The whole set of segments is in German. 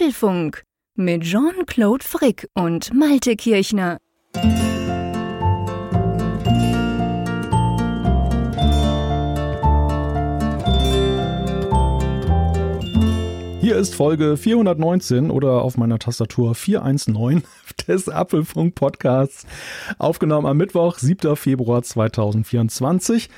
Apfelfunk mit Jean-Claude Frick und Malte Kirchner. Hier ist Folge 419 oder auf meiner Tastatur 419 des Apfelfunk Podcasts, aufgenommen am Mittwoch, 7. Februar 2024.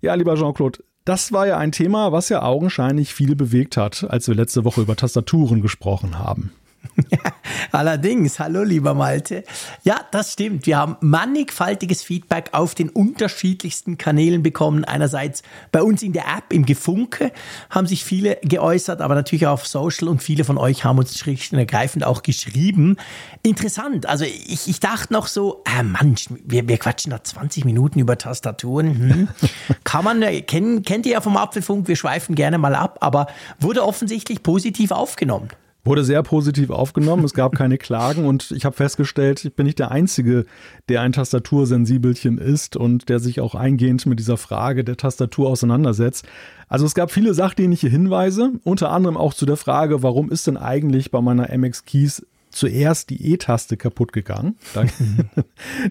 Ja, lieber Jean-Claude, das war ja ein Thema, was ja augenscheinlich viel bewegt hat, als wir letzte Woche über Tastaturen gesprochen haben. Allerdings, hallo lieber Malte. Ja, das stimmt. Wir haben mannigfaltiges Feedback auf den unterschiedlichsten Kanälen bekommen. Einerseits bei uns in der App, im Gefunke, haben sich viele geäußert, aber natürlich auch auf Social und viele von euch haben uns schlicht und ergreifend auch geschrieben. Interessant. Also ich, ich dachte noch so, äh Mann, wir, wir quatschen da 20 Minuten über Tastaturen. Hm. Kann man, äh, kenn, kennt ihr ja vom Apfelfunk, wir schweifen gerne mal ab, aber wurde offensichtlich positiv aufgenommen. Wurde sehr positiv aufgenommen, es gab keine Klagen und ich habe festgestellt, ich bin nicht der Einzige, der ein Tastatursensibelchen ist und der sich auch eingehend mit dieser Frage der Tastatur auseinandersetzt. Also es gab viele sachdienliche Hinweise, unter anderem auch zu der Frage, warum ist denn eigentlich bei meiner MX Keys zuerst die E-Taste kaputt gegangen. Da,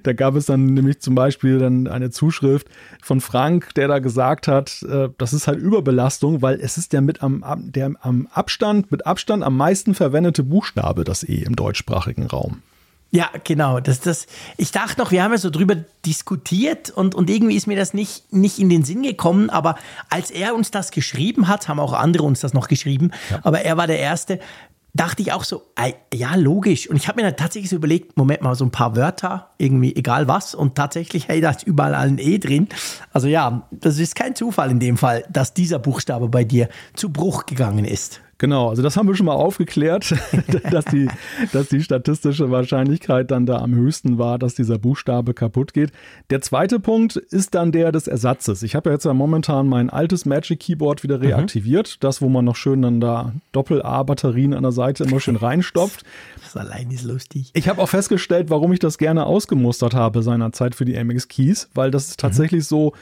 da, gab es dann nämlich zum Beispiel dann eine Zuschrift von Frank, der da gesagt hat, äh, das ist halt Überbelastung, weil es ist der mit am, der am Abstand, mit Abstand am meisten verwendete Buchstabe, das E im deutschsprachigen Raum. Ja, genau. Das, das, ich dachte noch, wir haben ja so drüber diskutiert und, und irgendwie ist mir das nicht, nicht in den Sinn gekommen. Aber als er uns das geschrieben hat, haben auch andere uns das noch geschrieben, ja. aber er war der Erste, dachte ich auch so, ja, logisch. Und ich habe mir dann tatsächlich so überlegt, Moment mal, so ein paar Wörter, irgendwie egal was. Und tatsächlich, hey, da ist überall ein E drin. Also ja, das ist kein Zufall in dem Fall, dass dieser Buchstabe bei dir zu Bruch gegangen ist. Genau, also das haben wir schon mal aufgeklärt, dass die, dass die statistische Wahrscheinlichkeit dann da am höchsten war, dass dieser Buchstabe kaputt geht. Der zweite Punkt ist dann der des Ersatzes. Ich habe ja jetzt ja momentan mein altes Magic Keyboard wieder mhm. reaktiviert. Mhm. Das, wo man noch schön dann da Doppel-A-Batterien an der Seite immer schön reinstopft. Das allein ist lustig. Ich habe auch festgestellt, warum ich das gerne ausgemustert habe seinerzeit für die MX Keys, weil das ist tatsächlich mhm. so,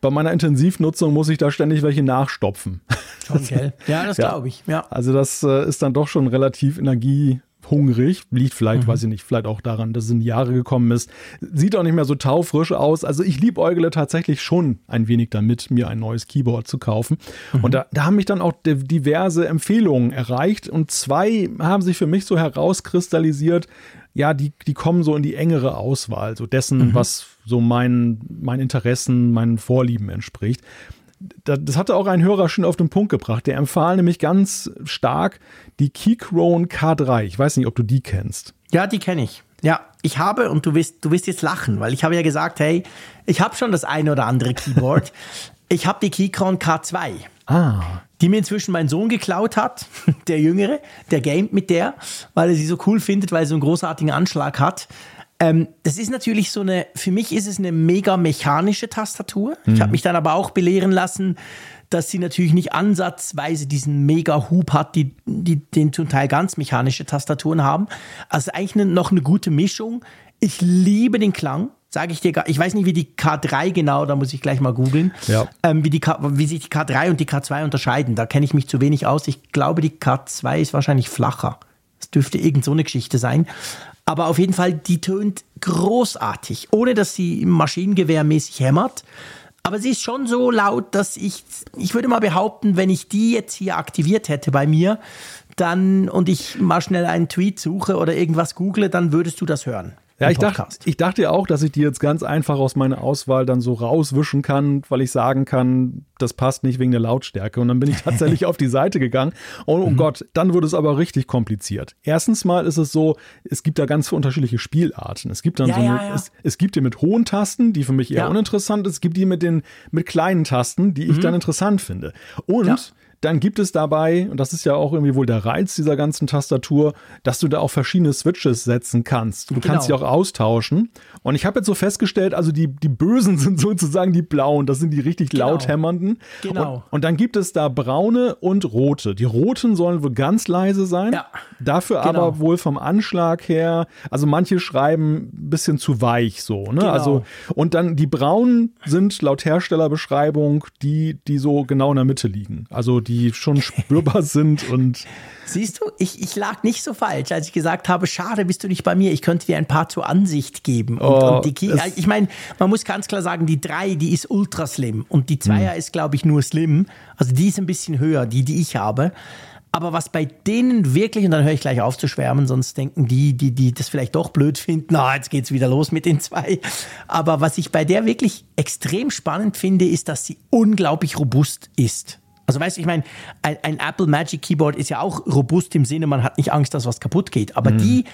bei meiner Intensivnutzung muss ich da ständig welche nachstopfen. Schon, gell? Ja, das glaube ich. Ja. Also das äh, ist dann doch schon relativ energiehungrig. Liegt vielleicht, mhm. weiß ich nicht, vielleicht auch daran, dass es in die Jahre gekommen ist. Sieht auch nicht mehr so taufrisch aus. Also ich liebäugle tatsächlich schon ein wenig damit, mir ein neues Keyboard zu kaufen. Mhm. Und da, da haben mich dann auch diverse Empfehlungen erreicht. Und zwei haben sich für mich so herauskristallisiert, ja, die, die kommen so in die engere Auswahl, so dessen, mhm. was so meinen mein Interessen, meinen Vorlieben entspricht. Das hatte auch ein Hörer schon auf den Punkt gebracht. Der empfahl nämlich ganz stark die Keychrone K3. Ich weiß nicht, ob du die kennst. Ja, die kenne ich. Ja, ich habe, und du wirst, du wirst jetzt lachen, weil ich habe ja gesagt, hey, ich habe schon das eine oder andere Keyboard. ich habe die Keychrone K2. Ah die mir inzwischen mein Sohn geklaut hat, der Jüngere, der gamet mit der, weil er sie so cool findet, weil sie so einen großartigen Anschlag hat. Ähm, das ist natürlich so eine, für mich ist es eine mega mechanische Tastatur. Mhm. Ich habe mich dann aber auch belehren lassen, dass sie natürlich nicht ansatzweise diesen mega Hub hat, die, die den zum Teil ganz mechanische Tastaturen haben. Also eigentlich eine, noch eine gute Mischung. Ich liebe den Klang sage ich dir gar, ich weiß nicht, wie die K3 genau, da muss ich gleich mal googeln, ja. ähm, wie, die wie sich die K3 und die K2 unterscheiden. Da kenne ich mich zu wenig aus. Ich glaube, die K2 ist wahrscheinlich flacher. Das dürfte irgend so eine Geschichte sein. Aber auf jeden Fall, die tönt großartig, ohne dass sie maschinengewehrmäßig hämmert. Aber sie ist schon so laut, dass ich, ich würde mal behaupten, wenn ich die jetzt hier aktiviert hätte bei mir, dann und ich mal schnell einen Tweet suche oder irgendwas google, dann würdest du das hören. Ja, ich dachte, ich dachte ja auch, dass ich die jetzt ganz einfach aus meiner Auswahl dann so rauswischen kann, weil ich sagen kann, das passt nicht wegen der Lautstärke. Und dann bin ich tatsächlich auf die Seite gegangen. Und oh, oh mhm. Gott, dann wurde es aber richtig kompliziert. Erstens mal ist es so, es gibt da ganz unterschiedliche Spielarten. Es gibt dann ja, so eine, ja, ja. Es, es, gibt die mit hohen Tasten, die für mich eher uninteressant sind. Es gibt die mit den mit kleinen Tasten, die ich mhm. dann interessant finde. Und dann gibt es dabei, und das ist ja auch irgendwie wohl der Reiz dieser ganzen Tastatur, dass du da auch verschiedene Switches setzen kannst. Du genau. kannst sie auch austauschen. Und ich habe jetzt so festgestellt, also die, die Bösen sind sozusagen die blauen, das sind die richtig genau. laut hämmernden. Genau. Und, und, dann gibt es da braune und rote. Die roten sollen wohl ganz leise sein. Ja. Dafür Genau. aber wohl vom Anschlag her, also manche schreiben ein bisschen zu weich so, ne? Genau. Also und dann die braunen sind laut Herstellerbeschreibung die, die so genau in der Mitte liegen. Also die schon spürbar sind und Siehst du, ich, ich lag nicht so falsch, als ich gesagt habe, schade, bist du nicht bei mir. Ich könnte dir ein paar zur Ansicht geben. Und, Oh, und die Ki- es- ich meine, man muss ganz klar sagen, die drei, die ist ultra slim. Und die Zweier ist, glaube ich, nur slim. Also die ist ein bisschen höher, die, die ich habe. Aber was bei denen wirklich, und dann höre ich gleich auf zu schwärmen, sonst denken die, die, die das vielleicht doch blöd finden, na, jetzt geht's wieder los mit den zwei. Aber was ich bei der wirklich extrem spannend finde, ist, dass sie unglaublich robust ist. Also weißt du, ich meine, ein, ein Apple Magic Keyboard ist ja auch robust im Sinne, man hat nicht Angst, dass was kaputt geht. Aber die,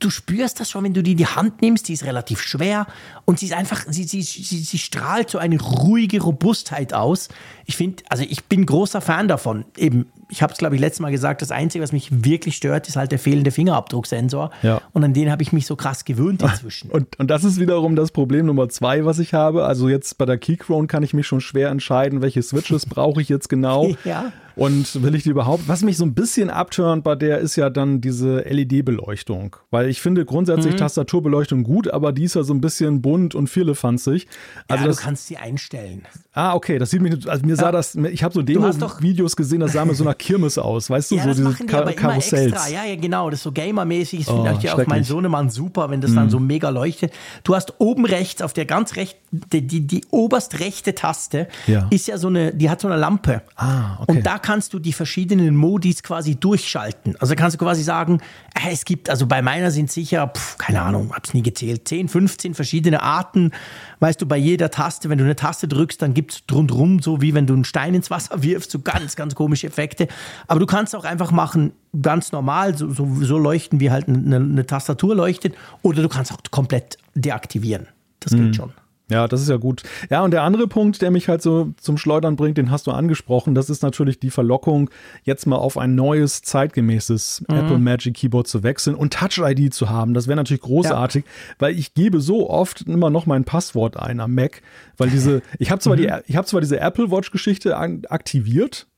du spürst das schon, wenn du die in die Hand nimmst, die ist relativ schwer und sie ist einfach, sie, sie, sie, sie strahlt so eine ruhige Robustheit aus. Ich finde, also ich bin großer Fan davon. Eben, ich habe es glaube ich letztes Mal gesagt, das Einzige, was mich wirklich stört, ist halt der fehlende Fingerabdrucksensor. Ja. Und an den habe ich mich so krass gewöhnt inzwischen. Und, und das ist wiederum das Problem Nummer zwei, was ich habe. Also jetzt bei der Keychrone kann ich mich schon schwer entscheiden, welche Switches brauche ich jetzt genau. Ja. Und will ich die überhaupt? Was mich so ein bisschen abturnt bei der ist ja dann diese LED-Beleuchtung. Weil ich finde grundsätzlich Mhm. Tastaturbeleuchtung gut, aber die ist ja so ein bisschen bunt und vierlefanzig. Also ja, das, du kannst sie einstellen. ah, okay, das sieht mich, also mir sah das, ich habe so Demo-Videos gesehen, das sah mir so nach Kirmes aus, weißt du, Ja, so das diese machen die Ka aber immer Karussells. Ja, ja, genau. Das ist so gamermäßig. Das Oh, findet ja auch mein. Sohnemann super, wenn das dann so mega leuchtet. Du hast oben rechts auf der ganz rechten, die, die, die oberst rechte Taste Ja. ist ja so eine, die hat so eine Lampe. Ah, okay. Und da kannst du die verschiedenen Modis quasi durchschalten. Also kannst du quasi sagen, äh, es gibt, also bei meiner sind sicher, pf, keine Ahnung, hab's nie gezählt, 10, 15 verschiedene Arten. Weißt du, bei jeder Taste, wenn du eine Taste drückst, dann gibt's rundrum so, wie wenn du einen Stein ins Wasser wirfst, so ganz, ganz komische Effekte. Aber du kannst auch einfach machen, ganz normal, so, so, so leuchten, wie halt eine, eine Tastatur leuchtet. Oder du kannst auch komplett deaktivieren. Das Mhm. geht schon. Ja, das ist ja gut. Ja, und der andere Punkt, der mich halt so zum Schleudern bringt, den hast du angesprochen, das ist natürlich die Verlockung, jetzt mal auf ein neues, zeitgemäßes Apple Magic Keyboard zu wechseln und Touch ID zu haben. Das wäre natürlich großartig, weil ich gebe so oft immer noch mein Passwort ein am Mac, weil diese, ich habe zwar die, ich habe zwar diese Apple Watch Geschichte aktiviert,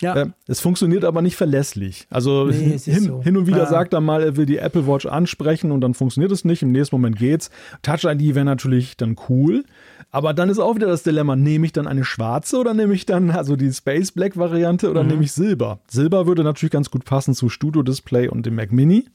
Ja. äh, es funktioniert aber nicht verlässlich. Also Nee, hin, so. hin und wieder Ja. sagt er mal, er will die Apple Watch ansprechen und dann funktioniert es nicht. Im nächsten Moment geht's. Touch ID wäre natürlich dann cool. Aber dann ist auch wieder das Dilemma, nehme ich dann eine schwarze oder nehme ich dann also die Space Black Variante Mhm. oder nehme ich Silber? Silber würde natürlich ganz gut passen zu Studio Display und dem Mac Mini.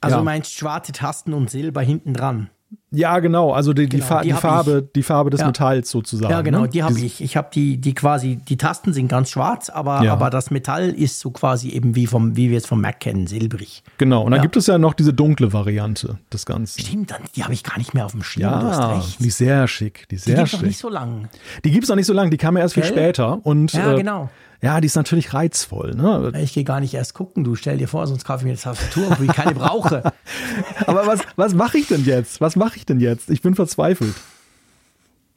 Also ja. du meinst schwarze Tasten und Silber hinten dran. Ja, genau, also die, die, Genau, Fa die die, Farbe, die Farbe des Ja. Metalls sozusagen. Ja, genau, ne? die habe ich. Ich habe die, die quasi, die Tasten sind ganz schwarz, aber, Ja. aber das Metall ist so quasi eben wie, vom, wie wir es vom Mac kennen, silbrig. Genau, und dann Ja. gibt es ja noch diese dunkle Variante des Ganzen. Stimmt, dann, die habe ich gar nicht mehr auf dem Schirm, du hast Ja, recht. die ist sehr schick, die ist Die gibt's noch schick. nicht so lang. Die gibt es noch nicht so lange, die kam ja erst viel Gell? später. Und, Ja, äh, genau. Ja, die ist natürlich reizvoll. Ne? Ich gehe gar nicht erst gucken, du stell dir vor, sonst kaufe ich mir eine Tastatur, obwohl ich keine brauche. Aber was, was mache ich denn jetzt? Was mache ich denn jetzt? Ich bin verzweifelt.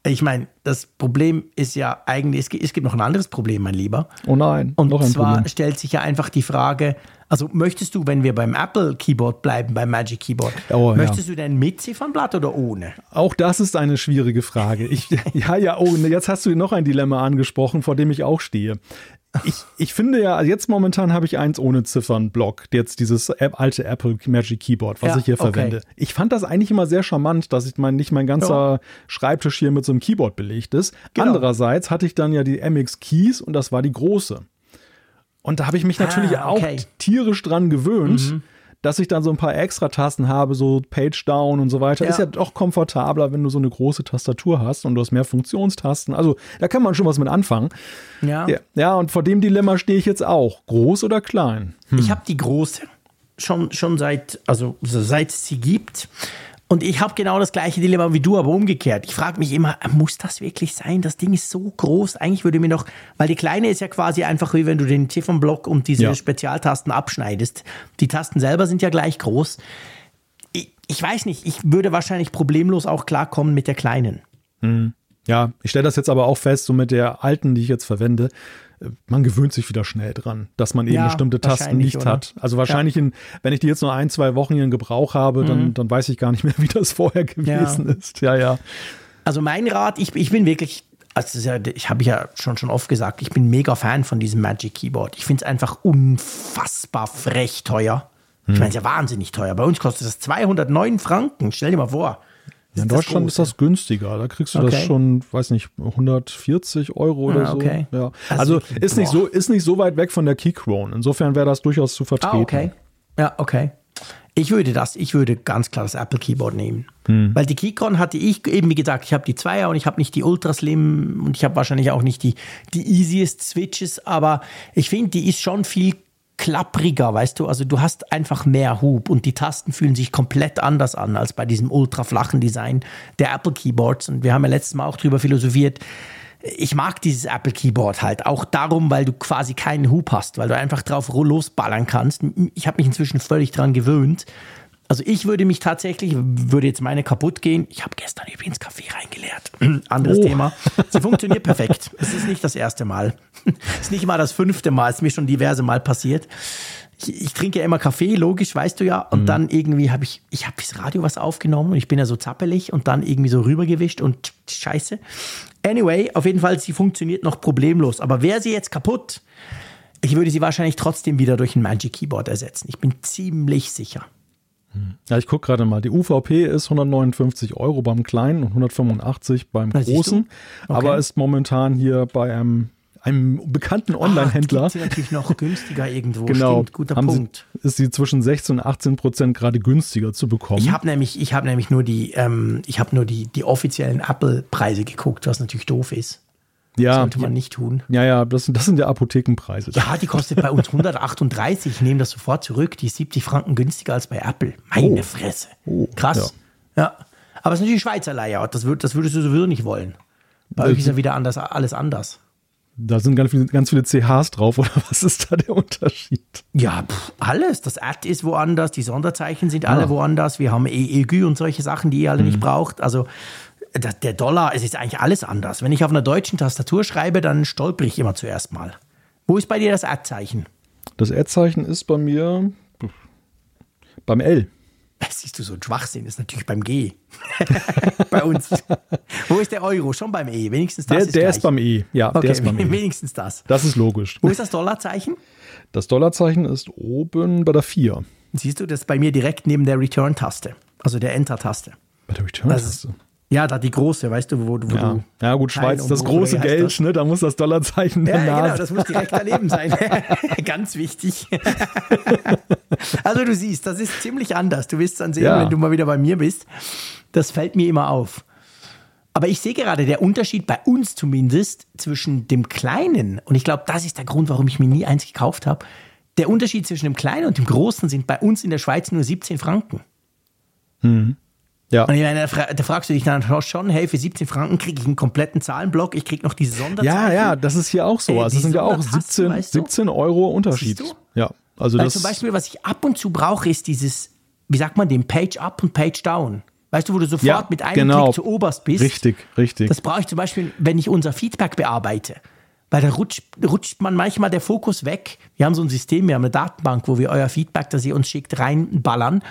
Ich meine, das Problem ist ja eigentlich, es gibt, es gibt noch ein anderes Problem, mein Lieber. Oh nein, Und noch ein zwar Problem. stellt sich ja einfach die Frage, also möchtest du, wenn wir beim Apple Keyboard bleiben, beim Magic Keyboard, Oh, ja. möchtest du denn mit Ziffernblatt oder ohne? Auch das ist eine schwierige Frage. Ich, ja, ja, oh, ne, jetzt hast du noch ein Dilemma angesprochen, vor dem ich auch stehe. Ich, ich finde ja, also jetzt momentan habe ich eins ohne Ziffernblock, jetzt dieses alte Apple Magic Keyboard, was Ja, ich hier okay. verwende. Ich fand das eigentlich immer sehr charmant, dass ich mein, nicht mein ganzer Schreibtisch hier mit so einem Keyboard belegt ist. Genau. Andererseits hatte ich dann ja die MX Keys und das war die große. Und da habe ich mich natürlich Ah, okay. auch tierisch dran gewöhnt, dass ich dann so ein paar Extra-Tasten habe, so Page Down und so weiter. Ja. Ist ja doch komfortabler, wenn du so eine große Tastatur hast und du hast mehr Funktionstasten. Also da kann man schon was mit anfangen. Ja. Ja, ja und vor dem Dilemma stehe ich jetzt auch. Groß oder klein? Ich habe die große schon, schon seit, also seit es sie gibt. Und ich habe genau das gleiche Dilemma wie du, aber umgekehrt. Ich frage mich immer, muss das wirklich sein? Das Ding ist so groß. Eigentlich würde mir doch, weil die kleine ist ja quasi einfach wie wenn du den Ziffernblock und diese Ja. Spezialtasten abschneidest. Die Tasten selber sind ja gleich groß. Ich, ich weiß nicht, ich würde wahrscheinlich problemlos auch klarkommen mit der kleinen. Ja, ich stelle das jetzt aber auch fest, so mit der alten, die ich jetzt verwende. Man gewöhnt sich wieder schnell dran, dass man eben Ja, bestimmte Tasten nicht oder? hat. Also wahrscheinlich, in, wenn ich die jetzt nur ein, zwei Wochen hier in Gebrauch habe, Mhm. dann, dann weiß ich gar nicht mehr, wie das vorher gewesen ist. Ja, ja. Also mein Rat, ich, ich bin wirklich, also ja, ich habe ja schon, schon oft gesagt, ich bin mega Fan von diesem Magic Keyboard. Ich finde es einfach unfassbar frech teuer. Ich meine, es ist ja wahnsinnig teuer. Bei uns kostet das 209 Franken. Stell dir mal vor. In Deutschland ist das günstiger. Da kriegst du Okay. das schon, weiß nicht, 140 Euro oder Ah, so. okay. Ja. Also, Also, ist nicht so, ist nicht so weit weg von der Keychrone. Insofern wäre das durchaus zu vertreten. Ah, okay. Ja, okay. Ich würde das, ich würde ganz klar das Apple Keyboard nehmen. Hm. Weil die Keychron hatte ich, eben wie gesagt, ich habe die Zweier und ich habe nicht die Ultra Slim und ich habe wahrscheinlich auch nicht die, die easiest Switches, aber ich finde, die ist schon viel klappriger, weißt du? Also du hast einfach mehr Hub und die Tasten fühlen sich komplett anders an als bei diesem ultra flachen Design der Apple Keyboards. Und wir haben ja letztes Mal auch drüber philosophiert. Ich mag dieses Apple Keyboard halt auch darum, weil du quasi keinen Hub hast, weil du einfach drauf losballern kannst. Ich habe mich inzwischen völlig dran gewöhnt. Also ich würde mich tatsächlich, würde jetzt meine kaputt gehen. Ich habe gestern übrigens Kaffee reingeleert. Anderes Oh. Thema. Sie funktioniert perfekt. Es ist nicht das erste Mal. Es ist nicht mal das fünfte Mal. Es ist mir schon diverse Mal passiert. Ich, ich trinke ja immer Kaffee, logisch, weißt du ja. Und dann irgendwie habe ich, ich habe fürs Radio was aufgenommen und ich bin ja so zappelig und dann irgendwie so rübergewischt und scheiße. Anyway, auf jeden Fall, sie funktioniert noch problemlos. Aber wäre sie jetzt kaputt, ich würde sie wahrscheinlich trotzdem wieder durch ein Magic Keyboard ersetzen. Ich bin ziemlich sicher. Ja, ich gucke gerade mal. Die UVP ist 159 Euro beim kleinen und 185 beim du? großen, Okay. aber ist momentan hier bei einem, einem bekannten Online-Händler. Sie natürlich noch günstiger irgendwo. Genau, Stimmt, guter haben Punkt. Sie, ist sie zwischen 16 und 18 Prozent gerade günstiger zu bekommen. Ich habe nämlich, ich habe nämlich nur die, ähm, ich habe nur die, die offiziellen Apple-Preise geguckt, was natürlich doof ist. Ja, Sollte man nicht tun. ja, ja, das, das sind ja Apothekenpreise. Ja, die kostet bei uns 138. Ich nehme das sofort zurück. Die ist 70 Franken günstiger als bei Apple. Meine Oh. Fresse. Oh, Krass. Ja. Aber es ist natürlich Schweizer Layout. Das, würd, das würdest du sowieso nicht wollen. Bei euch ist ja wieder anders, alles anders. Da sind ganz viele, ganz viele CHs drauf, oder was ist da der Unterschied? Ja, pff, alles. Das Ad ist woanders, die Sonderzeichen sind alle Ah. woanders. Wir haben EEG und solche Sachen, die ihr alle nicht braucht. Also das, der Dollar, es ist eigentlich alles anders. Wenn ich auf einer deutschen Tastatur schreibe, dann stolper ich immer zuerst mal. Wo ist bei dir das Ad-Zeichen? Das Ad-Zeichen ist bei mir beim L. Siehst du, so ein Schwachsinn ist natürlich beim G. bei uns. Wo ist der Euro? Schon beim E. Wenigstens das Der, ist der gleich. ist beim E. Ja, Okay, der ist beim E. wenigstens das. Das ist logisch. Wo ist das Dollarzeichen? Das Dollarzeichen ist oben bei der 4. Siehst du, das ist bei mir direkt neben der Return-Taste. Also der Enter-Taste. Bei der Return Das ist, ja, da die große, weißt du, wo, wo Ja. du. ja, gut, Schweiz, das große Geld, das? ne? Da muss das Dollarzeichen Ja, genau, das muss direkt daneben sein. Ganz wichtig. also du siehst, das ist ziemlich anders. Du wirst dann sehen, Ja. wenn du mal wieder bei mir bist. Das fällt mir immer auf. Aber ich sehe gerade der Unterschied bei uns zumindest zwischen dem Kleinen, und ich glaube, das ist der Grund, warum ich mir nie eins gekauft habe. Der Unterschied zwischen dem Kleinen und dem Großen sind bei uns in der Schweiz nur 17 Franken. Ja. Und ich meine, da, fra da fragst du dich dann schon, hey, für 17 Franken kriege ich einen kompletten Zahlenblock, ich kriege noch diese Sonderzeichen. ja, ja, das ist hier auch so. Äh, Also es sind ja auch Sondertasten, 17, weißt du? 17 Euro Unterschied. Ja, also Weil das. zum Beispiel, was ich ab und zu brauche, ist dieses, wie sagt man, den Page Up und Page Down. Weißt du, wo du sofort Ja, mit einem genau. Klick zu oberst bist. Richtig, richtig. Das brauche ich zum Beispiel, wenn ich unser Feedback bearbeite. Weil da rutscht, rutscht man manchmal der Fokus weg. Wir haben so ein System, wir haben eine Datenbank, wo wir euer Feedback, das ihr uns schickt, reinballern.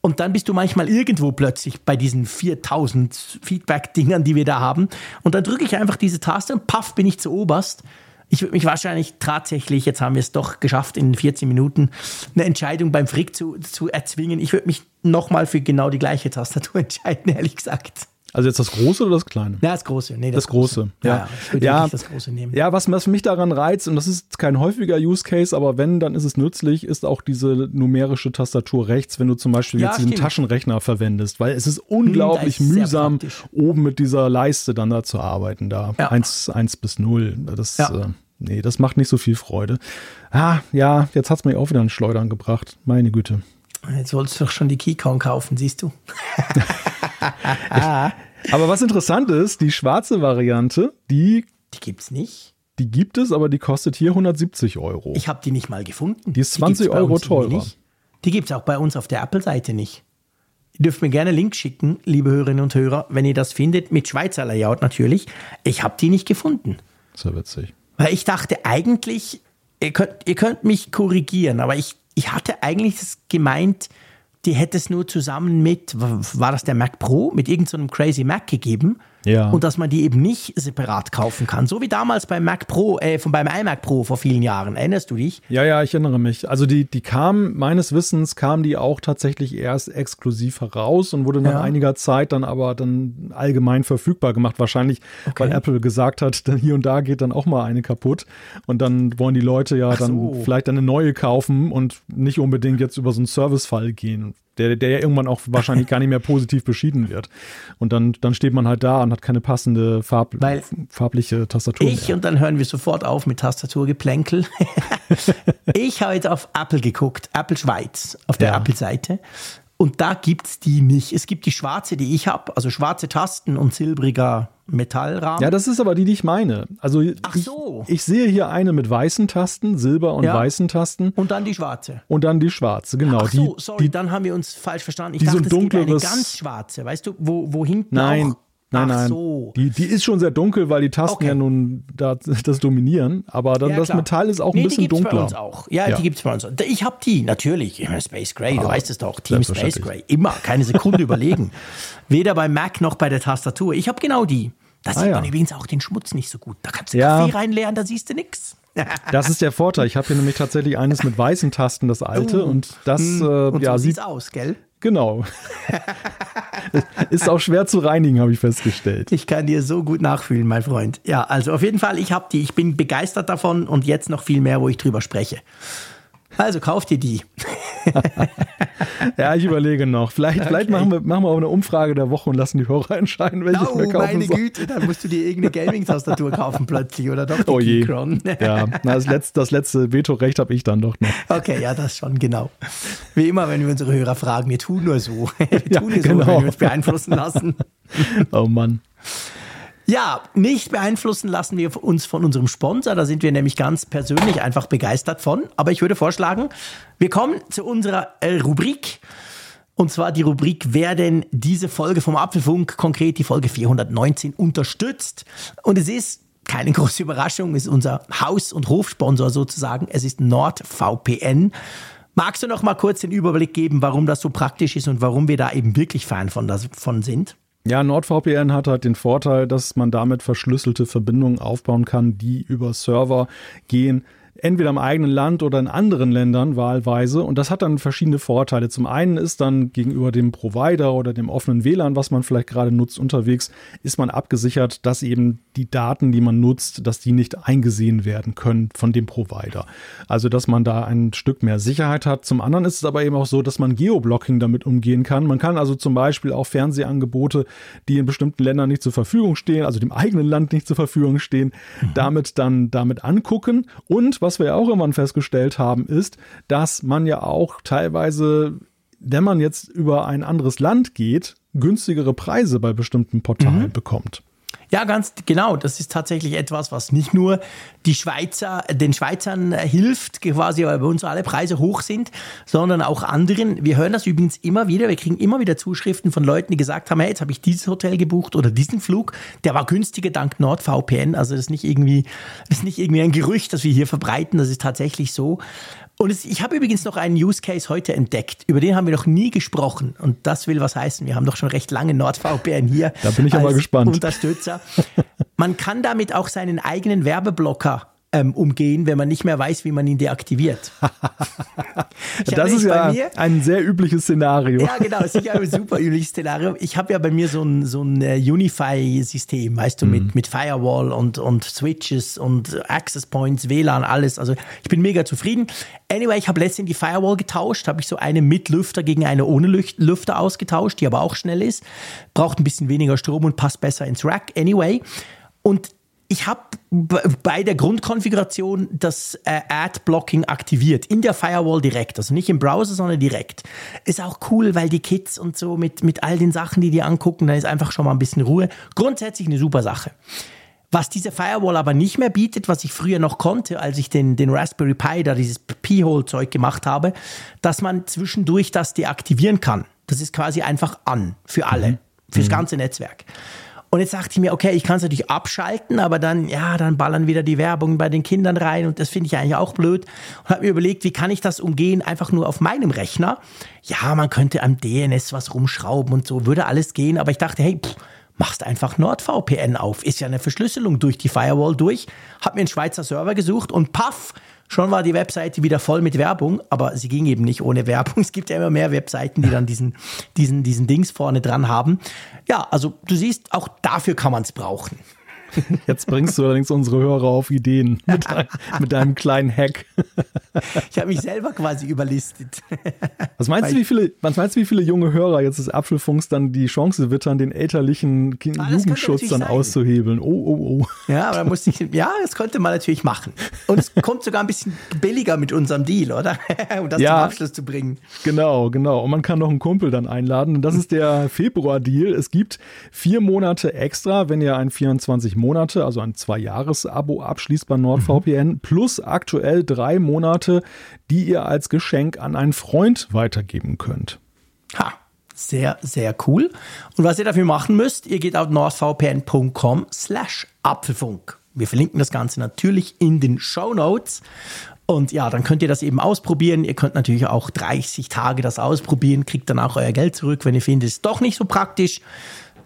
Und dann bist du manchmal irgendwo plötzlich bei diesen 4000 Feedback-Dingern, die wir da haben. Und dann drücke ich einfach diese Taste und paff, bin ich zu oberst. Ich würde mich wahrscheinlich tatsächlich, jetzt haben wir es doch geschafft, in 14 Minuten eine Entscheidung beim Frick zu, zu erzwingen. Ich würde mich nochmal für genau die gleiche Tastatur entscheiden, ehrlich gesagt. Also jetzt das große oder das kleine? Ja, das Große. Nee, Das große, Ja, ja. ich würde Ja. das Große nehmen. Ja, was, was mich daran reizt, und das ist kein häufiger Use Case, aber wenn, dann ist es nützlich, ist auch diese numerische Tastatur rechts, wenn du zum Beispiel Ja, jetzt diesen. Taschenrechner verwendest, weil es ist unglaublich Hm, ist mühsam, oben mit dieser Leiste dann da zu arbeiten, da Ja. 1, 1 bis 0. Das, Ja. äh, nee, das macht nicht so viel Freude. Ah, ja, jetzt hat's mir auch wieder ein Schleudern gebracht. Meine Güte. Jetzt sollst du doch schon die Keycon kaufen, siehst du. Aber was interessant ist, die schwarze Variante, die, Die gibt's nicht. die gibt es, aber die kostet hier 170 Euro. Ich habe die nicht mal gefunden. Die ist gibt's 20 bei Euro teurer. Die gibt's auch bei uns auf der Apple-Seite nicht. Ihr dürft mir gerne Links schicken, liebe Hörerinnen und Hörer, wenn ihr das findet, mit Schweizer Layout natürlich. Ich habe die nicht gefunden. ja witzig. Weil ich dachte eigentlich, ihr könnt, ihr könnt mich korrigieren, aber ich, ich hatte eigentlich das gemeint, die hätte es nur zusammen mit, war das der Mac Pro, mit irgendeinem so Crazy Mac gegeben. Ja. Und dass man die eben nicht separat kaufen kann. So wie damals beim Mac Pro, äh, von, beim iMac Pro vor vielen Jahren. Erinnerst du dich? Ja, ja, ich erinnere mich. Also die, die kam, meines Wissens kam die auch tatsächlich erst exklusiv heraus und wurde nach Ja. einiger Zeit dann aber dann allgemein verfügbar gemacht. Wahrscheinlich, weil Apple gesagt hat, dann hier und da geht dann auch mal eine kaputt. Und dann wollen die Leute ja dann so. vielleicht eine neue kaufen und nicht unbedingt jetzt über so einen Servicefall gehen. Der, der ja irgendwann auch wahrscheinlich gar nicht mehr positiv beschieden wird. Und dann, dann steht man halt da und hat keine passende Farb, Weil farbliche Tastatur. Ich mehr. und dann hören wir sofort auf mit Tastaturgeplänkel. ich habe jetzt auf Apple geguckt, Apple Schweiz, auf der Ja. Apple-Seite. Und da gibt's die nicht. Es gibt die schwarze, die ich habe, also schwarze Tasten und silbriger Metallrahmen. Ja, das ist aber die, die ich meine. Also Ach ich, so. ich sehe hier eine mit weißen Tasten, Silber und Ja. weißen Tasten und dann die schwarze. und dann die schwarze, genau. Ach so, die, sorry, die, dann haben wir uns falsch verstanden. Ich die so dachte, ein es gibt eine dunkleres- ganz schwarze, weißt du, wo, wo hinten nein, auch... nein, Ach nein. so. Die, die ist schon sehr dunkel, weil die Tasten Okay. ja nun da, das dominieren. Aber dann Ja, das klar. Metall ist auch nee, ein bisschen die gibt's dunkler. bei uns auch. Ja, Ja. die gibt's bei uns auch. Ich habe die, natürlich. Immer Space Gray, du Ah, weißt es doch. Team Space. Gray. Immer, keine Sekunde überlegen. Weder beim Mac noch bei der Tastatur. Ich habe genau die. Da sieht Ah, ja. man übrigens auch den Schmutz nicht so gut. Da kannst du Ja. Kaffee reinleeren, da siehst du nix. Das ist der Vorteil. Ich habe hier nämlich tatsächlich eines mit weißen Tasten, das alte. und das äh, Oh. Und ja, so sieht sieht's aus, gell? Genau. ist auch schwer zu reinigen, habe ich festgestellt. Ich kann dir so gut nachfühlen, mein Freund. Ja, also auf jeden Fall, ich habe die. Ich bin begeistert davon und jetzt noch viel mehr, wo ich drüber spreche. Also kauf dir die. Ja, ich überlege noch. Vielleicht, vielleicht machen, wir, machen wir auch eine Umfrage der Woche und lassen die Hörer entscheiden, welche ich Oh, mir kaufen meine soll. Güte, dann musst du dir irgendeine Gaming-Tastatur kaufen plötzlich, oder doch die Oh je. Keychron? Ja, na, das letzte, das letzte Vetorecht habe ich dann doch noch. Okay, ja, das schon, genau. Wie immer, wenn wir unsere Hörer fragen, wir tun nur so. Wir Ja, tun nur so, genau. wenn wir uns beeinflussen lassen. Oh Mann. Ja, nicht beeinflussen lassen wir uns von unserem Sponsor. Da sind wir nämlich ganz persönlich einfach begeistert von. Aber ich würde vorschlagen, wir kommen zu unserer äh, Rubrik. Und zwar die Rubrik, wer denn diese Folge vom Apfelfunk, konkret die Folge 419, unterstützt. Und es ist keine große Überraschung, es ist unser Haus- und Hofsponsor sozusagen. Es ist NordVPN. Magst du noch mal kurz den Überblick geben, warum das so praktisch ist und warum wir da eben wirklich Fan von, davon sind? Ja, NordVPN hat halt den Vorteil, dass man damit verschlüsselte Verbindungen aufbauen kann, die über Server gehen. Entweder im eigenen Land oder in anderen Ländern wahlweise. Und das hat dann verschiedene Vorteile. Zum einen ist dann gegenüber dem Provider oder dem offenen WLAN, was man vielleicht gerade nutzt, unterwegs, ist man abgesichert, dass eben die Daten, die man nutzt, dass die nicht eingesehen werden können von dem Provider. Also, dass man da ein Stück mehr Sicherheit hat. Zum anderen ist es aber eben auch so, dass man Geoblocking damit umgehen kann. Man kann also zum Beispiel auch Fernsehangebote, die in bestimmten Ländern nicht zur Verfügung stehen, also dem eigenen Land nicht zur Verfügung stehen, damit dann damit angucken. Und was wir ja auch irgendwann festgestellt haben, ist, dass man ja auch teilweise, wenn man jetzt über ein anderes Land geht, günstigere Preise bei bestimmten Portalen bekommt. Ja, ganz genau. Das ist tatsächlich etwas, was nicht nur die Schweizer, den Schweizern hilft, quasi, weil bei uns alle Preise hoch sind, sondern auch anderen. Wir hören das übrigens immer wieder. Wir kriegen immer wieder Zuschriften von Leuten, die gesagt haben, hey, jetzt habe ich dieses Hotel gebucht oder diesen Flug. Der war günstiger dank NordVPN. Also das ist nicht irgendwie, das ist nicht irgendwie ein Gerücht, das wir hier verbreiten. Das ist tatsächlich so. Und es, ich habe übrigens noch einen Use Case heute entdeckt. Über den haben wir noch nie gesprochen. Und das will was heißen. Wir haben doch schon recht lange NordVPN hier. Da bin ich aber gespannt. Unterstützer. Man kann damit auch seinen eigenen Werbeblocker ähm, umgehen, wenn man nicht mehr weiß, wie man ihn deaktiviert. Das ist ja mir- ein sehr übliches Szenario. ja, genau, ist sicher ein super übliches Szenario. Ich habe ja bei mir so ein, so ein äh, Unify-System, weißt du, Mhm. mit, mit Firewall und, und Switches und Access Points, WLAN, alles. Also ich bin mega zufrieden. Anyway, ich habe letztens die Firewall getauscht, habe ich so eine mit Lüfter gegen eine ohne Lüfter ausgetauscht, die aber auch schnell ist. Braucht ein bisschen weniger Strom und passt besser ins Rack. Anyway. Und ich habe bei der Grundkonfiguration das äh, Ad-Blocking aktiviert, in der Firewall direkt, also nicht im Browser, sondern direkt. Ist auch cool, weil die Kids und so mit, mit all den Sachen, die die angucken, da ist einfach schon mal ein bisschen Ruhe. Grundsätzlich eine super Sache. Was diese Firewall aber nicht mehr bietet, was ich früher noch konnte, als ich den, den Raspberry Pi, da dieses P-Hole-Zeug gemacht habe, dass man zwischendurch das deaktivieren kann. Das ist quasi einfach an für alle, fürs ganze Netzwerk. Und jetzt dachte ich mir, okay, ich kann es natürlich abschalten, aber dann, ja, dann ballern wieder die Werbung bei den Kindern rein und das finde ich eigentlich auch blöd. Und habe mir überlegt, wie kann ich das umgehen, einfach nur auf meinem Rechner? Ja, man könnte am DNS was rumschrauben und so, würde alles gehen, aber ich dachte, hey, pff, machst einfach NordVPN auf. Ist ja eine Verschlüsselung durch die Firewall durch. Hab mir einen Schweizer Server gesucht und paff, schon war die Webseite wieder voll mit Werbung, aber sie ging eben nicht ohne Werbung. Es gibt ja immer mehr Webseiten, die dann diesen, diesen, diesen Dings vorne dran haben. Ja, also du siehst, auch dafür kann man es brauchen. Jetzt bringst du allerdings unsere Hörer auf Ideen mit, mit deinem kleinen Hack. Ich habe mich selber quasi überlistet. Was meinst, du, wie viele, was meinst du, wie viele junge Hörer jetzt des Apfelfunks dann die Chance wittern, den elterlichen ah, Jugendschutz dann sein. auszuhebeln? Oh, oh, oh. Ja, aber da musste ich, ja, das könnte man natürlich machen. Und es kommt sogar ein bisschen billiger mit unserem Deal, oder? um das ja, zum Abschluss zu bringen. Genau, genau. Und man kann noch einen Kumpel dann einladen. Und das ist der Februar-Deal. Es gibt vier Monate extra, wenn ihr ein 24 Monate, also ein Zwei-Jahres-Abo abschließt bei NordVPN, mhm. plus aktuell drei Monate, die ihr als Geschenk an einen Freund weitergeben könnt. Ha, sehr, sehr cool. Und was ihr dafür machen müsst, ihr geht auf nordvpn.com slash Apfelfunk. Wir verlinken das Ganze natürlich in den Show Notes. Und ja, dann könnt ihr das eben ausprobieren. Ihr könnt natürlich auch 30 Tage das ausprobieren, kriegt dann auch euer Geld zurück, wenn ihr findet, es ist doch nicht so praktisch.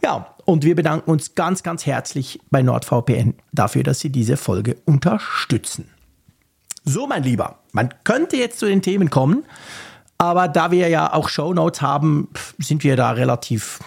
Ja, und wir bedanken uns ganz, ganz herzlich bei NordVPN dafür, dass Sie diese Folge unterstützen. So, mein Lieber, man könnte jetzt zu den Themen kommen, aber da wir ja auch Shownotes haben, sind wir da relativ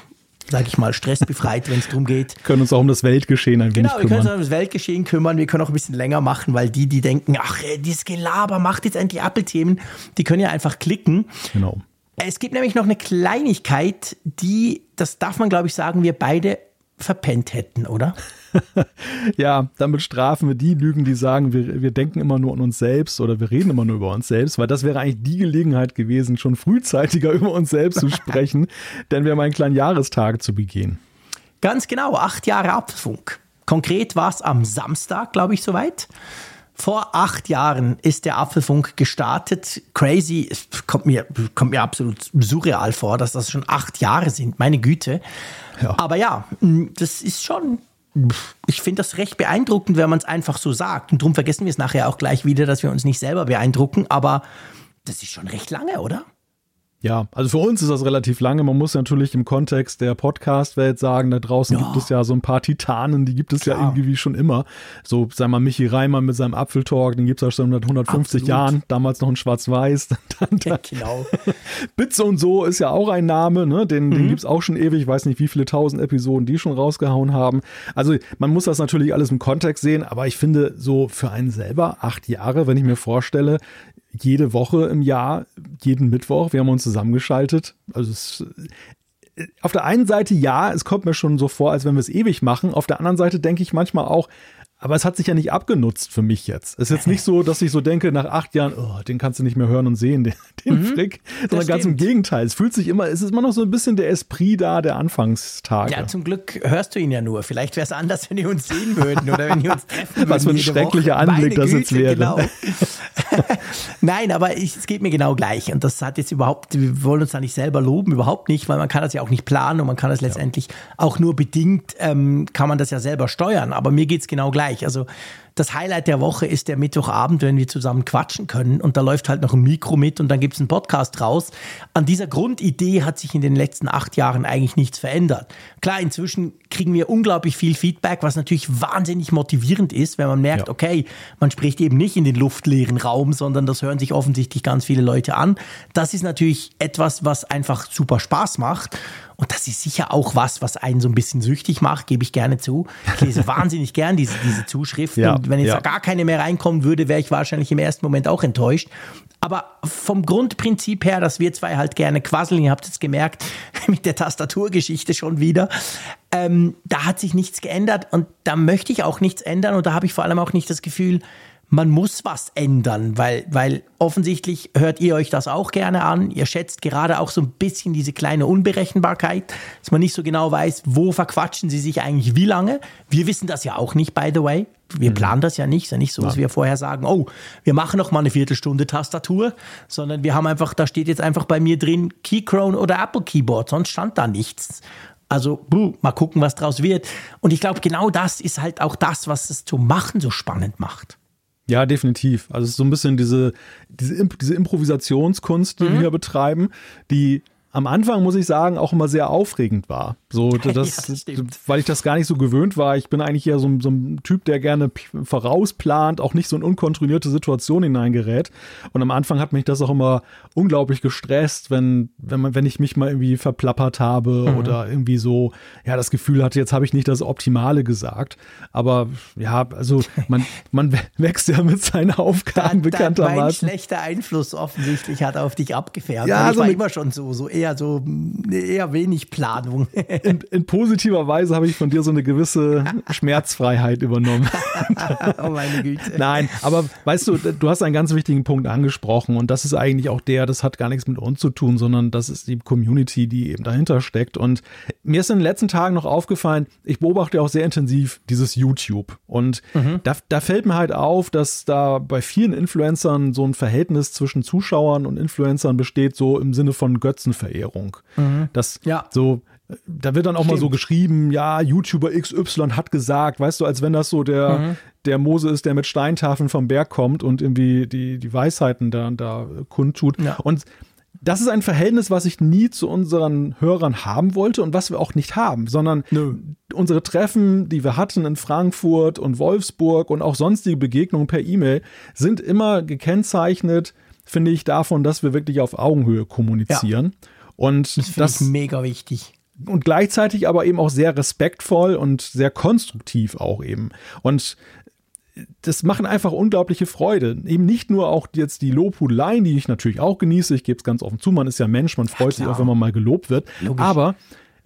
sage ich mal, stressbefreit, wenn es darum geht. können uns auch um das Weltgeschehen ein wenig kümmern. Genau, wir können uns um das Weltgeschehen kümmern. Wir können auch ein bisschen länger machen, weil die, die denken, ach, dieses Gelaber macht jetzt endlich Apple-Themen, die können ja einfach klicken. Genau. Es gibt nämlich noch eine Kleinigkeit, die, das darf man glaube ich sagen, wir beide verpennt hätten, oder? ja, damit strafen wir die Lügen, die sagen, wir, wir denken immer nur an uns selbst oder wir reden immer nur über uns selbst, weil das wäre eigentlich die Gelegenheit gewesen, schon frühzeitiger über uns selbst zu sprechen, denn wir haben einen kleinen Jahrestag zu begehen. Ganz genau, acht Jahre Apfelfunk. Konkret war es am Samstag, glaube ich, soweit. Vor acht Jahren ist der Apfelfunk gestartet. Crazy, es kommt mir, kommt mir absolut surreal vor, dass das schon acht Jahre sind. Meine Güte. Ja. Aber ja, das ist schon, ich finde das recht beeindruckend, wenn man es einfach so sagt. Und darum vergessen wir es nachher auch gleich wieder, dass wir uns nicht selber beeindrucken. Aber das ist schon recht lange, oder? Ja, also für uns ist das relativ lange. Man muss natürlich im Kontext der Podcast-Welt sagen, da draußen ja. gibt es ja so ein paar Titanen, die gibt es Klar. ja irgendwie schon immer. So, sag mal, Michi Reimann mit seinem Apfeltalk, den gibt es ja schon seit 150 Absolut. Jahren, damals noch in Schwarz-Weiß. Ja, genau. Bitze und so ist ja auch ein Name, ne? den, mhm. den gibt es auch schon ewig. Ich weiß nicht, wie viele tausend Episoden die schon rausgehauen haben. Also man muss das natürlich alles im Kontext sehen, aber ich finde so für einen selber acht Jahre, wenn ich mir vorstelle, jede Woche im Jahr, jeden Mittwoch. Wir haben uns zusammengeschaltet. Also es, auf der einen Seite ja, es kommt mir schon so vor, als wenn wir es ewig machen. Auf der anderen Seite denke ich manchmal auch, aber es hat sich ja nicht abgenutzt für mich jetzt. Es ist jetzt nicht so, dass ich so denke, nach acht Jahren, oh, den kannst du nicht mehr hören und sehen, den, den mhm, Frick. Sondern ganz im Gegenteil. Es fühlt sich immer, es ist immer noch so ein bisschen der Esprit da der Anfangstage. Ja, zum Glück hörst du ihn ja nur. Vielleicht wäre es anders, wenn wir uns sehen würden oder wenn wir uns treffen würden. Was für ein schrecklicher Woche. Anblick Meine das jetzt wäre. Genau. Nein, aber ich, es geht mir genau gleich. Und das hat jetzt überhaupt, wir wollen uns da nicht selber loben, überhaupt nicht, weil man kann das ja auch nicht planen und man kann das letztendlich ja. auch nur bedingt, ähm, kann man das ja selber steuern. Aber mir geht es genau gleich. Also das Highlight der Woche ist der Mittwochabend, wenn wir zusammen quatschen können und da läuft halt noch ein Mikro mit und dann gibt es einen Podcast raus. An dieser Grundidee hat sich in den letzten acht Jahren eigentlich nichts verändert. Klar, inzwischen kriegen wir unglaublich viel Feedback, was natürlich wahnsinnig motivierend ist, wenn man merkt, ja. okay, man spricht eben nicht in den luftleeren Raum, sondern das hören sich offensichtlich ganz viele Leute an. Das ist natürlich etwas, was einfach super Spaß macht. Und das ist sicher auch was, was einen so ein bisschen süchtig macht, gebe ich gerne zu. Ich lese wahnsinnig gern diese, diese Zuschriften. Ja, und wenn jetzt ja. gar keine mehr reinkommen würde, wäre ich wahrscheinlich im ersten Moment auch enttäuscht. Aber vom Grundprinzip her, dass wir zwei halt gerne quasseln, ihr habt es gemerkt, mit der Tastaturgeschichte schon wieder, ähm, da hat sich nichts geändert und da möchte ich auch nichts ändern und da habe ich vor allem auch nicht das Gefühl, man muss was ändern, weil, weil offensichtlich hört ihr euch das auch gerne an. Ihr schätzt gerade auch so ein bisschen diese kleine Unberechenbarkeit, dass man nicht so genau weiß, wo verquatschen sie sich eigentlich wie lange. Wir wissen das ja auch nicht, by the way. Wir mhm. planen das ja nicht. Es ist ja nicht so, dass wir vorher sagen, oh, wir machen noch mal eine Viertelstunde Tastatur, sondern wir haben einfach, da steht jetzt einfach bei mir drin Keychrome oder Apple Keyboard, sonst stand da nichts. Also, buh, mal gucken, was draus wird. Und ich glaube, genau das ist halt auch das, was es zu machen so spannend macht. Ja, definitiv. Also es ist so ein bisschen diese, diese, diese Improvisationskunst, die mhm. wir hier betreiben, die am Anfang, muss ich sagen, auch immer sehr aufregend war. So, das, ja, das weil ich das gar nicht so gewöhnt war. Ich bin eigentlich eher so, so ein Typ, der gerne vorausplant, auch nicht so in unkontrollierte Situationen hineingerät. Und am Anfang hat mich das auch immer unglaublich gestresst, wenn, wenn, man, wenn ich mich mal irgendwie verplappert habe mhm. oder irgendwie so, ja, das Gefühl hatte, jetzt habe ich nicht das Optimale gesagt. Aber ja, also man, man wächst ja mit seinen Aufgaben da, bekanntermaßen. Mein schlechter Einfluss offensichtlich hat auf dich abgefärbt. Ja, also ich war immer schon so, so eher so, eher wenig Planung. In, in positiver Weise habe ich von dir so eine gewisse Schmerzfreiheit übernommen. oh meine Güte. Nein, aber weißt du, du hast einen ganz wichtigen Punkt angesprochen und das ist eigentlich auch der, das hat gar nichts mit uns zu tun, sondern das ist die Community, die eben dahinter steckt. Und mir ist in den letzten Tagen noch aufgefallen, ich beobachte auch sehr intensiv dieses YouTube. Und mhm. da, da fällt mir halt auf, dass da bei vielen Influencern so ein Verhältnis zwischen Zuschauern und Influencern besteht, so im Sinne von Götzenverehrung. Mhm. Das ja. so da wird dann auch Stimmt. mal so geschrieben, ja, YouTuber XY hat gesagt, weißt du, als wenn das so der, mhm. der Mose ist, der mit Steintafeln vom Berg kommt und irgendwie die, die Weisheiten da, da kundtut. Ja. Und das ist ein Verhältnis, was ich nie zu unseren Hörern haben wollte und was wir auch nicht haben, sondern Nö. unsere Treffen, die wir hatten in Frankfurt und Wolfsburg und auch sonstige Begegnungen per E-Mail sind immer gekennzeichnet, finde ich, davon, dass wir wirklich auf Augenhöhe kommunizieren. Ja. Und das, das ist mega wichtig und gleichzeitig aber eben auch sehr respektvoll und sehr konstruktiv auch eben. Und das machen einfach unglaubliche Freude. Eben nicht nur auch jetzt die Lobhudeleien, die ich natürlich auch genieße. Ich gebe es ganz offen zu, man ist ja Mensch, man freut ja, sich auch, wenn man mal gelobt wird. Logisch. Aber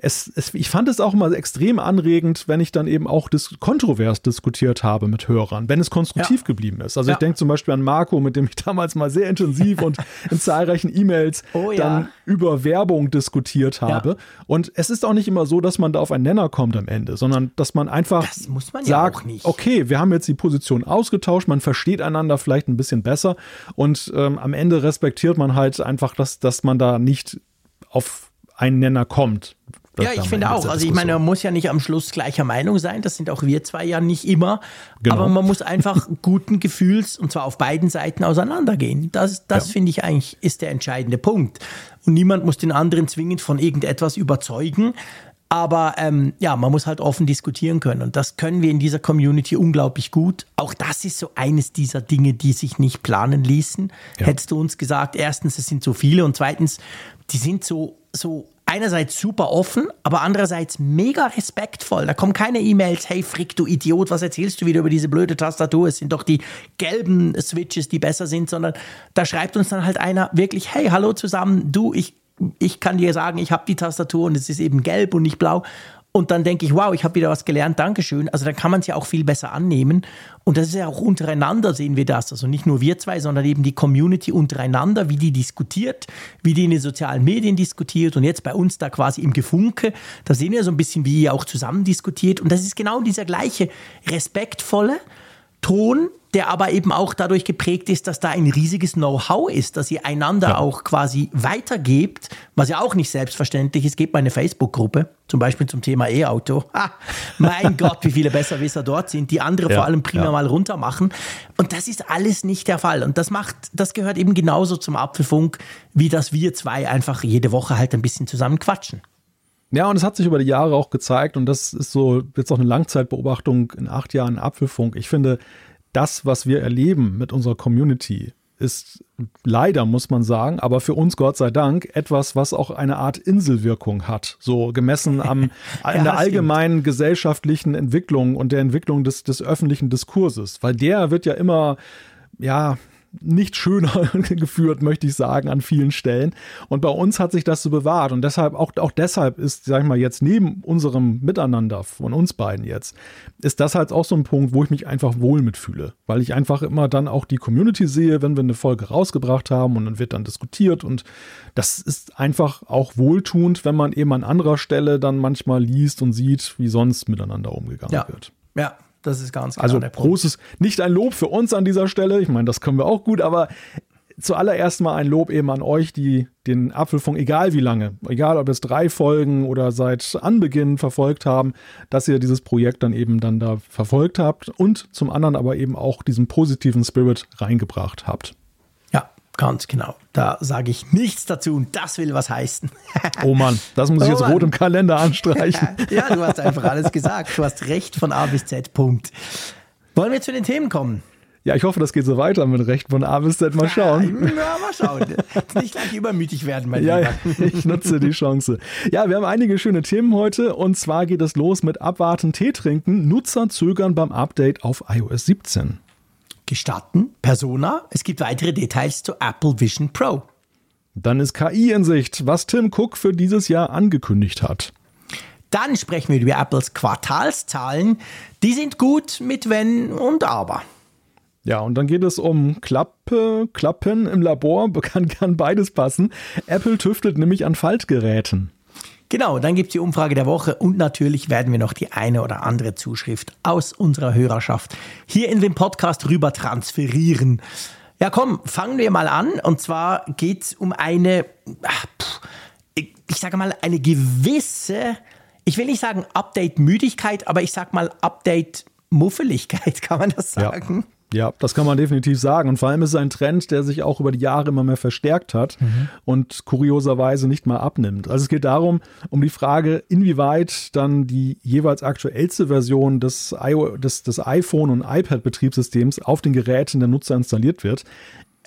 es, es, ich fand es auch mal extrem anregend, wenn ich dann eben auch dis kontrovers diskutiert habe mit Hörern, wenn es konstruktiv ja. geblieben ist. Also ja. ich denke zum Beispiel an Marco, mit dem ich damals mal sehr intensiv und in zahlreichen E-Mails oh, dann ja. über Werbung diskutiert habe. Und es ist auch nicht immer so, dass man da auf einen Nenner kommt am Ende, sondern dass man einfach man sagt, okay, wir haben jetzt die Position ausgetauscht, man versteht einander vielleicht ein bisschen besser und ähm, am Ende respektiert man halt einfach, dass, dass man da nicht auf einen Nenner kommt. Ja, ich finde auch. Also ich meine, man muss ja nicht am Schluss gleicher Meinung sein. Das sind auch wir zwei ja nicht immer. Genau. Aber man muss einfach guten Gefühls und zwar auf beiden Seiten auseinandergehen. Das, das ja. finde ich eigentlich ist der entscheidende Punkt. Und niemand muss den anderen zwingend von irgendetwas überzeugen. Aber ähm, ja, man muss halt offen diskutieren können. Und das können wir in dieser Community unglaublich gut. Auch das ist so eines dieser Dinge, die sich nicht planen ließen. Ja. Hättest du uns gesagt, erstens, es sind so viele und zweitens, die sind so, so einerseits super offen, aber andererseits mega respektvoll. Da kommen keine E-Mails, hey Frick, du Idiot, was erzählst du wieder über diese blöde Tastatur? Es sind doch die gelben Switches, die besser sind, sondern da schreibt uns dann halt einer wirklich, hey, hallo zusammen, du, ich, ich kann dir sagen, ich habe die Tastatur und es ist eben gelb und nicht blau. Und dann denke ich, wow, ich habe wieder was gelernt, Dankeschön. Also dann kann man es ja auch viel besser annehmen. Und das ist ja auch untereinander sehen wir das. Also nicht nur wir zwei, sondern eben die Community untereinander, wie die diskutiert, wie die in den sozialen Medien diskutiert und jetzt bei uns da quasi im Gefunke. Da sehen wir so ein bisschen, wie ihr auch zusammen diskutiert. Und das ist genau dieser gleiche respektvolle Ton, der aber eben auch dadurch geprägt ist, dass da ein riesiges Know-how ist, dass ihr einander ja. auch quasi weitergebt, was ja auch nicht selbstverständlich ist. Gebt mal eine Facebook-Gruppe, zum Beispiel zum Thema E-Auto. mein Gott, wie viele Besserwisser dort sind, die andere ja, vor allem prima ja. mal runter machen. Und das ist alles nicht der Fall. Und das macht, das gehört eben genauso zum Apfelfunk, wie dass wir zwei einfach jede Woche halt ein bisschen zusammen quatschen. Ja, und es hat sich über die Jahre auch gezeigt, und das ist so jetzt auch eine Langzeitbeobachtung in acht Jahren Apfelfunk. Ich finde, das, was wir erleben mit unserer Community, ist leider, muss man sagen, aber für uns Gott sei Dank etwas, was auch eine Art Inselwirkung hat. So gemessen am, ja, an der allgemeinen stimmt. gesellschaftlichen Entwicklung und der Entwicklung des, des öffentlichen Diskurses. Weil der wird ja immer, ja, nicht schöner geführt, möchte ich sagen, an vielen Stellen. Und bei uns hat sich das so bewahrt. Und deshalb, auch, auch deshalb ist, sag ich mal, jetzt neben unserem Miteinander von uns beiden jetzt, ist das halt auch so ein Punkt, wo ich mich einfach wohl mitfühle. Weil ich einfach immer dann auch die Community sehe, wenn wir eine Folge rausgebracht haben und dann wird dann diskutiert. Und das ist einfach auch wohltuend, wenn man eben an anderer Stelle dann manchmal liest und sieht, wie sonst miteinander umgegangen ja. wird. Ja, das ist ganz klar also großes, nicht ein Lob für uns an dieser Stelle. Ich meine, das können wir auch gut, aber zuallererst mal ein Lob eben an euch, die den Apfelfunk, egal wie lange, egal ob es drei Folgen oder seit Anbeginn verfolgt haben, dass ihr dieses Projekt dann eben dann da verfolgt habt und zum anderen aber eben auch diesen positiven Spirit reingebracht habt. Ganz genau. Da sage ich nichts dazu und das will was heißen. oh Mann, das muss ich oh jetzt Mann. rot im Kalender anstreichen. ja, du hast einfach alles gesagt. Du hast recht von A bis Z. Punkt. Wollen wir zu den Themen kommen? Ja, ich hoffe, das geht so weiter mit Recht von A bis Z. Mal schauen. Ja, mal schauen. Nicht gleich übermütig werden, mein ja, Lieber. ich nutze die Chance. Ja, wir haben einige schöne Themen heute und zwar geht es los mit Abwarten, Tee trinken, Nutzer zögern beim Update auf iOS 17 gestatten, Persona. Es gibt weitere Details zu Apple Vision Pro. Dann ist KI in Sicht, was Tim Cook für dieses Jahr angekündigt hat. Dann sprechen wir über Apples Quartalszahlen. Die sind gut mit Wenn und Aber. Ja, und dann geht es um Klappe, Klappen im Labor, kann, kann beides passen. Apple tüftelt nämlich an Faltgeräten. Genau, dann gibt es die Umfrage der Woche und natürlich werden wir noch die eine oder andere Zuschrift aus unserer Hörerschaft hier in den Podcast rüber transferieren. Ja, komm, fangen wir mal an. Und zwar geht es um eine, ich, ich sage mal, eine gewisse, ich will nicht sagen Update-Müdigkeit, aber ich sage mal Update-Muffeligkeit, kann man das sagen? Ja. Ja, das kann man definitiv sagen. Und vor allem ist es ein Trend, der sich auch über die Jahre immer mehr verstärkt hat mhm. und kurioserweise nicht mal abnimmt. Also es geht darum, um die Frage, inwieweit dann die jeweils aktuellste Version des, des, des iPhone und iPad-Betriebssystems auf den Geräten der Nutzer installiert wird.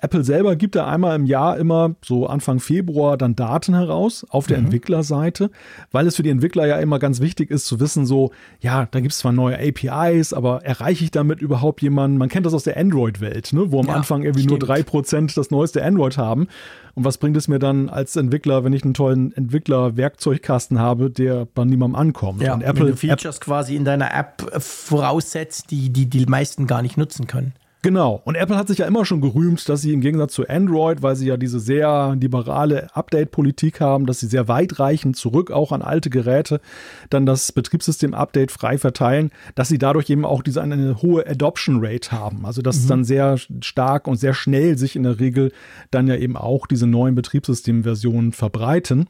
Apple selber gibt da einmal im Jahr immer so Anfang Februar dann Daten heraus auf der mhm. Entwicklerseite, weil es für die Entwickler ja immer ganz wichtig ist zu wissen, so, ja, da gibt es zwar neue APIs, aber erreiche ich damit überhaupt jemanden? Man kennt das aus der Android-Welt, ne, wo am ja, Anfang irgendwie stimmt. nur drei Prozent das neueste Android haben. Und was bringt es mir dann als Entwickler, wenn ich einen tollen Entwickler-Werkzeugkasten habe, der bei niemandem ankommt? Ja, und Apple, wenn du Features App quasi in deiner App voraussetzt, die, die die meisten gar nicht nutzen können. Genau. Und Apple hat sich ja immer schon gerühmt, dass sie im Gegensatz zu Android, weil sie ja diese sehr liberale Update-Politik haben, dass sie sehr weitreichend zurück auch an alte Geräte dann das Betriebssystem-Update frei verteilen, dass sie dadurch eben auch diese eine hohe Adoption Rate haben. Also dass mhm. dann sehr stark und sehr schnell sich in der Regel dann ja eben auch diese neuen Betriebssystem-Versionen verbreiten.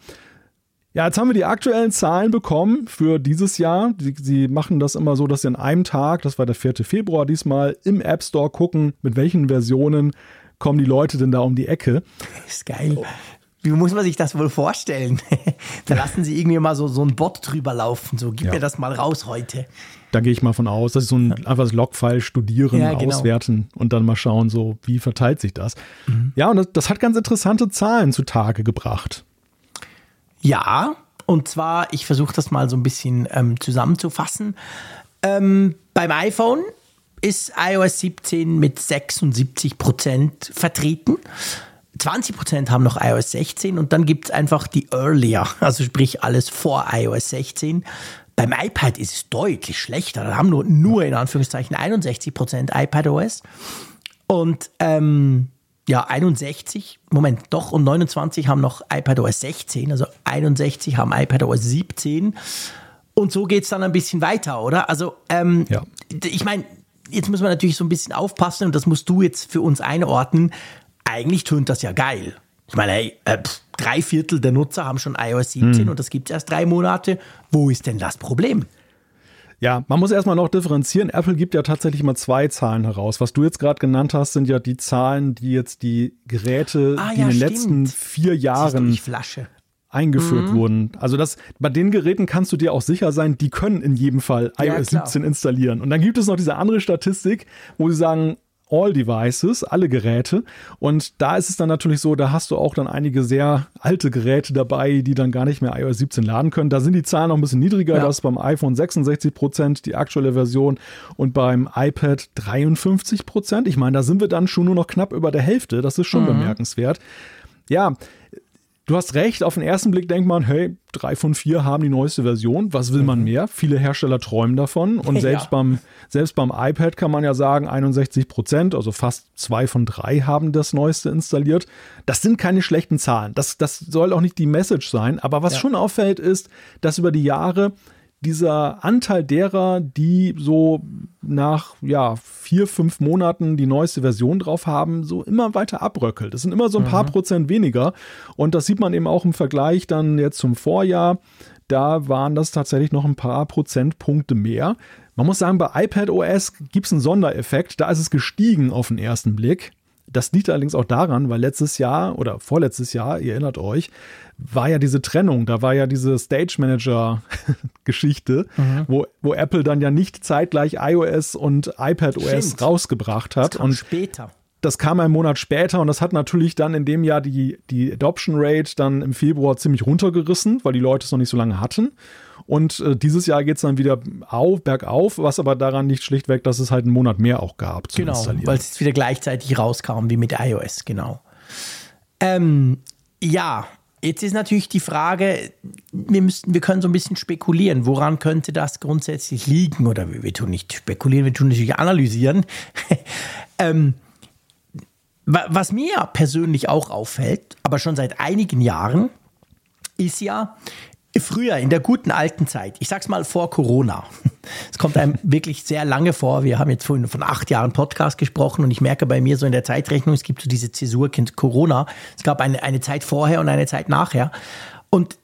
Ja, jetzt haben wir die aktuellen Zahlen bekommen für dieses Jahr. Sie, sie, machen das immer so, dass sie an einem Tag, das war der 4. Februar diesmal, im App Store gucken, mit welchen Versionen kommen die Leute denn da um die Ecke. Das ist geil. Wie muss man sich das wohl vorstellen? da lassen sie irgendwie mal so, so einen Bot drüber laufen. So, gib ja. mir das mal raus heute. Da gehe ich mal von aus, dass sie so ein einfach das Logfile studieren, ja, genau. auswerten und dann mal schauen, so wie verteilt sich das. Mhm. Ja, und das, das hat ganz interessante Zahlen zutage gebracht. Ja, und zwar, ich versuche das mal so ein bisschen ähm, zusammenzufassen. Ähm, beim iPhone ist iOS 17 mit 76 Prozent vertreten. 20 Prozent haben noch iOS 16 und dann gibt es einfach die Earlier, also sprich alles vor iOS 16. Beim iPad ist es deutlich schlechter. Da haben nur, nur in Anführungszeichen 61 Prozent iPadOS. Und ähm, ja, 61, Moment, doch, und 29 haben noch iPadOS 16, also 61 haben iPadOS 17. Und so geht es dann ein bisschen weiter, oder? Also, ähm, ja. ich meine, jetzt muss man natürlich so ein bisschen aufpassen und das musst du jetzt für uns einordnen. Eigentlich tönt das ja geil. Ich meine, hey, äh, pff, drei Viertel der Nutzer haben schon iOS 17 hm. und das gibt es erst drei Monate. Wo ist denn das Problem? Ja, man muss erstmal noch differenzieren. Apple gibt ja tatsächlich mal zwei Zahlen heraus. Was du jetzt gerade genannt hast, sind ja die Zahlen, die jetzt die Geräte, ah, die ja, in den stimmt. letzten vier Jahren eingeführt mhm. wurden. Also das, bei den Geräten kannst du dir auch sicher sein, die können in jedem Fall iOS ja, 17 installieren. Und dann gibt es noch diese andere Statistik, wo sie sagen, All Devices, alle Geräte. Und da ist es dann natürlich so, da hast du auch dann einige sehr alte Geräte dabei, die dann gar nicht mehr iOS 17 laden können. Da sind die Zahlen noch ein bisschen niedriger. Ja. Das ist beim iPhone 66 Prozent, die aktuelle Version, und beim iPad 53 Prozent. Ich meine, da sind wir dann schon nur noch knapp über der Hälfte. Das ist schon mhm. bemerkenswert. Ja, Du hast recht, auf den ersten Blick denkt man, hey, drei von vier haben die neueste Version, was will man mhm. mehr? Viele Hersteller träumen davon und selbst, ja. beim, selbst beim iPad kann man ja sagen, 61 Prozent, also fast zwei von drei haben das neueste installiert. Das sind keine schlechten Zahlen, das, das soll auch nicht die Message sein, aber was ja. schon auffällt ist, dass über die Jahre dieser Anteil derer, die so nach ja, vier, fünf Monaten die neueste Version drauf haben, so immer weiter abröckelt. Es sind immer so ein paar mhm. Prozent weniger. Und das sieht man eben auch im Vergleich dann jetzt zum Vorjahr. Da waren das tatsächlich noch ein paar Prozentpunkte mehr. Man muss sagen, bei iPad OS gibt es einen Sondereffekt. Da ist es gestiegen auf den ersten Blick. Das liegt allerdings auch daran, weil letztes Jahr oder vorletztes Jahr, ihr erinnert euch, war ja diese Trennung, da war ja diese Stage Manager-Geschichte, mhm. wo, wo Apple dann ja nicht zeitgleich iOS und iPadOS Stimmt. rausgebracht hat. Das kam und später. Das kam einen Monat später und das hat natürlich dann in dem Jahr die, die Adoption Rate dann im Februar ziemlich runtergerissen, weil die Leute es noch nicht so lange hatten. Und äh, dieses Jahr geht es dann wieder auf, bergauf, was aber daran nicht schlichtweg, dass es halt einen Monat mehr auch gab. genau, weil es wieder gleichzeitig rauskam wie mit iOS, genau. Ähm, ja, jetzt ist natürlich die Frage, wir, müssen, wir können so ein bisschen spekulieren, woran könnte das grundsätzlich liegen? Oder wir, wir tun nicht spekulieren, wir tun natürlich analysieren. ähm, was mir persönlich auch auffällt, aber schon seit einigen Jahren, ist ja, Früher, in der guten alten Zeit, ich sag's mal vor Corona, es kommt einem wirklich sehr lange vor. Wir haben jetzt vorhin von acht Jahren Podcast gesprochen und ich merke bei mir so in der Zeitrechnung, es gibt so diese Zäsur Corona. Es gab eine, eine Zeit vorher und eine Zeit nachher. Und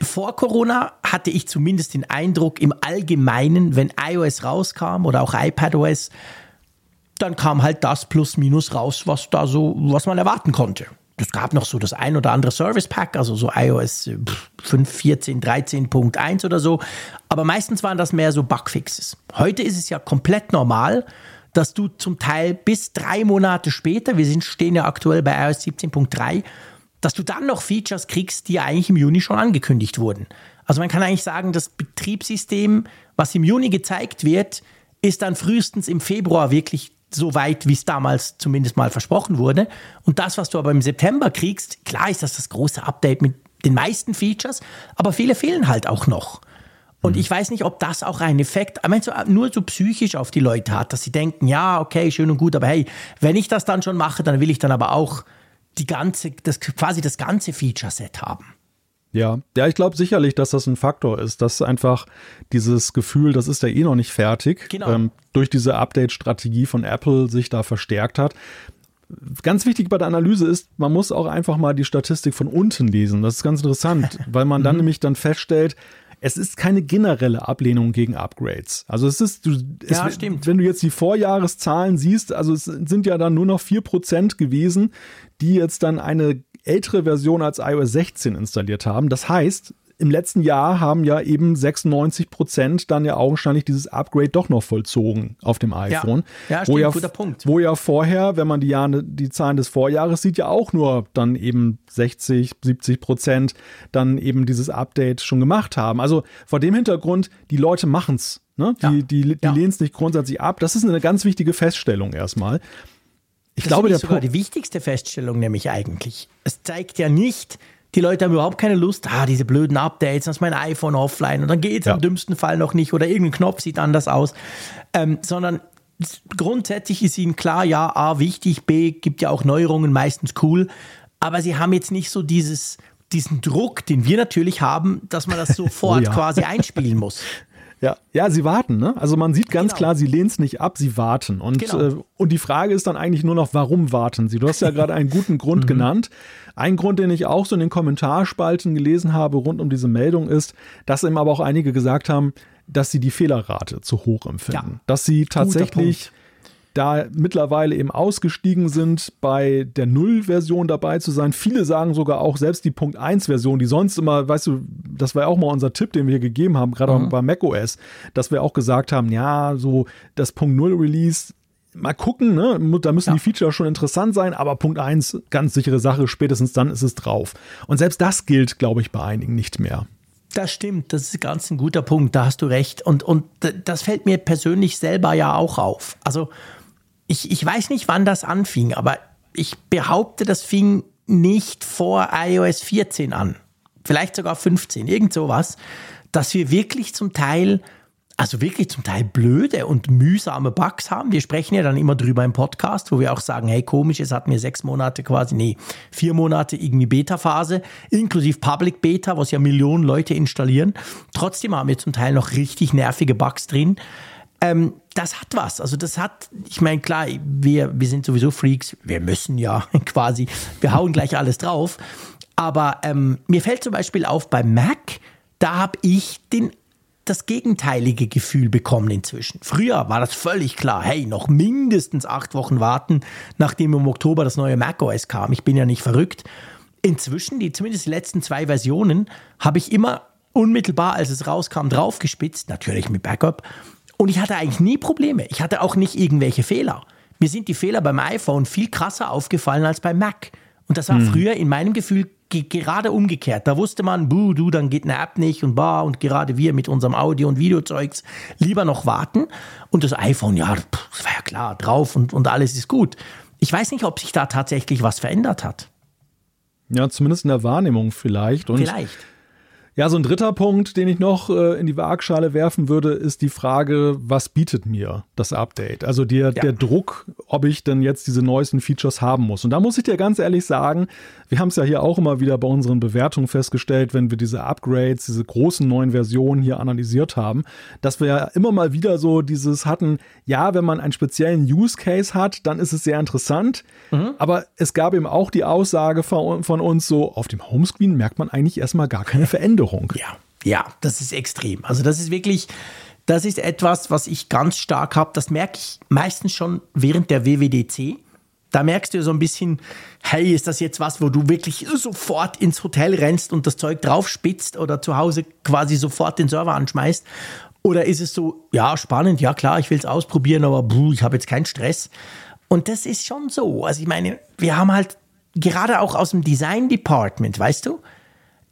vor Corona hatte ich zumindest den Eindruck, im Allgemeinen, wenn iOS rauskam oder auch iPadOS, dann kam halt das plus minus raus, was da so, was man erwarten konnte es gab noch so das ein oder andere Service Pack, also so iOS 5, 14, 13.1 oder so. Aber meistens waren das mehr so Bugfixes. Heute ist es ja komplett normal, dass du zum Teil bis drei Monate später, wir sind, stehen ja aktuell bei iOS 17.3, dass du dann noch Features kriegst, die ja eigentlich im Juni schon angekündigt wurden. Also man kann eigentlich sagen, das Betriebssystem, was im Juni gezeigt wird, ist dann frühestens im Februar wirklich so weit, wie es damals zumindest mal versprochen wurde. Und das, was du aber im September kriegst, klar ist das das große Update mit den meisten Features, aber viele fehlen halt auch noch. Und mhm. ich weiß nicht, ob das auch einen Effekt, ich meine, so, nur so psychisch auf die Leute hat, dass sie denken, ja, okay, schön und gut, aber hey, wenn ich das dann schon mache, dann will ich dann aber auch die ganze, das, quasi das ganze Feature-Set haben. Ja, ja, ich glaube sicherlich, dass das ein Faktor ist, dass einfach dieses Gefühl, das ist ja eh noch nicht fertig, genau. ähm, durch diese Update-Strategie von Apple sich da verstärkt hat. Ganz wichtig bei der Analyse ist, man muss auch einfach mal die Statistik von unten lesen. Das ist ganz interessant, weil man dann mhm. nämlich dann feststellt, es ist keine generelle Ablehnung gegen Upgrades. Also es ist, du, es, ja, stimmt. wenn du jetzt die Vorjahreszahlen siehst, also es sind ja dann nur noch 4% gewesen, die jetzt dann eine ältere Version als iOS 16 installiert haben. Das heißt, im letzten Jahr haben ja eben 96 Prozent dann ja augenscheinlich dieses Upgrade doch noch vollzogen auf dem iPhone. Ja, ja stimmt, wo ja, guter Punkt. Wo ja vorher, wenn man die, Jahre, die Zahlen des Vorjahres sieht, ja auch nur dann eben 60, 70 Prozent dann eben dieses Update schon gemacht haben. Also vor dem Hintergrund, die Leute machen's. Ne? Die, ja. die, die, die ja. lehnen es nicht grundsätzlich ab. Das ist eine ganz wichtige Feststellung erstmal. Ich das glaube, ist sogar die wichtigste Feststellung nämlich eigentlich. Es zeigt ja nicht, die Leute haben überhaupt keine Lust, ah, diese blöden Updates, dann ist mein iPhone offline und dann geht es ja. im dümmsten Fall noch nicht oder irgendein Knopf sieht anders aus, ähm, sondern grundsätzlich ist ihnen klar, ja, A, wichtig, B, gibt ja auch Neuerungen, meistens cool, aber sie haben jetzt nicht so dieses, diesen Druck, den wir natürlich haben, dass man das sofort oh ja. quasi einspielen muss. Ja, ja, sie warten, ne? Also man sieht ganz genau. klar, sie lehnen es nicht ab, sie warten. Und, genau. äh, und die Frage ist dann eigentlich nur noch, warum warten sie? Du hast ja gerade einen guten Grund mhm. genannt. Ein Grund, den ich auch so in den Kommentarspalten gelesen habe rund um diese Meldung ist, dass eben aber auch einige gesagt haben, dass sie die Fehlerrate zu hoch empfinden. Ja. Dass sie tatsächlich da mittlerweile eben ausgestiegen sind, bei der Null-Version dabei zu sein. Viele sagen sogar auch, selbst die Punkt 1-Version, die sonst immer, weißt du, das war ja auch mal unser Tipp, den wir gegeben haben, gerade mhm. bei macOS, dass wir auch gesagt haben, ja, so das Punkt 0 Release, mal gucken, ne? da müssen ja. die Feature schon interessant sein, aber Punkt 1, ganz sichere Sache, spätestens dann ist es drauf. Und selbst das gilt, glaube ich, bei einigen nicht mehr. Das stimmt, das ist ganz ein guter Punkt, da hast du recht. Und, und das fällt mir persönlich selber ja auch auf. Also ich, ich weiß nicht, wann das anfing, aber ich behaupte, das fing nicht vor iOS 14 an. Vielleicht sogar 15, irgend sowas, dass wir wirklich zum Teil, also wirklich zum Teil blöde und mühsame Bugs haben. Wir sprechen ja dann immer drüber im Podcast, wo wir auch sagen, hey, komisch, es hat mir sechs Monate quasi, nee, vier Monate irgendwie Beta-Phase, inklusive Public Beta, was ja Millionen Leute installieren. Trotzdem haben wir zum Teil noch richtig nervige Bugs drin. Ähm, das hat was. Also das hat, ich meine, klar, wir, wir sind sowieso Freaks, wir müssen ja quasi, wir hauen gleich alles drauf. Aber ähm, mir fällt zum Beispiel auf, bei Mac, da habe ich den das gegenteilige Gefühl bekommen inzwischen. Früher war das völlig klar, hey, noch mindestens acht Wochen warten, nachdem im Oktober das neue macOS kam. Ich bin ja nicht verrückt. Inzwischen, die zumindest die letzten zwei Versionen, habe ich immer unmittelbar, als es rauskam, draufgespitzt, natürlich mit Backup. Und ich hatte eigentlich nie Probleme. Ich hatte auch nicht irgendwelche Fehler. Mir sind die Fehler beim iPhone viel krasser aufgefallen als beim Mac. Und das war hm. früher in meinem Gefühl gerade umgekehrt. Da wusste man, buh, du, dann geht eine App nicht und bar und gerade wir mit unserem Audio- und Videozeugs lieber noch warten. Und das iPhone, ja, das war ja klar, drauf und, und alles ist gut. Ich weiß nicht, ob sich da tatsächlich was verändert hat. Ja, zumindest in der Wahrnehmung vielleicht. Und vielleicht. Ja, so ein dritter Punkt, den ich noch äh, in die Waagschale werfen würde, ist die Frage, was bietet mir das Update? Also der, ja. der Druck, ob ich denn jetzt diese neuesten Features haben muss. Und da muss ich dir ganz ehrlich sagen, wir haben es ja hier auch immer wieder bei unseren Bewertungen festgestellt, wenn wir diese Upgrades, diese großen neuen Versionen hier analysiert haben, dass wir ja immer mal wieder so dieses hatten, ja, wenn man einen speziellen Use Case hat, dann ist es sehr interessant. Mhm. Aber es gab eben auch die Aussage von, von uns so, auf dem Homescreen merkt man eigentlich erstmal gar keine Veränderung. Veränderung. Ja, ja, das ist extrem. Also das ist wirklich, das ist etwas, was ich ganz stark habe. Das merke ich meistens schon während der WWDC. Da merkst du so ein bisschen, hey, ist das jetzt was, wo du wirklich sofort ins Hotel rennst und das Zeug draufspitzt oder zu Hause quasi sofort den Server anschmeißt? Oder ist es so, ja, spannend, ja klar, ich will es ausprobieren, aber buh, ich habe jetzt keinen Stress. Und das ist schon so. Also ich meine, wir haben halt gerade auch aus dem Design Department, weißt du,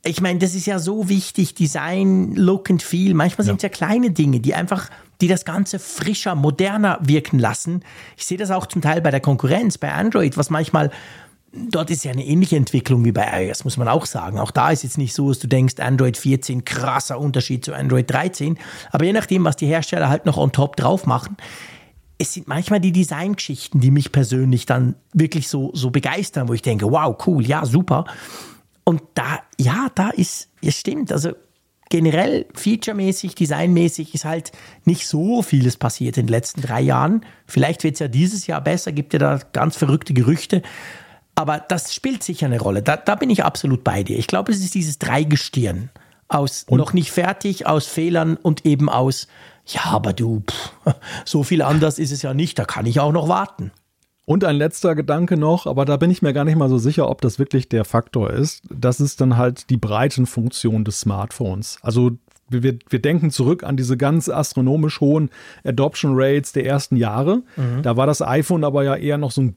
ich meine, das ist ja so wichtig, Design, Look and Feel. Manchmal sind es ja. ja kleine Dinge, die einfach, die das Ganze frischer, moderner wirken lassen. Ich sehe das auch zum Teil bei der Konkurrenz, bei Android, was manchmal dort ist ja eine ähnliche Entwicklung wie bei iOS, muss man auch sagen. Auch da ist jetzt nicht so, dass du denkst, Android 14, krasser Unterschied zu Android 13. Aber je nachdem, was die Hersteller halt noch on top drauf machen, es sind manchmal die Designgeschichten, die mich persönlich dann wirklich so, so begeistern, wo ich denke, wow, cool, ja, super. Und da, ja, da ist, es stimmt, also generell featuremäßig, designmäßig ist halt nicht so vieles passiert in den letzten drei Jahren. Vielleicht wird es ja dieses Jahr besser, gibt ja da ganz verrückte Gerüchte. Aber das spielt sicher eine Rolle. Da, da bin ich absolut bei dir. Ich glaube, es ist dieses Dreigestirn aus und? noch nicht fertig, aus Fehlern und eben aus, ja, aber du, pff, so viel anders ist es ja nicht, da kann ich auch noch warten. Und ein letzter Gedanke noch, aber da bin ich mir gar nicht mal so sicher, ob das wirklich der Faktor ist. Das ist dann halt die Breitenfunktion des Smartphones. Also wir, wir denken zurück an diese ganz astronomisch hohen Adoption Rates der ersten Jahre. Mhm. Da war das iPhone aber ja eher noch so ein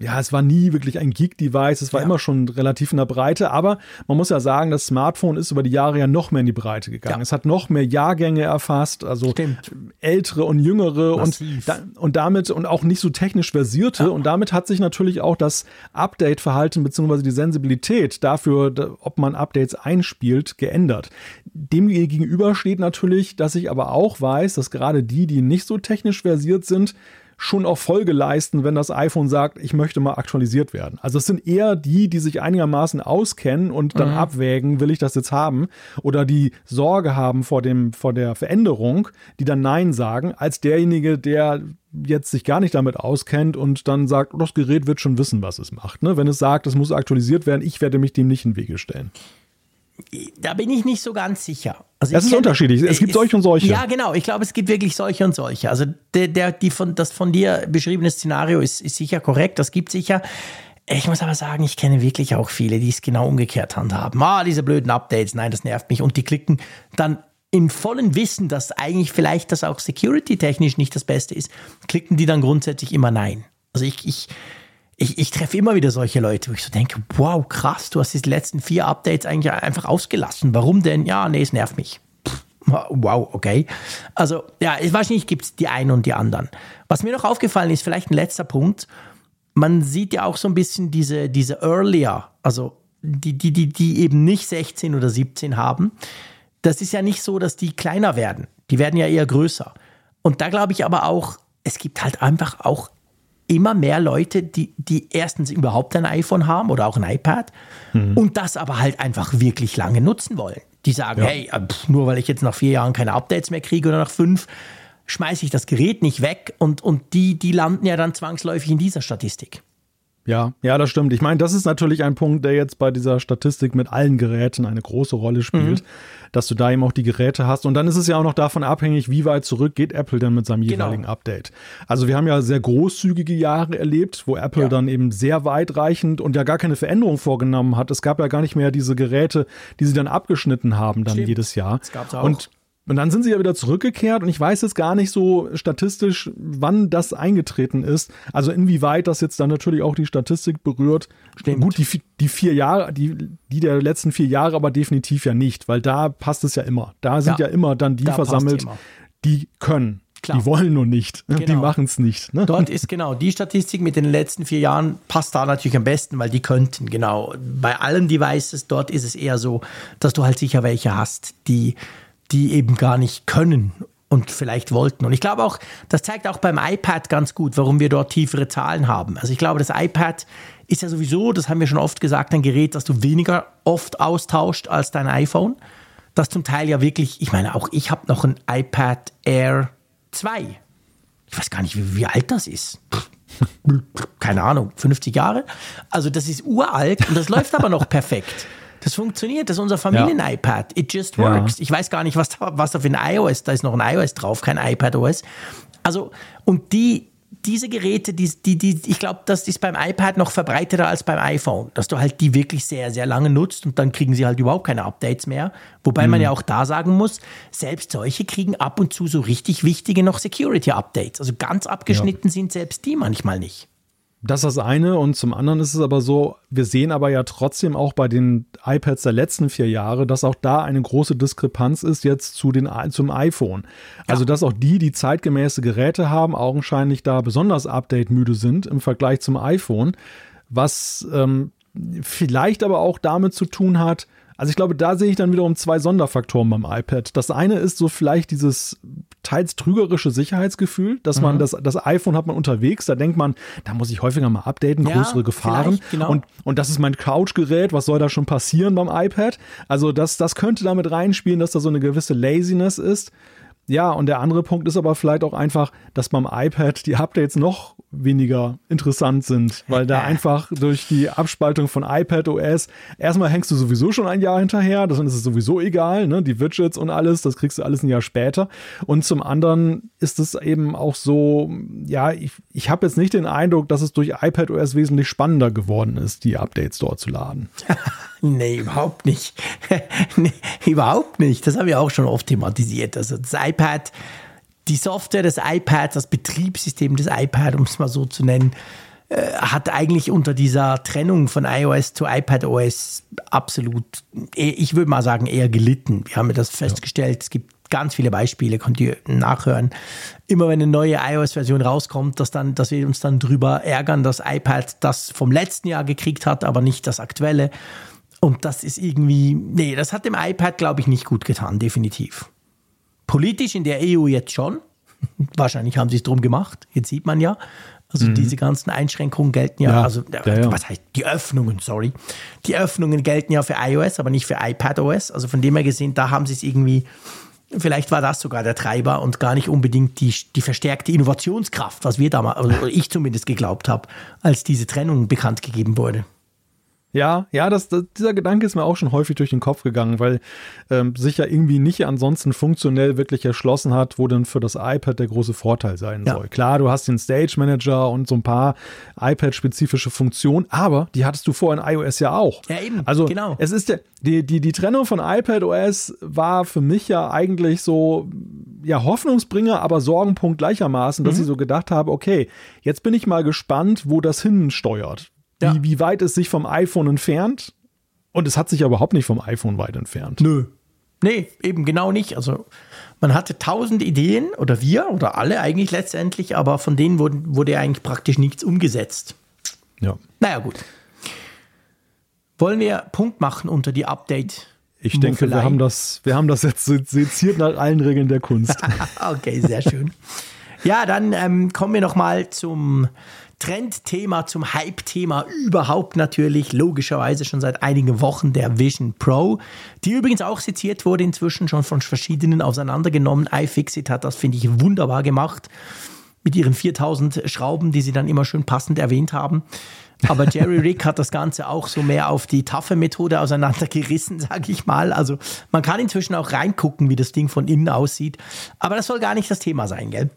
ja, es war nie wirklich ein Geek-Device, es war ja. immer schon relativ in der Breite, aber man muss ja sagen, das Smartphone ist über die Jahre ja noch mehr in die Breite gegangen. Ja. Es hat noch mehr Jahrgänge erfasst, also Stimmt. ältere und jüngere und, da, und damit und auch nicht so technisch versierte ja. und damit hat sich natürlich auch das Update-Verhalten bzw. die Sensibilität dafür, ob man Updates einspielt, geändert. Dem gegenüber steht natürlich, dass ich aber auch weiß, dass gerade die, die nicht so technisch versiert sind, schon auch Folge leisten, wenn das iPhone sagt, ich möchte mal aktualisiert werden. Also es sind eher die, die sich einigermaßen auskennen und dann mhm. abwägen, will ich das jetzt haben oder die Sorge haben vor dem vor der Veränderung, die dann nein sagen, als derjenige, der jetzt sich gar nicht damit auskennt und dann sagt, das Gerät wird schon wissen, was es macht. Ne? Wenn es sagt, es muss aktualisiert werden, ich werde mich dem nicht in den Wege stellen. Da bin ich nicht so ganz sicher. Also das ist kenne, unterschiedlich. Es gibt solche und solche. Ja, genau. Ich glaube, es gibt wirklich solche und solche. Also der, der, die von, das von dir beschriebene Szenario ist, ist sicher korrekt. Das gibt sicher. Ich muss aber sagen, ich kenne wirklich auch viele, die es genau umgekehrt handhaben. Ah, diese blöden Updates, nein, das nervt mich. Und die klicken dann im vollen Wissen, dass eigentlich vielleicht das auch security-technisch nicht das Beste ist, klicken die dann grundsätzlich immer Nein. Also ich, ich, ich, ich treffe immer wieder solche Leute, wo ich so denke, wow, krass, du hast die letzten vier Updates eigentlich einfach ausgelassen. Warum denn? Ja, nee, es nervt mich. Wow, okay. Also, ja, wahrscheinlich gibt es die einen und die anderen. Was mir noch aufgefallen ist, vielleicht ein letzter Punkt, man sieht ja auch so ein bisschen diese, diese Earlier, also die, die, die, die eben nicht 16 oder 17 haben. Das ist ja nicht so, dass die kleiner werden. Die werden ja eher größer. Und da glaube ich aber auch, es gibt halt einfach auch immer mehr Leute, die, die erstens überhaupt ein iPhone haben oder auch ein iPad mhm. und das aber halt einfach wirklich lange nutzen wollen. Die sagen, ja. hey, äh, pff, nur weil ich jetzt nach vier Jahren keine Updates mehr kriege oder nach fünf, schmeiße ich das Gerät nicht weg und, und die, die landen ja dann zwangsläufig in dieser Statistik. Ja, ja, das stimmt. Ich meine, das ist natürlich ein Punkt, der jetzt bei dieser Statistik mit allen Geräten eine große Rolle spielt, mhm. dass du da eben auch die Geräte hast. Und dann ist es ja auch noch davon abhängig, wie weit zurück geht Apple denn mit seinem genau. jeweiligen. Update. Also wir haben ja sehr großzügige Jahre erlebt, wo Apple ja. dann eben sehr weitreichend und ja gar keine Veränderung vorgenommen hat. Es gab ja gar nicht mehr diese Geräte, die sie dann abgeschnitten haben dann Stimmt. jedes Jahr. Das gab's auch. Und und dann sind sie ja wieder zurückgekehrt und ich weiß jetzt gar nicht so statistisch, wann das eingetreten ist. Also inwieweit das jetzt dann natürlich auch die Statistik berührt. Stimmt. Gut, die, die vier Jahre, die, die der letzten vier Jahre aber definitiv ja nicht, weil da passt es ja immer. Da sind ja, ja immer dann die versammelt, die können. Klar. Die wollen nur nicht. Genau. Die machen es nicht. Ne? Dort ist genau die Statistik mit den letzten vier Jahren passt da natürlich am besten, weil die könnten. Genau. Bei allen Devices dort ist es eher so, dass du halt sicher welche hast, die die eben gar nicht können und vielleicht wollten. Und ich glaube auch, das zeigt auch beim iPad ganz gut, warum wir dort tiefere Zahlen haben. Also ich glaube, das iPad ist ja sowieso, das haben wir schon oft gesagt, ein Gerät, das du weniger oft austauscht als dein iPhone. Das zum Teil ja wirklich, ich meine, auch ich habe noch ein iPad Air 2. Ich weiß gar nicht, wie, wie alt das ist. Keine Ahnung, 50 Jahre. Also das ist uralt und das läuft aber noch perfekt. Das funktioniert, das ist unser Familien-iPad. It just works. Ich weiß gar nicht, was da, was da für ein iOS, da ist noch ein iOS drauf, kein iPad-OS. Also, und die, diese Geräte, die, die, die, ich glaube, das ist beim iPad noch verbreiteter als beim iPhone, dass du halt die wirklich sehr, sehr lange nutzt und dann kriegen sie halt überhaupt keine Updates mehr. Wobei mhm. man ja auch da sagen muss, selbst solche kriegen ab und zu so richtig wichtige noch Security-Updates. Also ganz abgeschnitten ja. sind selbst die manchmal nicht. Das ist das eine und zum anderen ist es aber so, wir sehen aber ja trotzdem auch bei den iPads der letzten vier Jahre, dass auch da eine große Diskrepanz ist jetzt zu den, zum iPhone. Also dass auch die, die zeitgemäße Geräte haben, augenscheinlich da besonders update-müde sind im Vergleich zum iPhone, was ähm, vielleicht aber auch damit zu tun hat, also ich glaube, da sehe ich dann wiederum zwei Sonderfaktoren beim iPad. Das eine ist so vielleicht dieses teils trügerische Sicherheitsgefühl, dass man mhm. das, das iPhone hat man unterwegs, da denkt man, da muss ich häufiger mal updaten, ja, größere Gefahren. Genau. Und, und das ist mein Couchgerät, was soll da schon passieren beim iPad? Also das, das könnte damit reinspielen, dass da so eine gewisse Laziness ist. Ja, und der andere Punkt ist aber vielleicht auch einfach, dass beim iPad die Updates noch weniger interessant sind, weil da einfach durch die Abspaltung von iPad OS erstmal hängst du sowieso schon ein Jahr hinterher, dann ist es sowieso egal, ne? die Widgets und alles, das kriegst du alles ein Jahr später. Und zum anderen ist es eben auch so, ja, ich, ich habe jetzt nicht den Eindruck, dass es durch iPad OS wesentlich spannender geworden ist, die Updates dort zu laden. nee, überhaupt nicht. nee, überhaupt nicht. Das habe ich auch schon oft thematisiert. Also das iPad die Software des iPads, das Betriebssystem des iPads, um es mal so zu nennen, äh, hat eigentlich unter dieser Trennung von iOS zu iPadOS absolut, eh, ich würde mal sagen, eher gelitten. Wir haben das festgestellt, ja. es gibt ganz viele Beispiele, könnt ihr nachhören. Immer wenn eine neue iOS-Version rauskommt, dass, dann, dass wir uns dann drüber ärgern, dass iPad das vom letzten Jahr gekriegt hat, aber nicht das aktuelle. Und das ist irgendwie, nee, das hat dem iPad, glaube ich, nicht gut getan, definitiv. Politisch in der EU jetzt schon. Wahrscheinlich haben sie es drum gemacht. Jetzt sieht man ja. Also mhm. diese ganzen Einschränkungen gelten ja, ja also ja, was heißt die Öffnungen, sorry. Die Öffnungen gelten ja für iOS, aber nicht für iPadOS. Also von dem her gesehen, da haben sie es irgendwie, vielleicht war das sogar der Treiber und gar nicht unbedingt die, die verstärkte Innovationskraft, was wir damals, also ich zumindest geglaubt habe, als diese Trennung bekannt gegeben wurde. Ja, ja, das, das, dieser Gedanke ist mir auch schon häufig durch den Kopf gegangen, weil ähm, sich ja irgendwie nicht ansonsten funktionell wirklich erschlossen hat, wo denn für das iPad der große Vorteil sein ja. soll. Klar, du hast den Stage Manager und so ein paar iPad-spezifische Funktionen, aber die hattest du vorher in iOS ja auch. Ja, eben. Also genau. es ist der, die, die, die Trennung von iPad OS war für mich ja eigentlich so, ja, Hoffnungsbringer, aber Sorgenpunkt gleichermaßen, dass mhm. ich so gedacht habe, okay, jetzt bin ich mal gespannt, wo das hinsteuert ja. wie, wie weit es sich vom iPhone entfernt. Und es hat sich ja überhaupt nicht vom iPhone weit entfernt. Nö. Nee, eben genau nicht. Also man hatte tausend Ideen oder wir oder alle eigentlich letztendlich, aber von denen wurde, wurde eigentlich praktisch nichts umgesetzt. Ja. Naja, gut. Wollen wir Punkt machen unter die Update? Ich denke, wir haben, das, wir haben das jetzt seziert nach allen Regeln der Kunst. okay, sehr schön. Ja, dann ähm, kommen wir nochmal zum Trendthema zum Hype-Thema überhaupt natürlich, logischerweise schon seit einigen Wochen der Vision Pro, die übrigens auch seziert wurde, inzwischen schon von verschiedenen auseinandergenommen. iFixit hat das, finde ich, wunderbar gemacht mit ihren 4000 Schrauben, die sie dann immer schön passend erwähnt haben. Aber Jerry Rick hat das Ganze auch so mehr auf die taffe Methode auseinandergerissen, sage ich mal. Also man kann inzwischen auch reingucken, wie das Ding von innen aussieht. Aber das soll gar nicht das Thema sein, gell?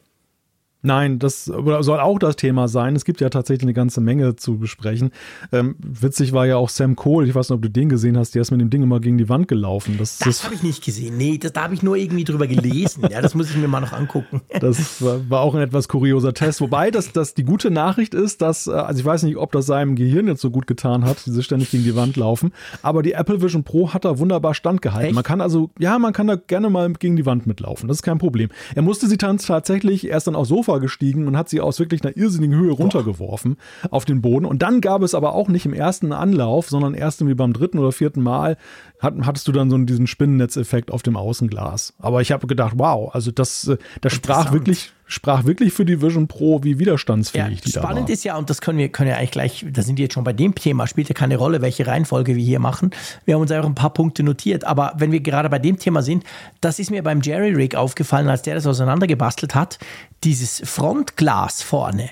Nein, das soll auch das Thema sein. Es gibt ja tatsächlich eine ganze Menge zu besprechen. Ähm, witzig war ja auch Sam Cole, ich weiß nicht, ob du den gesehen hast, der ist mit dem Ding immer gegen die Wand gelaufen. Das, das, das habe ich nicht gesehen. Nee, das, da habe ich nur irgendwie drüber gelesen. ja, das muss ich mir mal noch angucken. das war, war, auch ein etwas kurioser Test. Wobei das, das die gute Nachricht ist, dass, äh, also ich weiß nicht, ob das seinem Gehirn jetzt so gut getan hat, diese ständig gegen die Wand laufen, aber die Apple Vision Pro hat da wunderbar standgehalten. Echt? Man kann also, ja, man kann da gerne mal gegen die Wand mitlaufen. Das ist kein Problem. Er musste sie dann tatsächlich erst dann aufs Sofa gestiegen und hat sie aus wirklich einer irrsinnigen Höhe runtergeworfen Boah. auf den Boden. Und dann gab es aber auch nicht im ersten Anlauf, sondern erst irgendwie beim dritten oder vierten Mal hat, hattest du dann so diesen Spinnennetzeffekt auf dem Außenglas. Aber ich habe gedacht, wow, also das, äh, das sprach wirklich sprach wirklich für die Vision Pro, wie widerstandsfähig ja, die da war. Spannend ist ja, und das können wir, können ja eigentlich gleich, da sind wir jetzt schon bei dem Thema, spielt ja keine Rolle, welche Reihenfolge wir hier machen. Wir haben uns einfach ein paar Punkte notiert. Aber wenn wir gerade bei dem Thema sind, das ist mir beim Jerry Rig aufgefallen, als der das auseinandergebastelt hat, dieses Frontglas vorne,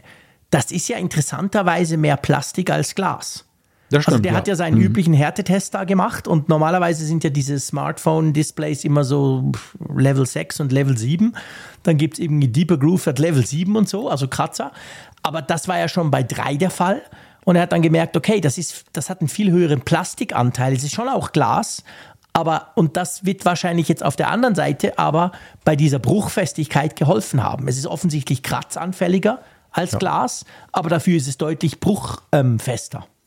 das ist ja interessanterweise mehr Plastik als Glas. Stimmt, also der ja. hat ja seinen mhm. üblichen Härtetest da gemacht und normalerweise sind ja diese Smartphone-Displays immer so Level 6 und Level 7. Dann gibt es eben Deeper Groove at Level 7 und so, also Kratzer. Aber das war ja schon bei 3 der Fall. Und er hat dann gemerkt, okay, das, ist, das hat einen viel höheren Plastikanteil. Es ist schon auch Glas, aber, und das wird wahrscheinlich jetzt auf der anderen Seite aber bei dieser Bruchfestigkeit geholfen haben. Es ist offensichtlich kratzanfälliger als ja. Glas, aber dafür ist es deutlich bruchfester. Ähm,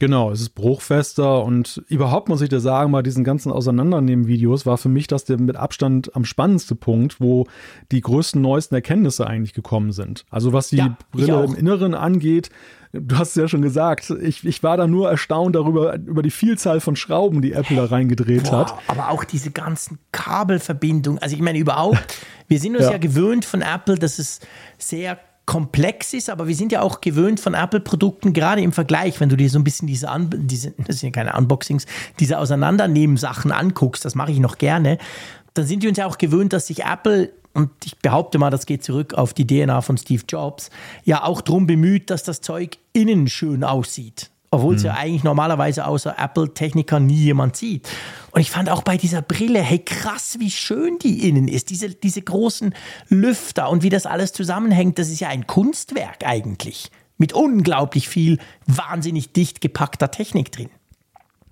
Genau, es ist bruchfester und überhaupt muss ich dir sagen, bei diesen ganzen Auseinandernehmen-Videos war für mich das der mit Abstand am spannendsten Punkt, wo die größten, neuesten Erkenntnisse eigentlich gekommen sind. Also was die ja, Brille im Inneren angeht, du hast es ja schon gesagt, ich, ich war da nur erstaunt darüber, über die Vielzahl von Schrauben, die Apple da reingedreht Boah, hat. Aber auch diese ganzen Kabelverbindungen, also ich meine überhaupt, wir sind uns ja. ja gewöhnt von Apple, dass es sehr komplex ist, aber wir sind ja auch gewöhnt von Apple-Produkten, gerade im Vergleich, wenn du dir so ein bisschen diese, Un diese das sind ja keine Unboxings, diese Auseinandernehmen-Sachen anguckst, das mache ich noch gerne, dann sind wir uns ja auch gewöhnt, dass sich Apple und ich behaupte mal, das geht zurück auf die DNA von Steve Jobs, ja auch darum bemüht, dass das Zeug innen schön aussieht. Obwohl es mhm. ja eigentlich normalerweise außer Apple-Techniker nie jemand sieht. Und ich fand auch bei dieser Brille, hey krass, wie schön die innen ist. Diese, diese großen Lüfter und wie das alles zusammenhängt, das ist ja ein Kunstwerk eigentlich. Mit unglaublich viel wahnsinnig dicht gepackter Technik drin.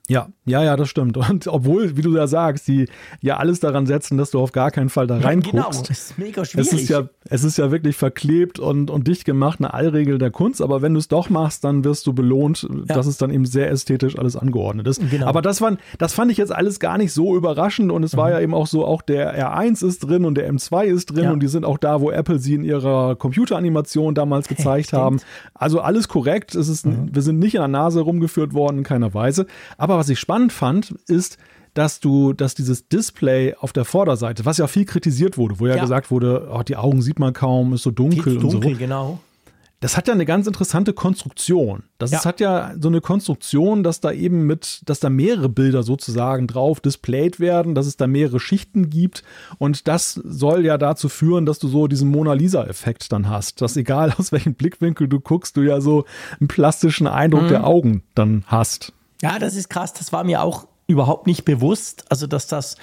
Ja, ja, ja, das stimmt. Und obwohl, wie du ja sagst, die ja alles daran setzen, dass du auf gar keinen Fall da reinguckst. Ja, genau, das ist mega schwierig. Es ist ja, es ist ja wirklich verklebt und, und dicht gemacht, eine Allregel der Kunst. Aber wenn du es doch machst, dann wirst du belohnt, ja. dass es dann eben sehr ästhetisch alles angeordnet ist. Genau. Aber das, waren, das fand ich jetzt alles gar nicht so überraschend. Und es mhm. war ja eben auch so, auch der R1 ist drin und der M2 ist drin. Ja. Und die sind auch da, wo Apple sie in ihrer Computeranimation damals gezeigt haben. Also alles korrekt. Es ist, mhm. Wir sind nicht in der Nase rumgeführt worden, in keiner Weise. Aber was ich spannend fand, ist, dass du, dass dieses Display auf der Vorderseite, was ja viel kritisiert wurde, wo ja, ja. gesagt wurde, oh, die Augen sieht man kaum, ist so dunkel, dunkel und so. genau. Das hat ja eine ganz interessante Konstruktion. Das ja. Ist, hat ja so eine Konstruktion, dass da eben mit, dass da mehrere Bilder sozusagen drauf displayed werden, dass es da mehrere Schichten gibt. Und das soll ja dazu führen, dass du so diesen Mona Lisa-Effekt dann hast. Dass egal aus welchem Blickwinkel du guckst, du ja so einen plastischen Eindruck mhm. der Augen dann hast. Ja, das ist krass. Das war mir auch überhaupt nicht bewusst. Also, dass das,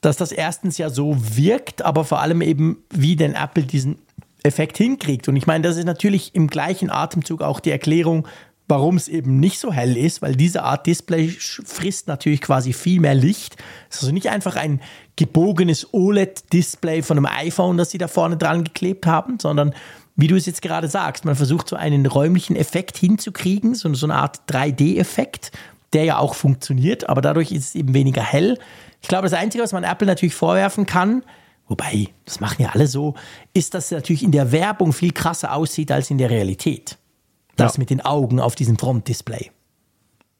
dass das erstens ja so wirkt, aber vor allem eben, wie denn Apple diesen Effekt hinkriegt. Und ich meine, das ist natürlich im gleichen Atemzug auch die Erklärung, warum es eben nicht so hell ist, weil diese Art Display frisst natürlich quasi viel mehr Licht. Es ist also nicht einfach ein gebogenes OLED-Display von einem iPhone, das sie da vorne dran geklebt haben, sondern wie du es jetzt gerade sagst, man versucht so einen räumlichen Effekt hinzukriegen, so, so eine Art 3D-Effekt der ja auch funktioniert, aber dadurch ist es eben weniger hell. Ich glaube, das Einzige, was man Apple natürlich vorwerfen kann, wobei, das machen ja alle so, ist, dass es natürlich in der Werbung viel krasser aussieht als in der Realität. Das ja. mit den Augen auf diesem Frontdisplay.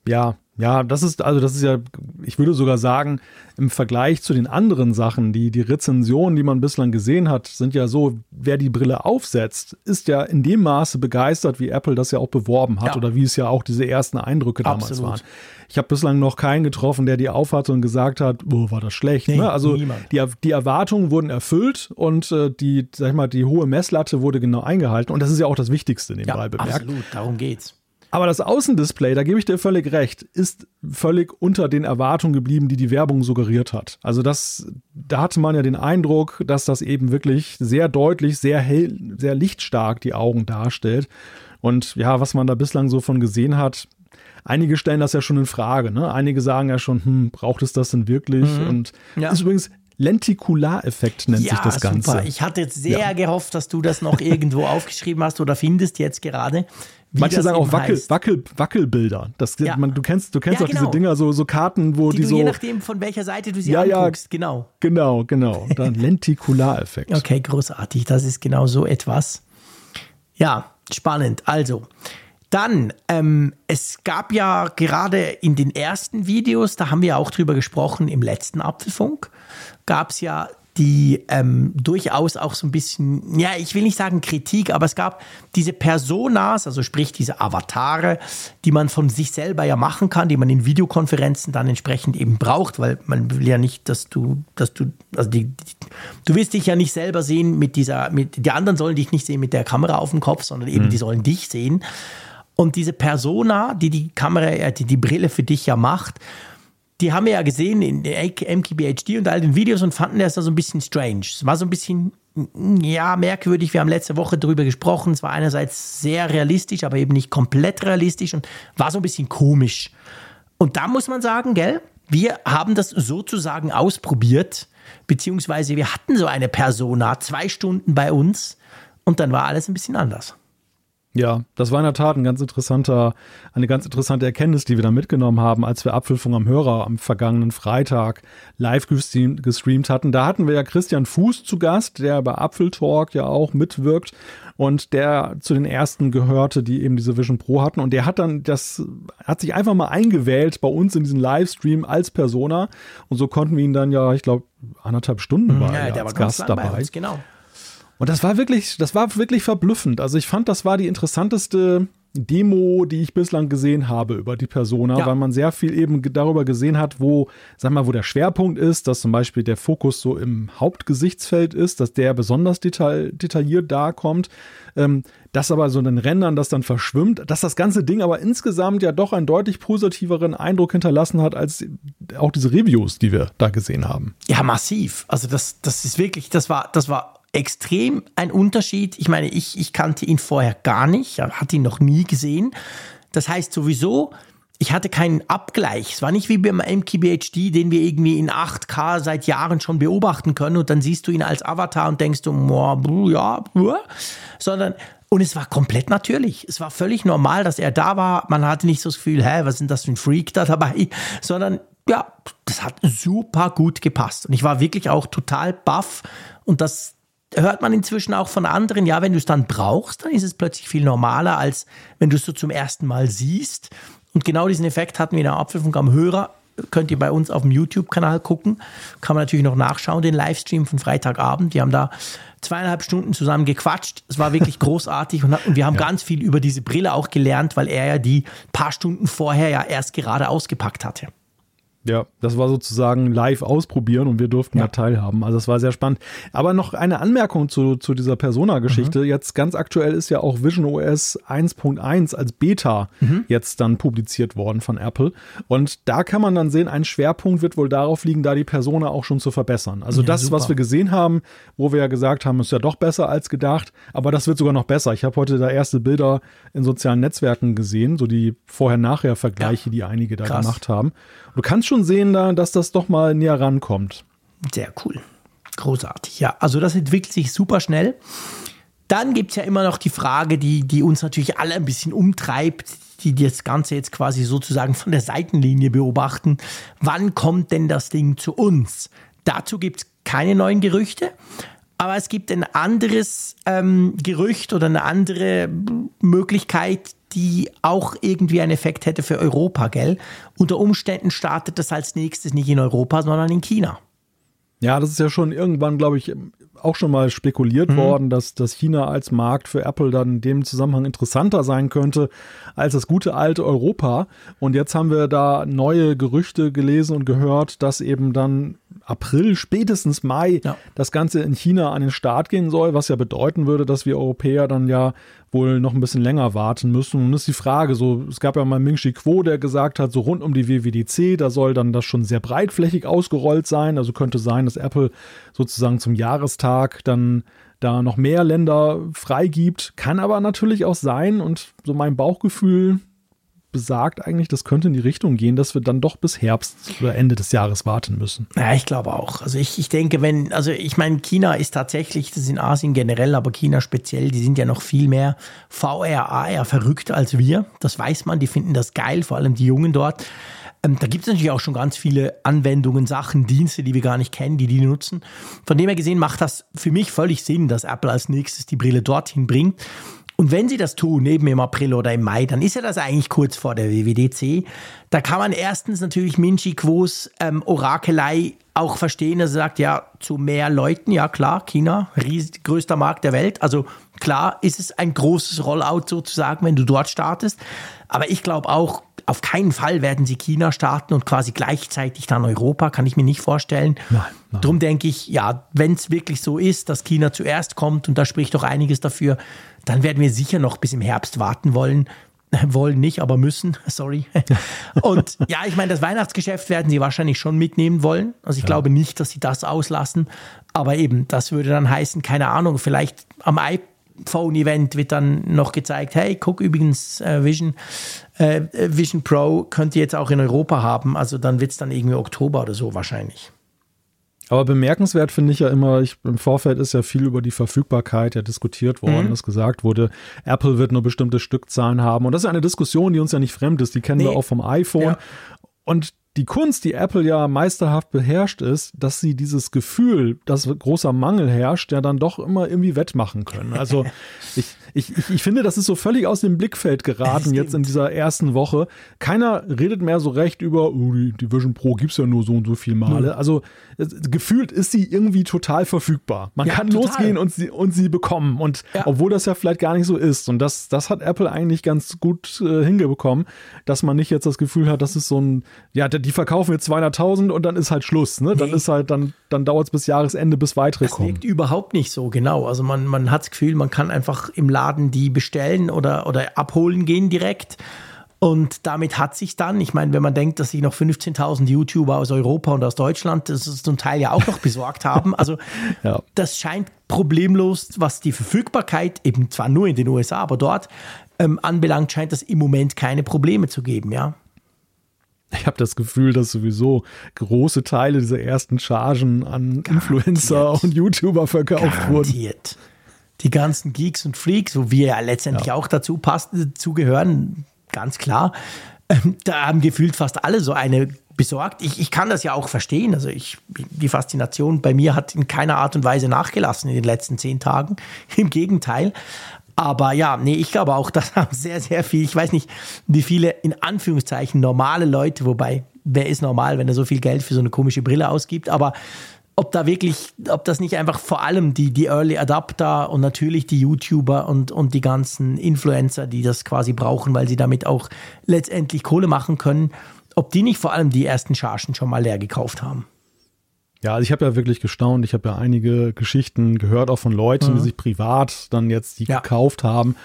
Ja, ja, das ist, also das ist ja, ich würde sogar sagen, im Vergleich zu den anderen Sachen, die, die Rezensionen, die man bislang gesehen hat, sind ja so, wer die Brille aufsetzt, ist ja in dem Maße begeistert, wie Apple das ja auch beworben hat ja. oder wie es ja auch diese ersten Eindrücke damals Absolut. waren. Ich habe bislang noch keinen getroffen, der die aufhatte und gesagt hat, oh, war das schlecht. Nee, ne? Also die, die Erwartungen wurden erfüllt und äh, die, sag ich mal, die hohe Messlatte wurde genau eingehalten und das ist ja auch das Wichtigste nebenbei ja, bemerkt. Absolut, darum geht's. Aber das Außendisplay, da gebe ich dir völlig recht, ist völlig unter den Erwartungen geblieben, die die Werbung suggeriert hat. Also das, da hatte man ja den Eindruck, dass das eben wirklich sehr deutlich, sehr hell, sehr lichtstark die Augen darstellt. Und ja, was man da bislang so von gesehen hat, einige stellen das ja schon in Frage. Ne? Einige sagen ja schon, hm, braucht es das denn wirklich? Mhm. Und ja. ist übrigens Lentikulareffekt nennt ja, sich das Ganze. Super. Ich hatte jetzt sehr ja. gehofft, dass du das noch irgendwo aufgeschrieben hast oder findest jetzt gerade. Manche sagen auch Wackel, Wackel, Wackelbilder. Das, ja. man, du kennst, du kennst ja, auch genau. diese Dinger, so, so Karten, wo die, die so. Je nachdem, von welcher Seite du sie ja, anguckst, genau. Genau, genau. Dann Lentikulareffekt. Okay, großartig. Das ist genau so etwas. Ja, spannend. Also, dann, ähm, es gab ja gerade in den ersten Videos, da haben wir auch drüber gesprochen, im letzten Apfelfunk, gab es ja die ähm, durchaus auch so ein bisschen, ja, ich will nicht sagen Kritik, aber es gab diese Personas, also sprich diese Avatare, die man von sich selber ja machen kann, die man in Videokonferenzen dann entsprechend eben braucht, weil man will ja nicht, dass du, dass du, also die, die, du willst dich ja nicht selber sehen mit dieser, mit, die anderen sollen dich nicht sehen mit der Kamera auf dem Kopf, sondern eben mhm. die sollen dich sehen. Und diese Persona, die die Kamera, äh, die die Brille für dich ja macht, die haben wir ja gesehen in MKBHD und all den Videos und fanden das da so ein bisschen strange. Es war so ein bisschen, ja, merkwürdig. Wir haben letzte Woche darüber gesprochen. Es war einerseits sehr realistisch, aber eben nicht komplett realistisch und war so ein bisschen komisch. Und da muss man sagen, gell, wir haben das sozusagen ausprobiert, beziehungsweise wir hatten so eine Persona zwei Stunden bei uns und dann war alles ein bisschen anders. Ja, das war in der Tat ein ganz interessanter, eine ganz interessante Erkenntnis, die wir da mitgenommen haben, als wir Abpfiffung am Hörer am vergangenen Freitag live gestreamt, gestreamt hatten. Da hatten wir ja Christian Fuß zu Gast, der bei Apfeltalk ja auch mitwirkt und der zu den ersten gehörte, die eben diese Vision Pro hatten. Und der hat dann das, hat sich einfach mal eingewählt bei uns in diesen Livestream als Persona. Und so konnten wir ihn dann ja, ich glaube, anderthalb Stunden war ja, er als Gast dabei. Uns, genau. Und das war wirklich, das war wirklich verblüffend. Also ich fand, das war die interessanteste Demo, die ich bislang gesehen habe über die Persona, ja. weil man sehr viel eben darüber gesehen hat, wo, sag mal, wo der Schwerpunkt ist, dass zum Beispiel der Fokus so im Hauptgesichtsfeld ist, dass der besonders detail, detailliert da kommt, ähm, dass aber so in den Rändern das dann verschwimmt, dass das ganze Ding aber insgesamt ja doch einen deutlich positiveren Eindruck hinterlassen hat als auch diese Reviews, die wir da gesehen haben. Ja, massiv. Also das, das ist wirklich, das war, das war extrem ein Unterschied. Ich meine, ich, ich kannte ihn vorher gar nicht, hatte ihn noch nie gesehen. Das heißt sowieso, ich hatte keinen Abgleich. Es war nicht wie beim MKBHD, den wir irgendwie in 8K seit Jahren schon beobachten können und dann siehst du ihn als Avatar und denkst du, ja, sondern und es war komplett natürlich. Es war völlig normal, dass er da war. Man hatte nicht so das Gefühl, hä, was denn das für ein Freak da dabei, sondern ja, das hat super gut gepasst. Und ich war wirklich auch total baff und das hört man inzwischen auch von anderen, ja, wenn du es dann brauchst, dann ist es plötzlich viel normaler, als wenn du es so zum ersten Mal siehst. Und genau diesen Effekt hatten wir in der Apfelfunk am Hörer. Könnt ihr bei uns auf dem YouTube-Kanal gucken. Kann man natürlich noch nachschauen, den Livestream von Freitagabend. Die haben da zweieinhalb Stunden zusammen gequatscht. Es war wirklich großartig und, und wir haben ja. ganz viel über diese Brille auch gelernt, weil er ja die paar Stunden vorher ja erst gerade ausgepackt hatte. Ja, das war sozusagen live ausprobieren und wir durften ja. da teilhaben. Also das war sehr spannend. Aber noch eine Anmerkung zu, zu dieser Persona-Geschichte. Mhm. Jetzt ganz aktuell ist ja auch Vision OS 1.1 als Beta mhm. jetzt dann publiziert worden von Apple. Und da kann man dann sehen, ein Schwerpunkt wird wohl darauf liegen, da die Persona auch schon zu verbessern. Also ja, das, super. was wir gesehen haben, wo wir ja gesagt haben, ist ja doch besser als gedacht, aber das wird sogar noch besser. Ich habe heute da erste Bilder in sozialen Netzwerken gesehen, so die Vorher-Nachher-Vergleiche, ja. die einige da Krass. gemacht haben. Du kannst schon sehen da, dass das doch mal näher rankommt. Sehr cool. Großartig. Ja, also das entwickelt sich super schnell. Dann gibt es ja immer noch die Frage, die, die uns natürlich alle ein bisschen umtreibt, die das Ganze jetzt quasi sozusagen von der Seitenlinie beobachten. Wann kommt denn das Ding zu uns? Dazu gibt es keine neuen Gerüchte, aber es gibt ein anderes ähm, Gerücht oder eine andere Möglichkeit, die auch irgendwie einen Effekt hätte für Europa, gell? Unter Umständen startet das als nächstes nicht in Europa, sondern in China. Ja, das ist ja schon irgendwann, glaube ich, auch schon mal spekuliert mhm. worden, dass, dass China als Markt für Apple dann in dem Zusammenhang interessanter sein könnte als das gute alte Europa. Und jetzt haben wir da neue Gerüchte gelesen und gehört, dass eben dann April, spätestens Mai ja. das Ganze in China an den Start gehen soll, was ja bedeuten würde, dass wir Europäer dann ja wohl noch ein bisschen länger warten müssen. Und ist die Frage, so, es gab ja mal Ming Chi Kuo, der gesagt hat, so rund um die WWDC, da soll dann das schon sehr breitflächig ausgerollt sein. Also könnte sein, dass Apple sozusagen zum Jahrestag dann da noch mehr Länder freigibt. Kann aber natürlich auch sein und so mein Bauchgefühl besagt eigentlich, das könnte in die Richtung gehen, dass wir dann doch bis Herbst oder Ende des Jahres warten müssen. Ja, ich glaube auch. Also ich, ich denke, wenn, also ich meine, China ist tatsächlich, das ist in Asien generell, aber China speziell, die sind ja noch viel mehr VR, AR verrückt als wir. Das weiß man, die finden das geil, vor allem die Jungen dort. Ähm, da gibt es natürlich auch schon ganz viele Anwendungen, Sachen, Dienste, die wir gar nicht kennen, die die nutzen. Von dem her gesehen macht das für mich völlig Sinn, dass Apple als nächstes die Brille dorthin bringt. Und wenn sie das tun, eben im April oder im Mai, dann ist ja das eigentlich kurz vor der WWDC. Da kann man erstens natürlich Minchi Quos ähm, Orakelei auch verstehen, dass er sagt, ja, zu mehr Leuten, ja klar, China, riesig, größter Markt der Welt. Also klar ist es ein großes Rollout sozusagen, wenn du dort startest. Aber ich glaube auch, auf keinen Fall werden sie China starten und quasi gleichzeitig dann Europa, kann ich mir nicht vorstellen. Nein, nein. Drum denke ich, ja, wenn es wirklich so ist, dass China zuerst kommt, und da spricht doch einiges dafür, dann werden wir sicher noch bis im Herbst warten wollen. Wollen nicht, aber müssen, sorry. Und ja, ich meine, das Weihnachtsgeschäft werden sie wahrscheinlich schon mitnehmen wollen. Also ich ja. glaube nicht, dass sie das auslassen. Aber eben, das würde dann heißen, keine Ahnung, vielleicht am iPhone-Event wird dann noch gezeigt, hey, guck übrigens, äh, Vision, äh, Vision Pro könnt ihr jetzt auch in Europa haben. Also dann wird es dann irgendwie Oktober oder so wahrscheinlich. Aber bemerkenswert finde ich ja immer, ich, im Vorfeld ist ja viel über die Verfügbarkeit ja diskutiert worden, mhm. dass gesagt wurde, Apple wird nur bestimmte Stückzahlen haben. Und das ist eine Diskussion, die uns ja nicht fremd ist. Die kennen nee. wir auch vom iPhone. Ja. Und die Kunst, die Apple ja meisterhaft beherrscht, ist, dass sie dieses Gefühl, dass großer Mangel herrscht, ja dann doch immer irgendwie wettmachen können. Also ich, ich, ich, ich finde, das ist so völlig aus dem Blickfeld geraten jetzt in dieser ersten Woche. Keiner redet mehr so recht über, oh, die, die Vision Pro gibt es ja nur so und so viele Male. Also gefühlt ist sie irgendwie total verfügbar. Man ja, kann total. losgehen und sie, und sie bekommen. Und ja. obwohl das ja vielleicht gar nicht so ist. Und das, das hat Apple eigentlich ganz gut äh, hingebekommen, dass man nicht jetzt das Gefühl hat, das ist so ein, ja, die verkaufen jetzt 200.000 und dann ist halt Schluss. Ne? Dann nee. ist halt, dann, dann dauert es bis Jahresende, bis weitere das kommen. Das wirkt überhaupt nicht so, genau. Also man, man hat das Gefühl, man kann einfach im Laden die bestellen oder, oder abholen gehen direkt. Und damit hat sich dann, ich meine, wenn man denkt, dass sich noch 15.000 YouTuber aus Europa und aus Deutschland das zum Teil ja auch noch besorgt haben, also ja. das scheint problemlos, was die Verfügbarkeit eben zwar nur in den USA, aber dort ähm, anbelangt, scheint das im Moment keine Probleme zu geben, ja. Ich habe das Gefühl, dass sowieso große Teile dieser ersten Chargen an Garantiert. Influencer und YouTuber verkauft Garantiert. wurden. Die ganzen Geeks und Freaks, wo wir ja letztendlich ja. auch dazu passen, zugehören, ganz klar. Ähm, da haben gefühlt fast alle so eine besorgt. Ich, ich kann das ja auch verstehen. Also ich, die Faszination bei mir hat in keiner Art und Weise nachgelassen in den letzten zehn Tagen. Im Gegenteil. Aber ja, nee, ich glaube auch, das haben sehr, sehr viel. Ich weiß nicht, wie viele in Anführungszeichen normale Leute, wobei, wer ist normal, wenn er so viel Geld für so eine komische Brille ausgibt, aber ob da wirklich, ob das nicht einfach vor allem die, die Early Adapter und natürlich die YouTuber und, und die ganzen Influencer, die das quasi brauchen, weil sie damit auch letztendlich Kohle machen können, ob die nicht vor allem die ersten Chargen schon mal leer gekauft haben. Ja, also ich habe ja wirklich gestaunt. Ich habe ja einige Geschichten gehört, auch von Leuten, mhm. die sich privat dann jetzt die ja. gekauft haben.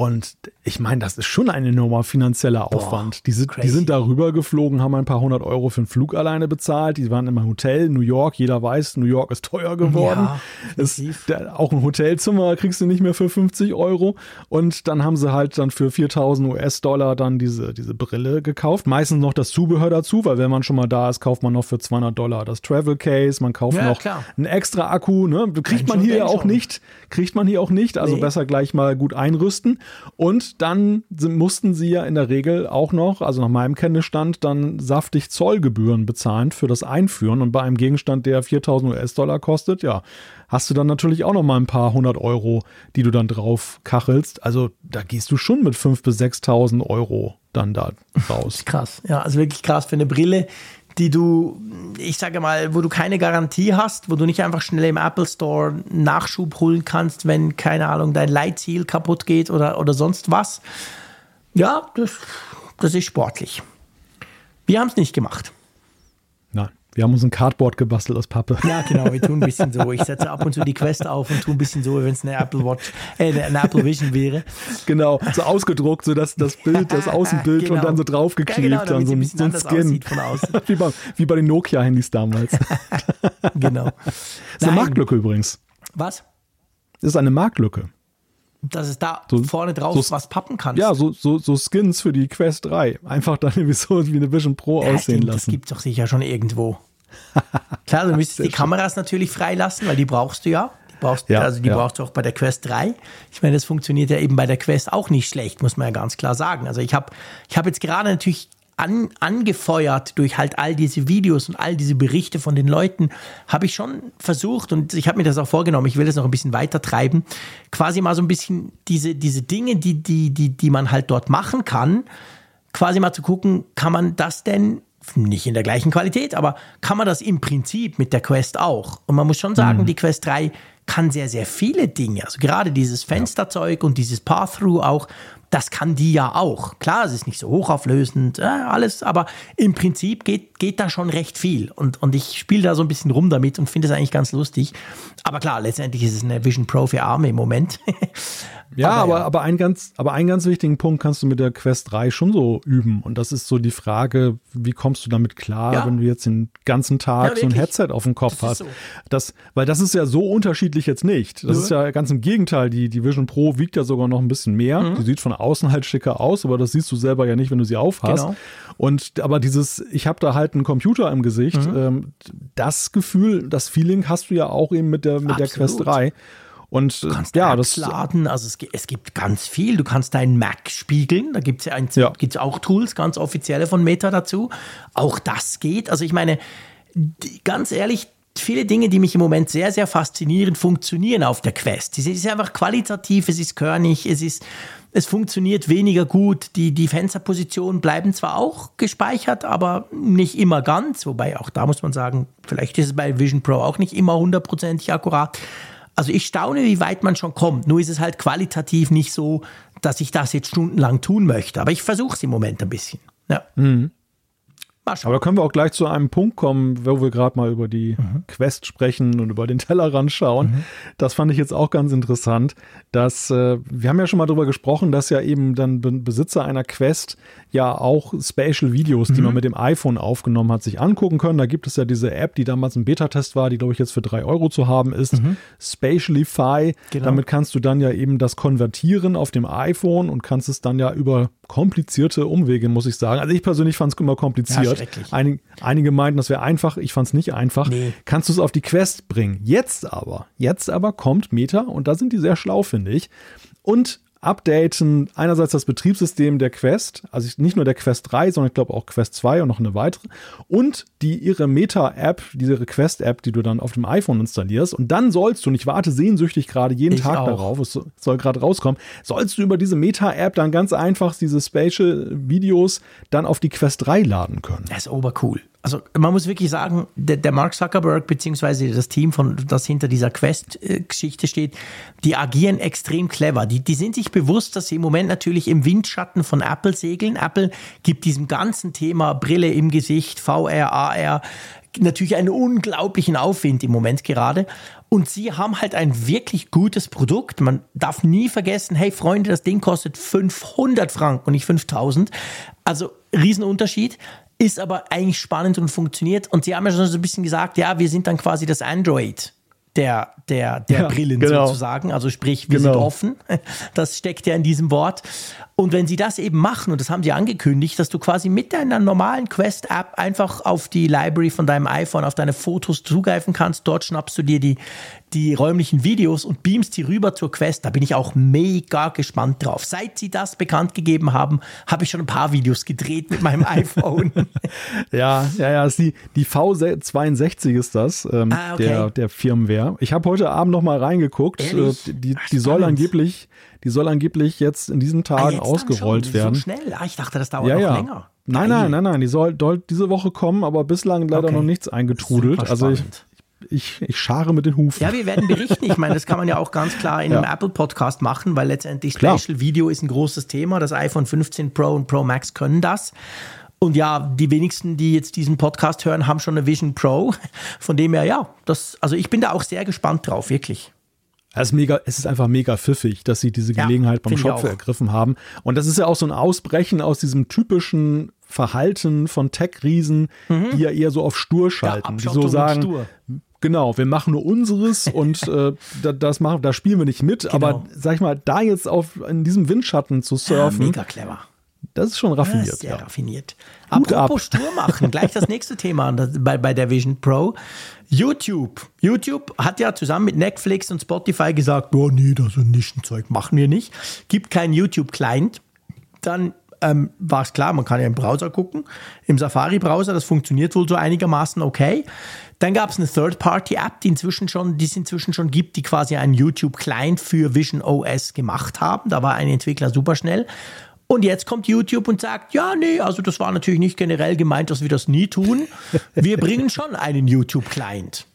Und ich meine, das ist schon ein enormer finanzieller Aufwand. Boah, die, sind, die sind darüber geflogen, haben ein paar hundert Euro für den Flug alleine bezahlt. Die waren in einem Hotel, New York. Jeder weiß, New York ist teuer geworden. Ja, es, der, auch ein Hotelzimmer kriegst du nicht mehr für 50 Euro. Und dann haben sie halt dann für 4000 US-Dollar dann diese, diese Brille gekauft. Meistens noch das Zubehör dazu, weil wenn man schon mal da ist, kauft man noch für 200 Dollar das Travel Case. Man kauft ja, noch klar. einen extra Akku. Ne? Kriegt man hier ja auch schon. nicht. Kriegt man hier auch nicht. Also nee. besser gleich mal gut einrüsten. Und dann mussten sie ja in der Regel auch noch, also nach meinem Kenntnisstand, dann saftig Zollgebühren bezahlen für das Einführen. Und bei einem Gegenstand, der 4000 US-Dollar kostet, ja, hast du dann natürlich auch noch mal ein paar hundert Euro, die du dann drauf kachelst. Also da gehst du schon mit 5.000 bis 6.000 Euro dann da raus. krass, ja, also wirklich krass für eine Brille, die du, ich sage mal, wo du keine Garantie hast, wo du nicht einfach schnell im Apple Store Nachschub holen kannst, wenn, keine Ahnung, dein Leitziel kaputt geht oder, oder sonst was. Ja, das, das ist sportlich. Wir haben es nicht gemacht. Nein. Wir haben uns ein Cardboard gebastelt aus Pappe. Ja, genau, wir tun ein bisschen so. Ich setze ab und zu die Quest auf und tue ein bisschen so, wenn es eine Apple Watch, äh, eine Apple Vision wäre. Genau, so ausgedruckt, so dass das Bild, das Außenbild genau. und dann so draufgeklebt, ja, genau, dann so ein, so ein Skin. Von außen. wie, bei, wie bei den Nokia-Handys damals. genau. Das ist eine Marktlücke übrigens. Was? Das ist eine Marktlücke. Dass es da so, vorne drauf so, was pappen kann. Ja, so, so, so Skins für die Quest 3. Einfach dann irgendwie so wie eine Vision Pro ja, aussehen lassen. Das gibt es doch sicher schon irgendwo. Klar, du müsstest die Kameras natürlich freilassen, weil die brauchst du ja. Die brauchst, ja also die ja. brauchst du auch bei der Quest 3. Ich meine, das funktioniert ja eben bei der Quest auch nicht schlecht, muss man ja ganz klar sagen. Also ich habe ich hab jetzt gerade natürlich an, angefeuert durch halt all diese Videos und all diese Berichte von den Leuten, habe ich schon versucht und ich habe mir das auch vorgenommen, ich will das noch ein bisschen weiter treiben, quasi mal so ein bisschen diese, diese Dinge, die, die, die, die man halt dort machen kann, quasi mal zu gucken, kann man das denn nicht in der gleichen Qualität, aber kann man das im Prinzip mit der Quest auch? Und man muss schon sagen, mhm. die Quest 3 kann sehr, sehr viele Dinge. Also gerade dieses Fensterzeug und dieses Path-Through auch, das kann die ja auch. Klar, es ist nicht so hochauflösend, äh, alles, aber im Prinzip geht, geht da schon recht viel. Und, und ich spiele da so ein bisschen rum damit und finde es eigentlich ganz lustig. Aber klar, letztendlich ist es eine Vision Pro für Arme im Moment. Ja, aber, aber, ja. aber, ein ganz, aber einen ganz wichtigen Punkt kannst du mit der Quest 3 schon so üben. Und das ist so die Frage, wie kommst du damit klar, ja. wenn du jetzt den ganzen Tag ja, so ein Headset auf dem Kopf das hast? So. Das, weil das ist ja so unterschiedlich jetzt nicht. Das ist ja ganz im Gegenteil. Die, die Vision Pro wiegt ja sogar noch ein bisschen mehr. Mhm. Die sieht von außen halt schicker aus, aber das siehst du selber ja nicht, wenn du sie aufhast. Genau. Und aber dieses, ich habe da halt einen Computer im Gesicht, mhm. ähm, das Gefühl, das Feeling hast du ja auch eben mit der, mit der Quest 3. Und du kannst ja, Apps das laden, also es, es, gibt ganz viel. Du kannst deinen Mac spiegeln, da gibt es ja, ein, ja. Gibt's auch Tools, ganz offizielle von Meta dazu. Auch das geht. Also ich meine, die, ganz ehrlich, viele Dinge, die mich im Moment sehr, sehr faszinieren, funktionieren auf der Quest. Es ist einfach qualitativ, es ist körnig, es ist, es funktioniert weniger gut. Die, die Fensterpositionen bleiben zwar auch gespeichert, aber nicht immer ganz. Wobei auch da muss man sagen, vielleicht ist es bei Vision Pro auch nicht immer hundertprozentig akkurat. Also ich staune, wie weit man schon kommt. Nur ist es halt qualitativ nicht so, dass ich das jetzt stundenlang tun möchte. Aber ich versuche es im Moment ein bisschen. Ja. Mhm. Aber da können wir auch gleich zu einem Punkt kommen, wo wir gerade mal über die mhm. Quest sprechen und über den Tellerrand schauen. Mhm. Das fand ich jetzt auch ganz interessant, dass äh, wir haben ja schon mal darüber gesprochen, dass ja eben dann Besitzer einer Quest ja auch Spatial Videos, mhm. die man mit dem iPhone aufgenommen hat, sich angucken können. Da gibt es ja diese App, die damals ein Beta-Test war, die glaube ich jetzt für drei Euro zu haben ist. Mhm. Spatialify. Genau. Damit kannst du dann ja eben das konvertieren auf dem iPhone und kannst es dann ja über komplizierte Umwege, muss ich sagen. Also ich persönlich fand es immer kompliziert. Ja, Einig, einige meinten, das wäre einfach. Ich fand es nicht einfach. Nee. Kannst du es auf die Quest bringen. Jetzt aber, jetzt aber kommt Meta und da sind die sehr schlau, finde ich. Und updaten einerseits das Betriebssystem der Quest, also nicht nur der Quest 3, sondern ich glaube auch Quest 2 und noch eine weitere und die ihre Meta-App, diese Quest-App, die du dann auf dem iPhone installierst und dann sollst du, und ich warte sehnsüchtig gerade jeden ich Tag auch. darauf, es soll gerade rauskommen, sollst du über diese Meta-App dann ganz einfach diese Spatial-Videos dann auf die Quest 3 laden können. Das ist obercool also man muss wirklich sagen, der, der, Mark Zuckerberg beziehungsweise das Team, von, das hinter dieser Quest-Geschichte steht, die agieren extrem clever. Die, die sind sich bewusst, dass sie im Moment natürlich im Windschatten von Apple segeln. Apple gibt diesem ganzen Thema Brille im Gesicht, VR, AR, natürlich einen unglaublichen Aufwind im Moment gerade. Und sie haben halt ein wirklich gutes Produkt. Man darf nie vergessen, hey Freunde, das Ding kostet 500 Franken und nicht 5000. Also Riesenunterschied ist aber eigentlich spannend und funktioniert. Und sie haben ja schon so ein bisschen gesagt, ja, wir sind dann quasi das Android der, der, der ja, Brillen genau. sozusagen. Also sprich, wir genau. sind offen. Das steckt ja in diesem Wort. Und wenn sie das eben machen, und das haben sie angekündigt, dass du quasi mit deiner normalen Quest-App einfach auf die Library von deinem iPhone, auf deine Fotos zugreifen kannst, dort schnappst du dir die, die räumlichen Videos und beamst die rüber zur Quest. Da bin ich auch mega gespannt drauf. Seit sie das bekannt gegeben haben, habe ich schon ein paar Videos gedreht mit meinem iPhone. ja, ja, ja, die, die V62 ist das, ähm, ah, okay. der, der Firmware. Ich habe heute Abend noch mal reingeguckt. Ehrlich? Äh, die, die soll angeblich die soll angeblich jetzt in diesen Tagen ah, ausgerollt werden. So schnell? Ah, ich dachte, das dauert ja, noch ja. länger. Nein, nein, nein, nein. Die soll, soll diese Woche kommen, aber bislang leider okay. noch nichts eingetrudelt. Also ich, ich, ich schare mit den Hufen. Ja, wir werden berichten. Ich meine, das kann man ja auch ganz klar in ja. einem Apple-Podcast machen, weil letztendlich klar. Video ist ein großes Thema. Das iPhone 15 Pro und Pro Max können das. Und ja, die wenigsten, die jetzt diesen Podcast hören, haben schon eine Vision Pro. Von dem her, ja, das, also ich bin da auch sehr gespannt drauf, wirklich. Es ist, mega, es ist einfach mega pfiffig, dass sie diese Gelegenheit ja, beim Schopfe ergriffen haben. Und das ist ja auch so ein Ausbrechen aus diesem typischen Verhalten von Tech-Riesen, mhm. die ja eher so auf stur schalten, ja, die so sagen, Genau, wir machen nur unseres und äh, das machen, da spielen wir nicht mit. Genau. Aber sag ich mal, da jetzt auf in diesem Windschatten zu surfen. Ja, mega clever. Das ist schon raffiniert. Ja, sehr ja. raffiniert. Hut Apropos ab. stur machen, gleich das nächste Thema bei, bei der Vision Pro. YouTube. YouTube hat ja zusammen mit Netflix und Spotify gesagt, oh nee, das ist Nischenzeug, machen wir nicht. Gibt keinen YouTube-Client. Dann ähm, war es klar, man kann ja im Browser gucken, im Safari-Browser, das funktioniert wohl so einigermaßen okay. Dann gab es eine Third-Party-App, die inzwischen schon, die es inzwischen schon gibt, die quasi einen YouTube-Client für Vision OS gemacht haben. Da war ein Entwickler super schnell. Und jetzt kommt YouTube und sagt, ja, nee, also das war natürlich nicht generell gemeint, dass wir das nie tun. Wir bringen schon einen YouTube-Client.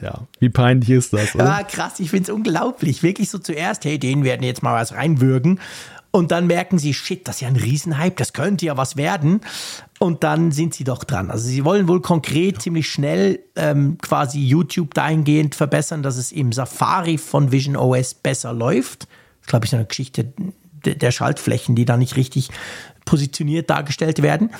Ja, wie peinlich ist das? Oder? Ja, krass, ich finde es unglaublich. Wirklich so zuerst, hey, denen werden jetzt mal was reinwürgen. Und dann merken sie, shit, das ist ja ein Riesenhype, das könnte ja was werden. Und dann sind sie doch dran. Also sie wollen wohl konkret ziemlich schnell ähm, quasi YouTube dahingehend verbessern, dass es im Safari von Vision OS besser läuft. Ich glaube, ich so eine Geschichte der Schaltflächen, die da nicht richtig positioniert dargestellt werden.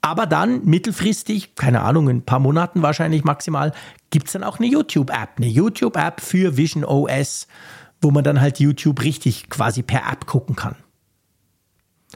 Aber dann mittelfristig, keine Ahnung, in ein paar Monaten wahrscheinlich maximal, gibt es dann auch eine YouTube-App. Eine YouTube-App für Vision OS, wo man dann halt YouTube richtig quasi per App gucken kann.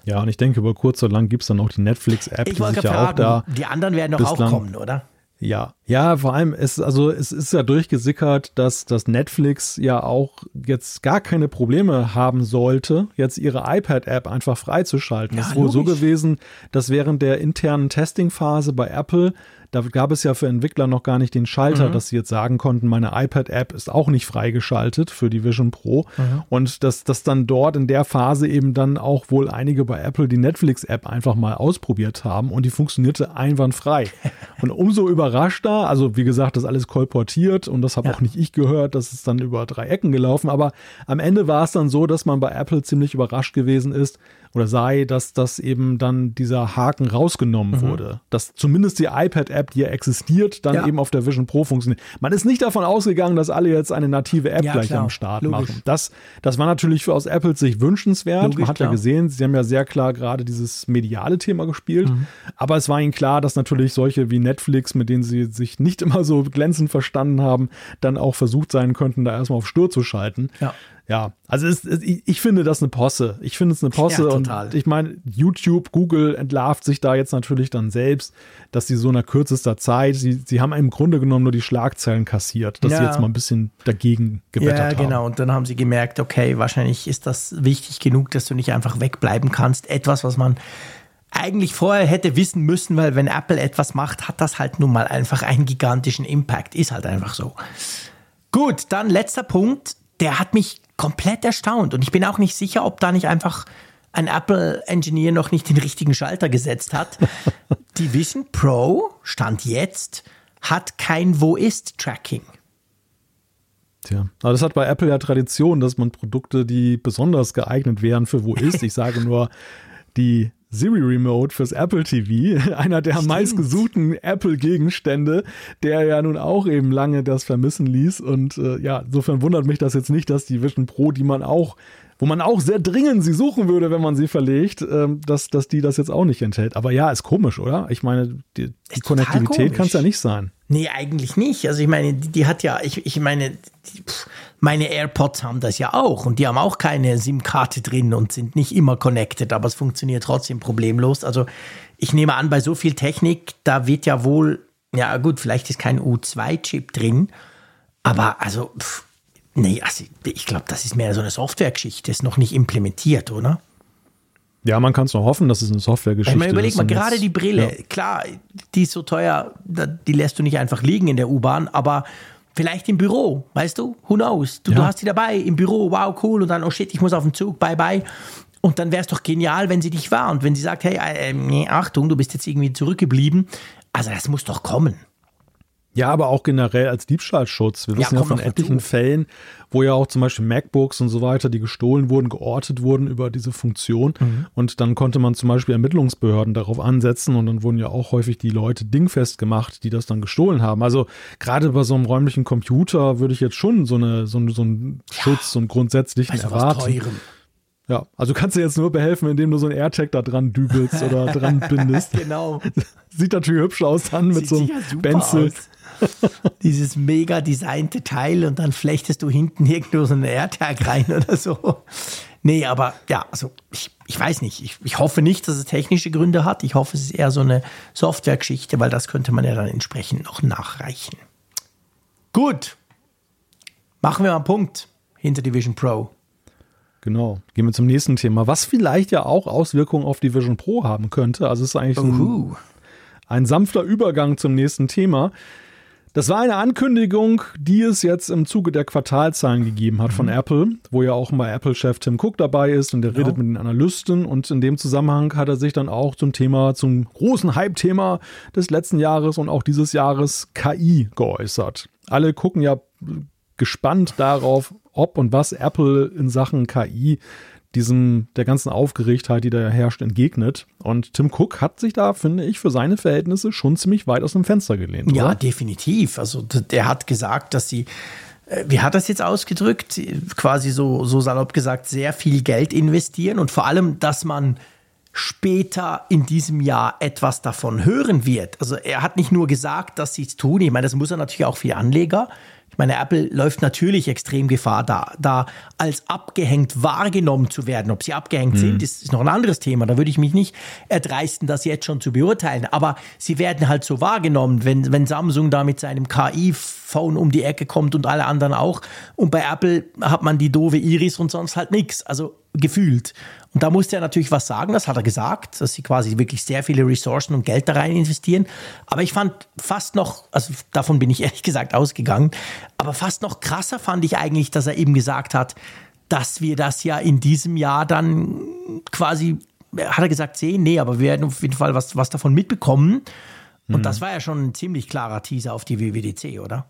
Ja, und ich denke, über kurz oder lang gibt es dann auch die Netflix-App, die sich ja auch da. Die anderen werden doch auch kommen, oder? Ja, ja, vor allem ist also es ist ja durchgesickert, dass das Netflix ja auch jetzt gar keine Probleme haben sollte, jetzt ihre iPad-App einfach freizuschalten. Ja, es ist wohl so gewesen, dass während der internen Testing-Phase bei Apple da gab es ja für Entwickler noch gar nicht den Schalter, mhm. dass sie jetzt sagen konnten, meine iPad-App ist auch nicht freigeschaltet für die Vision Pro. Mhm. Und dass, dass dann dort in der Phase eben dann auch wohl einige bei Apple die Netflix-App einfach mal ausprobiert haben und die funktionierte einwandfrei. und umso überraschter, also wie gesagt, das alles kolportiert und das habe ja. auch nicht ich gehört, das ist dann über drei Ecken gelaufen, aber am Ende war es dann so, dass man bei Apple ziemlich überrascht gewesen ist oder sei, dass das eben dann dieser Haken rausgenommen mhm. wurde. Dass zumindest die iPad-App, die ja existiert, dann ja. eben auf der Vision Pro funktioniert. Man ist nicht davon ausgegangen, dass alle jetzt eine native App ja, gleich klar. am Start Logisch. machen. Das, das war natürlich für aus Apples Sicht wünschenswert. Logisch, Man hat klar. ja gesehen, sie haben ja sehr klar gerade dieses mediale Thema gespielt. Mhm. Aber es war ihnen klar, dass natürlich solche wie Netflix, mit denen sie sich nicht immer so glänzend verstanden haben, dann auch versucht sein könnten, da erstmal auf Stur zu schalten. Ja ja, also es, es, ich, finde das eine Posse. Ich finde es eine Posse ja, und ich meine, YouTube, Google entlarvt sich da jetzt natürlich dann selbst, dass sie so in kürzester Zeit, sie, sie haben im Grunde genommen nur die Schlagzeilen kassiert, dass ja. sie jetzt mal ein bisschen dagegen gewettert haben. Ja, genau. Und dann haben sie gemerkt, okay, wahrscheinlich ist das wichtig genug, dass du nicht einfach wegbleiben kannst. Etwas, was man eigentlich vorher hätte wissen müssen, weil wenn Apple etwas macht, hat das halt nun mal einfach einen gigantischen Impact. Ist halt einfach so. Gut, dann letzter Punkt. Der hat mich komplett erstaunt. Und ich bin auch nicht sicher, ob da nicht einfach ein Apple-Engineer noch nicht den richtigen Schalter gesetzt hat. Die Vision Pro, Stand jetzt, hat kein Wo ist-Tracking. Tja, aber das hat bei Apple ja Tradition, dass man Produkte, die besonders geeignet wären für Wo ist, ich sage nur die Siri Remote fürs Apple TV, einer der Stimmt. meistgesuchten Apple-Gegenstände, der ja nun auch eben lange das vermissen ließ. Und äh, ja, insofern wundert mich das jetzt nicht, dass die Vision Pro, die man auch, wo man auch sehr dringend sie suchen würde, wenn man sie verlegt, ähm, dass, dass die das jetzt auch nicht enthält. Aber ja, ist komisch, oder? Ich meine, die, die Konnektivität kann es ja nicht sein. Nee, eigentlich nicht. Also ich meine, die, die hat ja, ich, ich meine, die, pff, meine AirPods haben das ja auch und die haben auch keine SIM-Karte drin und sind nicht immer connected, aber es funktioniert trotzdem problemlos. Also ich nehme an, bei so viel Technik, da wird ja wohl, ja gut, vielleicht ist kein U2-Chip drin, aber also, pff, nee, also ich glaube, das ist mehr so eine Softwaregeschichte, ist noch nicht implementiert, oder? Ja, man kann es nur hoffen, dass es eine Softwaregeschichte ist. Überleg mal, gerade die Brille, ja. klar, die ist so teuer, die lässt du nicht einfach liegen in der U-Bahn, aber vielleicht im Büro, weißt du? Who knows? Du, ja. du hast sie dabei im Büro, wow, cool, und dann, oh shit, ich muss auf den Zug, bye bye. Und dann wäre es doch genial, wenn sie dich warnt, wenn sie sagt, hey, äh, nee, Achtung, du bist jetzt irgendwie zurückgeblieben. Also das muss doch kommen. Ja, aber auch generell als Diebstahlschutz. Wir wissen ja, ja von etlichen dazu. Fällen, wo ja auch zum Beispiel MacBooks und so weiter, die gestohlen wurden, geortet wurden über diese Funktion. Mhm. Und dann konnte man zum Beispiel Ermittlungsbehörden darauf ansetzen und dann wurden ja auch häufig die Leute dingfest gemacht, die das dann gestohlen haben. Also gerade bei so einem räumlichen Computer würde ich jetzt schon so, eine, so, so einen Schutz, so einen grundsätzlichen erwarten. Ja, also kannst du jetzt nur behelfen, indem du so ein AirTag da dran dübelst oder dran bindest. genau. Sieht natürlich hübsch aus dann mit Sieht so einem Benzel. Dieses mega designte Teil und dann flechtest du hinten irgendwo so einen AirTag rein oder so. Nee, aber ja, also ich, ich weiß nicht. Ich, ich hoffe nicht, dass es technische Gründe hat. Ich hoffe, es ist eher so eine Softwaregeschichte, weil das könnte man ja dann entsprechend noch nachreichen. Gut. Machen wir mal einen Punkt hinter Division Pro. Genau. Gehen wir zum nächsten Thema, was vielleicht ja auch Auswirkungen auf die Vision Pro haben könnte. Also es ist eigentlich ein, ein sanfter Übergang zum nächsten Thema. Das war eine Ankündigung, die es jetzt im Zuge der Quartalzahlen gegeben hat mhm. von Apple, wo ja auch mal Apple-Chef Tim Cook dabei ist und der genau. redet mit den Analysten und in dem Zusammenhang hat er sich dann auch zum Thema, zum großen Hype-Thema des letzten Jahres und auch dieses Jahres KI geäußert. Alle gucken ja gespannt darauf, ob und was Apple in Sachen KI diesem, der ganzen Aufgeregtheit, die da herrscht, entgegnet. Und Tim Cook hat sich da, finde ich, für seine Verhältnisse schon ziemlich weit aus dem Fenster gelehnt. Ja, oder? definitiv. Also der hat gesagt, dass sie äh, wie hat das jetzt ausgedrückt? Quasi so, so salopp gesagt, sehr viel Geld investieren und vor allem, dass man später in diesem Jahr etwas davon hören wird. Also er hat nicht nur gesagt, dass sie es tun, ich meine, das muss er natürlich auch für Anleger ich meine, Apple läuft natürlich extrem Gefahr, da, da als abgehängt wahrgenommen zu werden. Ob sie abgehängt mhm. sind, ist, ist noch ein anderes Thema. Da würde ich mich nicht erdreisten, das jetzt schon zu beurteilen. Aber sie werden halt so wahrgenommen, wenn, wenn Samsung da mit seinem KI-Phone um die Ecke kommt und alle anderen auch. Und bei Apple hat man die doofe Iris und sonst halt nichts. Also gefühlt. Und da musste er natürlich was sagen, das hat er gesagt, dass sie quasi wirklich sehr viele Ressourcen und Geld da rein investieren. Aber ich fand fast noch, also davon bin ich ehrlich gesagt ausgegangen, aber fast noch krasser fand ich eigentlich, dass er eben gesagt hat, dass wir das ja in diesem Jahr dann quasi, hat er gesagt, sehen, nee, aber wir werden auf jeden Fall was, was davon mitbekommen. Und mhm. das war ja schon ein ziemlich klarer Teaser auf die WWDC, oder?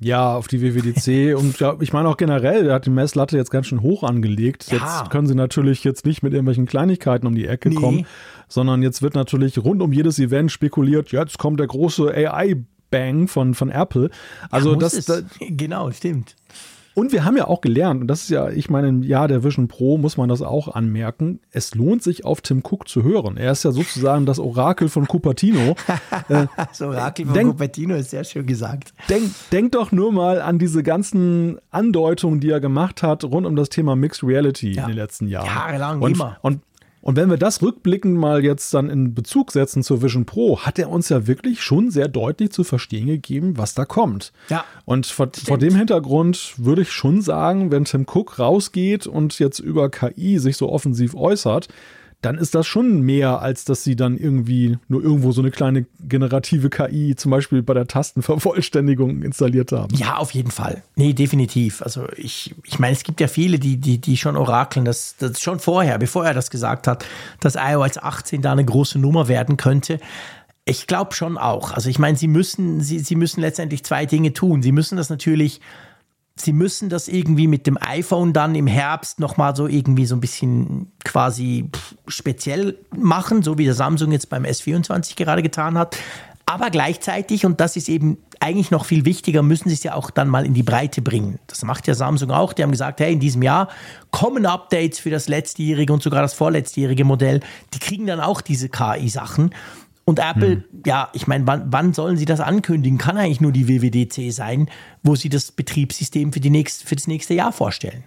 Ja, auf die WWDC und ja, ich meine auch generell, der hat die Messlatte jetzt ganz schön hoch angelegt. Ja. Jetzt können sie natürlich jetzt nicht mit irgendwelchen Kleinigkeiten um die Ecke nee. kommen, sondern jetzt wird natürlich rund um jedes Event spekuliert, jetzt kommt der große AI-Bang von, von Apple. Also ja, das, das, genau, stimmt. Und wir haben ja auch gelernt, und das ist ja, ich meine, im Jahr der Vision Pro muss man das auch anmerken, es lohnt sich auf Tim Cook zu hören. Er ist ja sozusagen das Orakel von Cupertino. das Orakel von denk, Cupertino ist sehr schön gesagt. Denk, denk doch nur mal an diese ganzen Andeutungen, die er gemacht hat rund um das Thema Mixed Reality ja. in den letzten Jahren. Jahrelang und, immer. Und und wenn wir das rückblickend mal jetzt dann in Bezug setzen zur Vision Pro, hat er uns ja wirklich schon sehr deutlich zu verstehen gegeben, was da kommt. Ja. Und vor, vor dem Hintergrund würde ich schon sagen, wenn Tim Cook rausgeht und jetzt über KI sich so offensiv äußert, dann ist das schon mehr, als dass sie dann irgendwie nur irgendwo so eine kleine generative KI zum Beispiel bei der Tastenvervollständigung installiert haben. Ja, auf jeden Fall. Nee, definitiv. Also ich, ich meine, es gibt ja viele, die, die, die schon orakeln, dass das schon vorher, bevor er das gesagt hat, dass iOS 18 da eine große Nummer werden könnte. Ich glaube schon auch. Also ich meine, sie müssen, sie, sie müssen letztendlich zwei Dinge tun. Sie müssen das natürlich sie müssen das irgendwie mit dem iPhone dann im Herbst nochmal so irgendwie so ein bisschen quasi speziell machen, so wie der Samsung jetzt beim S24 gerade getan hat. Aber gleichzeitig, und das ist eben eigentlich noch viel wichtiger, müssen sie es ja auch dann mal in die Breite bringen. Das macht ja Samsung auch. Die haben gesagt, hey, in diesem Jahr kommen Updates für das letztjährige und sogar das vorletztjährige Modell. Die kriegen dann auch diese KI-Sachen. Und Apple, hm. ja, ich meine, wann, wann, sollen sie das ankündigen? Kann eigentlich nur die WWDC sein, wo sie das Betriebssystem für, die nächst, für das nächste Jahr vorstellen.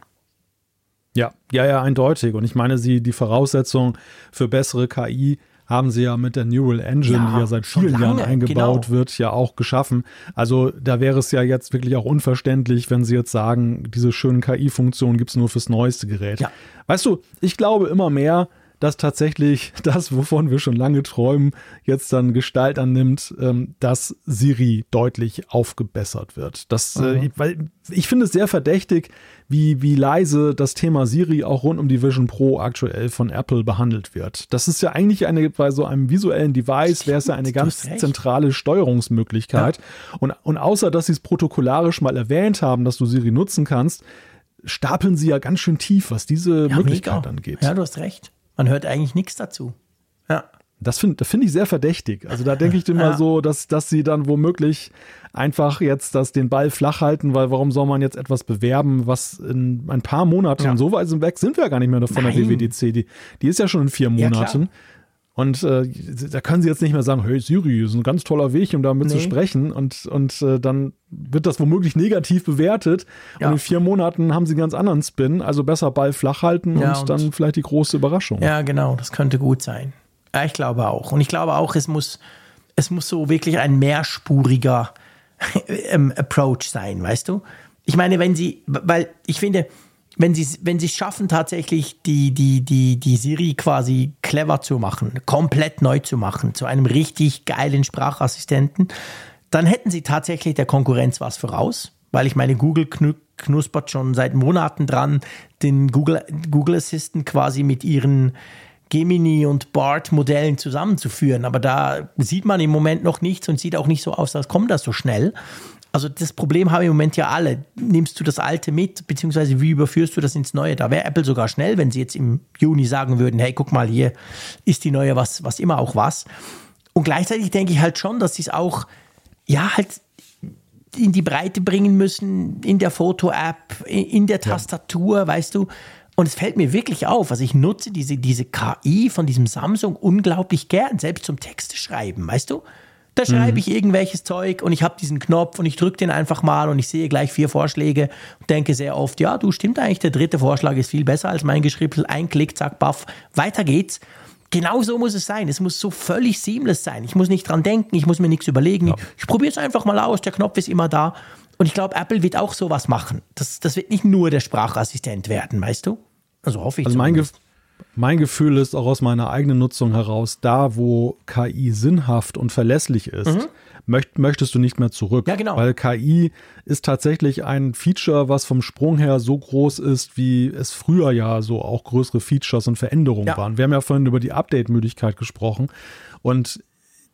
Ja, ja, ja, eindeutig. Und ich meine, sie, die Voraussetzung für bessere KI haben sie ja mit der Neural Engine, ja, die ja seit vielen lange, Jahren eingebaut genau. wird, ja auch geschaffen. Also da wäre es ja jetzt wirklich auch unverständlich, wenn sie jetzt sagen, diese schönen KI-Funktionen gibt es nur fürs neueste Gerät. Ja. Weißt du, ich glaube immer mehr, dass tatsächlich das, wovon wir schon lange träumen, jetzt dann Gestalt annimmt, ähm, dass Siri deutlich aufgebessert wird. Das, äh, mhm. äh, weil ich finde es sehr verdächtig, wie, wie leise das Thema Siri auch rund um die Vision Pro aktuell von Apple behandelt wird. Das ist ja eigentlich eine, bei so einem visuellen Device wäre es ja eine ganz zentrale Steuerungsmöglichkeit. Ja. Und, und außer, dass sie es protokollarisch mal erwähnt haben, dass du Siri nutzen kannst, stapeln sie ja ganz schön tief, was diese ja, Möglichkeit angeht. Ja, du hast recht. Man hört eigentlich nichts dazu. Ja. Das finde das find ich sehr verdächtig. Also da denke ich immer ja. so, dass, dass sie dann womöglich einfach jetzt das, den Ball flach halten, weil warum soll man jetzt etwas bewerben, was in ein paar Monaten, ja. so weit sind weg, sind wir ja gar nicht mehr von Nein. der WWDC. Die, die ist ja schon in vier Monaten. Ja, und äh, da können sie jetzt nicht mehr sagen, hey Siri, ist ein ganz toller Weg, um damit nee. zu sprechen. Und, und äh, dann wird das womöglich negativ bewertet. Ja. Und in vier Monaten haben sie einen ganz anderen Spin. Also besser Ball flach halten ja, und, und, dann vielleicht die große Überraschung. Ja, genau, das könnte gut sein. Ja, ich glaube auch. Und ich glaube auch, es muss, es muss so wirklich ein mehrspuriger ähm, Approach sein, weißt du? Ich meine, wenn sie, weil ich finde, wenn sie wenn sie schaffen tatsächlich die die die die Siri quasi clever zu machen, komplett neu zu machen, zu einem richtig geilen Sprachassistenten, dann hätten sie tatsächlich der Konkurrenz was voraus, weil ich meine Google knuspert schon seit Monaten dran, den Google Google Assistant quasi mit ihren Gemini und BART Modellen zusammenzuführen, aber da sieht man im Moment noch nichts und sieht auch nicht so aus, als kommt das so schnell. Also das Problem haben im Moment ja alle. Nimmst du das alte mit, beziehungsweise wie überführst du das ins Neue? Da wäre Apple sogar schnell, wenn sie jetzt im Juni sagen würden, hey, guck mal, hier ist die neue was, was immer auch was. Und gleichzeitig denke ich halt schon, dass sie es auch, ja, halt in die Breite bringen müssen, in der Foto-App, in der Tastatur, ja. weißt du. Und es fällt mir wirklich auf, also ich nutze diese, diese KI von diesem Samsung unglaublich gern, selbst zum Texte schreiben, weißt du? Da schreibe mhm. ich irgendwelches Zeug und ich habe diesen Knopf und ich drücke den einfach mal und ich sehe gleich vier Vorschläge und denke sehr oft, ja, du stimmt eigentlich, der dritte Vorschlag ist viel besser als mein Geschriebel. Ein Klick, zack, baff, weiter geht's. Genau so muss es sein. Es muss so völlig seamless sein. Ich muss nicht dran denken, ich muss mir nichts überlegen. Ja. Ich probiere es einfach mal aus, der Knopf ist immer da. Und ich glaube, Apple wird auch sowas machen. Das, das wird nicht nur der Sprachassistent werden, weißt du? Also hoffe ich. Also mein, Gefühl mein Gefühl ist auch aus meiner eigenen Nutzung heraus, da wo KI sinnhaft und verlässlich ist, mhm. möcht, möchtest du nicht mehr zurück. Ja, genau. Weil KI ist tatsächlich ein Feature, was vom Sprung her so groß ist, wie es früher ja so auch größere Features und Veränderungen ja. waren. Wir haben ja vorhin über die Update-Möglichkeit gesprochen. Und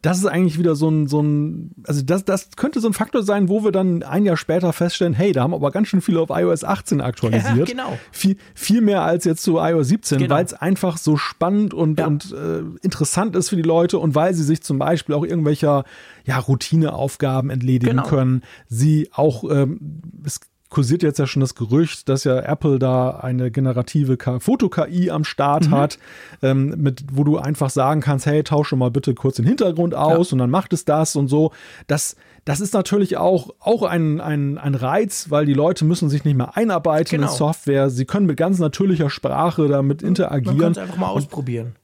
das ist eigentlich wieder so ein, so ein, also das, das könnte so ein Faktor sein, wo wir dann ein Jahr später feststellen, hey, da haben aber ganz schön viele auf iOS 18 aktualisiert. Ja, genau. Viel, viel mehr als jetzt zu iOS 17, genau. weil es einfach so spannend und, ja. und äh, interessant ist für die Leute und weil sie sich zum Beispiel auch irgendwelcher ja, Routineaufgaben entledigen genau. können. Sie auch, ähm, es kursiert jetzt ja schon das Gerücht, dass ja Apple da eine generative Foto-KI am Start mhm. hat, ähm, mit, wo du einfach sagen kannst, hey, tausche mal bitte kurz den Hintergrund aus ja. und dann macht es das und so. Das, das ist natürlich auch, auch ein, ein, ein Reiz, weil die Leute müssen sich nicht mehr einarbeiten genau. in Software. Sie können mit ganz natürlicher Sprache damit interagieren. Man kann es einfach mal ausprobieren.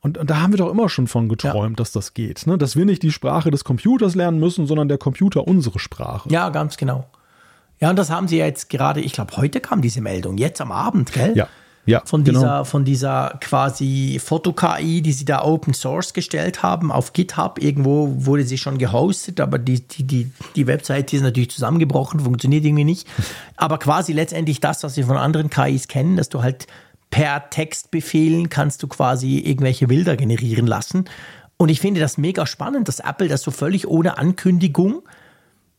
Und, und, da haben wir doch immer schon von geträumt, ja. dass das geht. Ne? Dass wir nicht die Sprache des Computers lernen müssen, sondern der Computer unsere Sprache. Ja, ganz genau. Ja, und das haben sie ja jetzt gerade, ich glaube, heute kam diese Meldung, jetzt am Abend, gell? Ja. Ja, von dieser, genau. von dieser quasi Foto-KI, die sie da Open Source gestellt haben auf GitHub. Irgendwo wurde sie schon gehostet, aber die, die, die, die Webseite ist natürlich zusammengebrochen, funktioniert irgendwie nicht. Aber quasi letztendlich das, was wir von anderen KIs kennen, dass du halt per Textbefehlen kannst du quasi irgendwelche Bilder generieren lassen. Und ich finde das mega spannend, dass Apple das so völlig ohne Ankündigung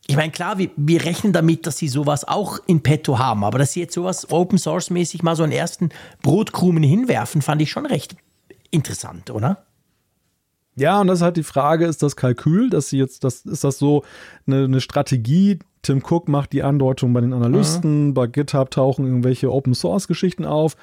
ich meine, klar, wir, wir rechnen damit, dass sie sowas auch in petto haben, aber dass sie jetzt sowas Open Source mäßig mal so einen ersten Brotkrumen hinwerfen, fand ich schon recht interessant, oder? Ja, und das ist halt die Frage, ist das Kalkül, dass sie jetzt, das, ist das so eine, eine Strategie, Tim Cook macht die Andeutung bei den Analysten, mhm. bei GitHub tauchen irgendwelche Open Source Geschichten auf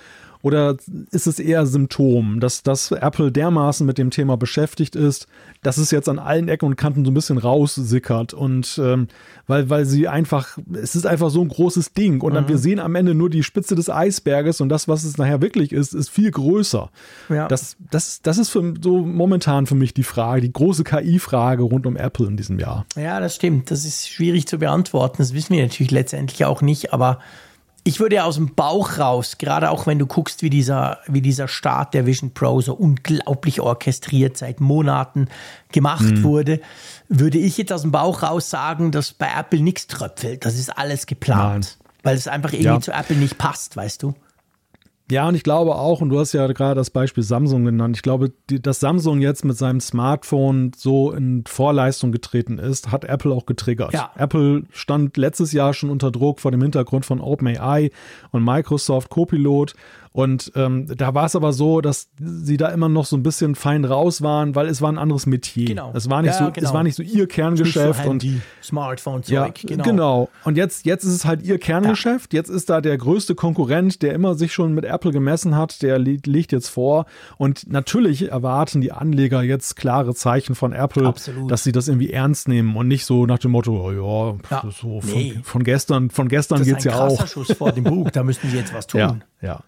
oder ist es eher Symptom, dass, dass Apple dermaßen mit dem Thema beschäftigt ist, dass es jetzt an allen Ecken und Kanten so ein bisschen raussickert und ähm, weil, weil sie einfach, es ist einfach so ein großes Ding und dann mhm. wir sehen am Ende nur die Spitze des Eisberges und das, was es nachher wirklich ist, ist viel größer. Ja. Das, das, das ist für, so momentan für mich die Frage, die große KI-Frage rund um Apple in diesem Jahr. Ja, das stimmt. Das ist schwierig zu beantworten. Das wissen wir natürlich letztendlich auch nicht, aber ich würde aus dem Bauch raus, gerade auch wenn du guckst, wie dieser, wie dieser Start der Vision Pro so unglaublich orchestriert seit Monaten gemacht mhm. wurde, würde ich jetzt aus dem Bauch raus sagen, dass bei Apple nichts tröpfelt. Das ist alles geplant. Nein. Weil es einfach irgendwie ja. zu Apple nicht passt, weißt du? Ja, und ich glaube auch, und du hast ja gerade das Beispiel Samsung genannt, ich glaube, die, dass Samsung jetzt mit seinem Smartphone so in Vorleistung getreten ist, hat Apple auch getriggert. Ja. Apple stand letztes Jahr schon unter Druck vor dem Hintergrund von OpenAI und Microsoft Copilot und ähm, da war es aber so, dass sie da immer noch so ein bisschen fein raus waren, weil es war ein anderes Metier. Genau. Es war nicht, ja, so, genau. es war nicht so ihr Kerngeschäft. So und Smartphone-Zeug, ja, genau. genau. Und jetzt, jetzt ist es halt ihr Kerngeschäft. Ja. Jetzt ist da der größte Konkurrent, der immer sich schon mit Apple gemessen hat, der liegt, liegt jetzt vor. Und natürlich erwarten die Anleger jetzt klare Zeichen von Apple, Absolut. dass sie das irgendwie ernst nehmen und nicht so nach dem Motto, oh ja, ja. so von, nee. von, gestern, von gestern geht es ja auch. Das ist ein Schuss vor dem Bug, da müssten sie jetzt was tun. Ja, ja.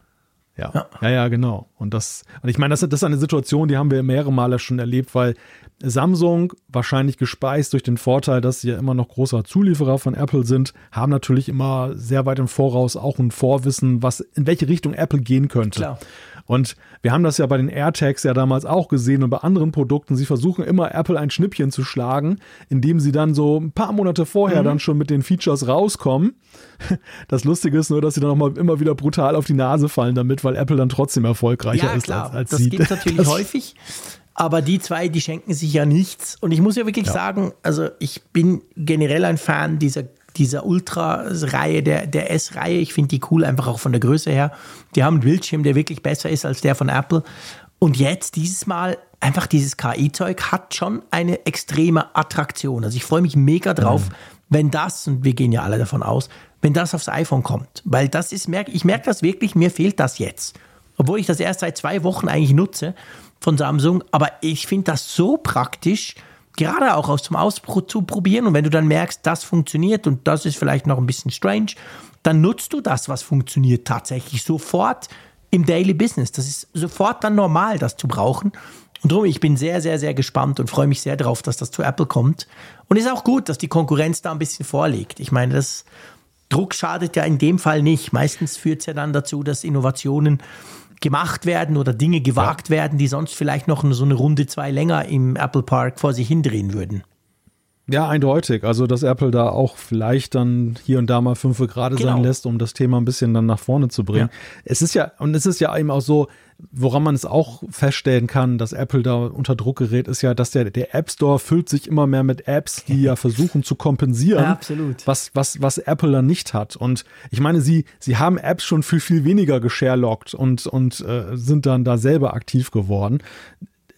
Ja. ja, ja, ja, genau. Und das, und ich meine, das, das ist eine Situation, die haben wir mehrere Male schon erlebt, weil Samsung, wahrscheinlich gespeist durch den Vorteil, dass sie ja immer noch großer Zulieferer von Apple sind, haben natürlich immer sehr weit im Voraus auch ein Vorwissen, was in welche Richtung Apple gehen könnte. Klar. Und wir haben das ja bei den AirTags ja damals auch gesehen und bei anderen Produkten. Sie versuchen immer Apple ein Schnippchen zu schlagen, indem sie dann so ein paar Monate vorher mhm. dann schon mit den Features rauskommen. Das Lustige ist nur, dass sie dann auch mal immer wieder brutal auf die Nase fallen damit, weil Apple dann trotzdem erfolgreicher ja, ist klar. als, als das sie. Das gibt es natürlich das häufig. Aber die zwei, die schenken sich ja nichts. Und ich muss ja wirklich ja. sagen, also ich bin generell ein Fan dieser dieser Ultra-Reihe, der, der S-Reihe. Ich finde die cool, einfach auch von der Größe her. Die haben einen Bildschirm, der wirklich besser ist als der von Apple. Und jetzt dieses Mal einfach dieses KI-Zeug hat schon eine extreme Attraktion. Also ich freue mich mega drauf, mhm. wenn das, und wir gehen ja alle davon aus, wenn das aufs iPhone kommt. Weil das ist, ich merke das wirklich, mir fehlt das jetzt. Obwohl ich das erst seit zwei Wochen eigentlich nutze von Samsung. Aber ich finde das so praktisch, gerade auch aus zum Ausprobieren. Und wenn du dann merkst, das funktioniert und das ist vielleicht noch ein bisschen strange, dann nutzt du das, was funktioniert, tatsächlich sofort im Daily Business. Das ist sofort dann normal, das zu brauchen. Und darum, ich bin sehr, sehr, sehr gespannt und freue mich sehr darauf, dass das zu Apple kommt. Und ist auch gut, dass die Konkurrenz da ein bisschen vorliegt. Ich meine, das Druck schadet ja in dem Fall nicht. Meistens führt es ja dann dazu, dass Innovationen gemacht werden oder Dinge gewagt ja. werden, die sonst vielleicht noch so eine Runde zwei länger im Apple Park vor sich hindrehen würden. Ja, eindeutig. Also, dass Apple da auch vielleicht dann hier und da mal fünf gerade genau. sein lässt, um das Thema ein bisschen dann nach vorne zu bringen. Ja. Es ist ja, und es ist ja eben auch so, woran man es auch feststellen kann, dass Apple da unter Druck gerät, ist ja, dass der, der App Store füllt sich immer mehr mit Apps, die ja versuchen zu kompensieren, ja, Was, was, was Apple dann nicht hat. Und ich meine, sie, sie haben Apps schon für viel weniger gesharelockt und, und äh, sind dann da selber aktiv geworden.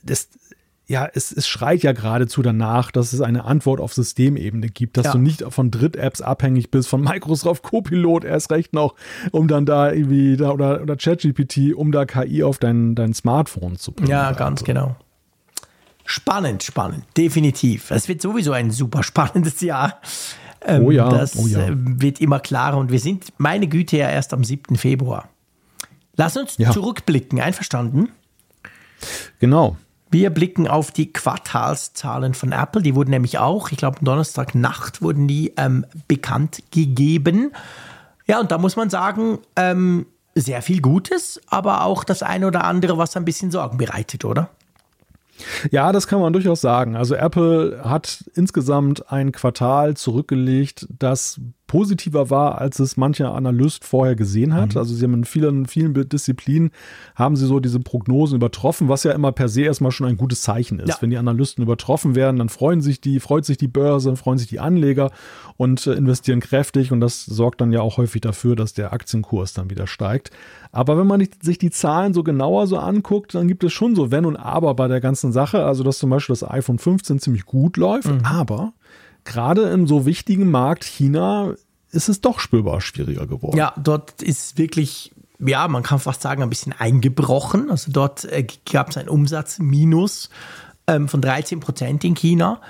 Das, ja, es, es schreit ja geradezu danach, dass es eine Antwort auf Systemebene gibt, dass ja. du nicht von Dritt-Apps abhängig bist, von Microsoft Copilot erst recht noch, um dann da irgendwie, da, oder, oder ChatGPT, um da KI auf dein, dein Smartphone zu bringen. Ja, ganz also. genau. Spannend, spannend, definitiv. Es wird sowieso ein super spannendes Jahr. Ähm, oh ja, das oh ja. Äh, wird immer klarer und wir sind, meine Güte, ja erst am 7. Februar. Lass uns ja. zurückblicken, einverstanden? Genau. Wir blicken auf die Quartalszahlen von Apple. Die wurden nämlich auch, ich glaube, Donnerstagnacht wurden die ähm, bekannt gegeben. Ja, und da muss man sagen, ähm, sehr viel Gutes, aber auch das eine oder andere, was ein bisschen Sorgen bereitet, oder? Ja, das kann man durchaus sagen. Also Apple hat insgesamt ein Quartal zurückgelegt, das positiver war, als es mancher Analyst vorher gesehen hat. Mhm. Also sie haben in vielen, vielen Disziplinen haben sie so diese Prognosen übertroffen, was ja immer per se erstmal schon ein gutes Zeichen ist. Ja. Wenn die Analysten übertroffen werden, dann freuen sich die, freut sich die Börse, freuen sich die Anleger und äh, investieren kräftig und das sorgt dann ja auch häufig dafür, dass der Aktienkurs dann wieder steigt. Aber wenn man sich die Zahlen so genauer so anguckt, dann gibt es schon so Wenn und Aber bei der ganzen Sache. Also dass zum Beispiel das iPhone 15 ziemlich gut läuft, mhm. aber gerade im so wichtigen Markt China ist es doch spürbar schwieriger geworden. Ja, dort ist wirklich, ja, man kann fast sagen, ein bisschen eingebrochen. Also dort äh, gab es ein Umsatzminus ähm, von 13 Prozent in China.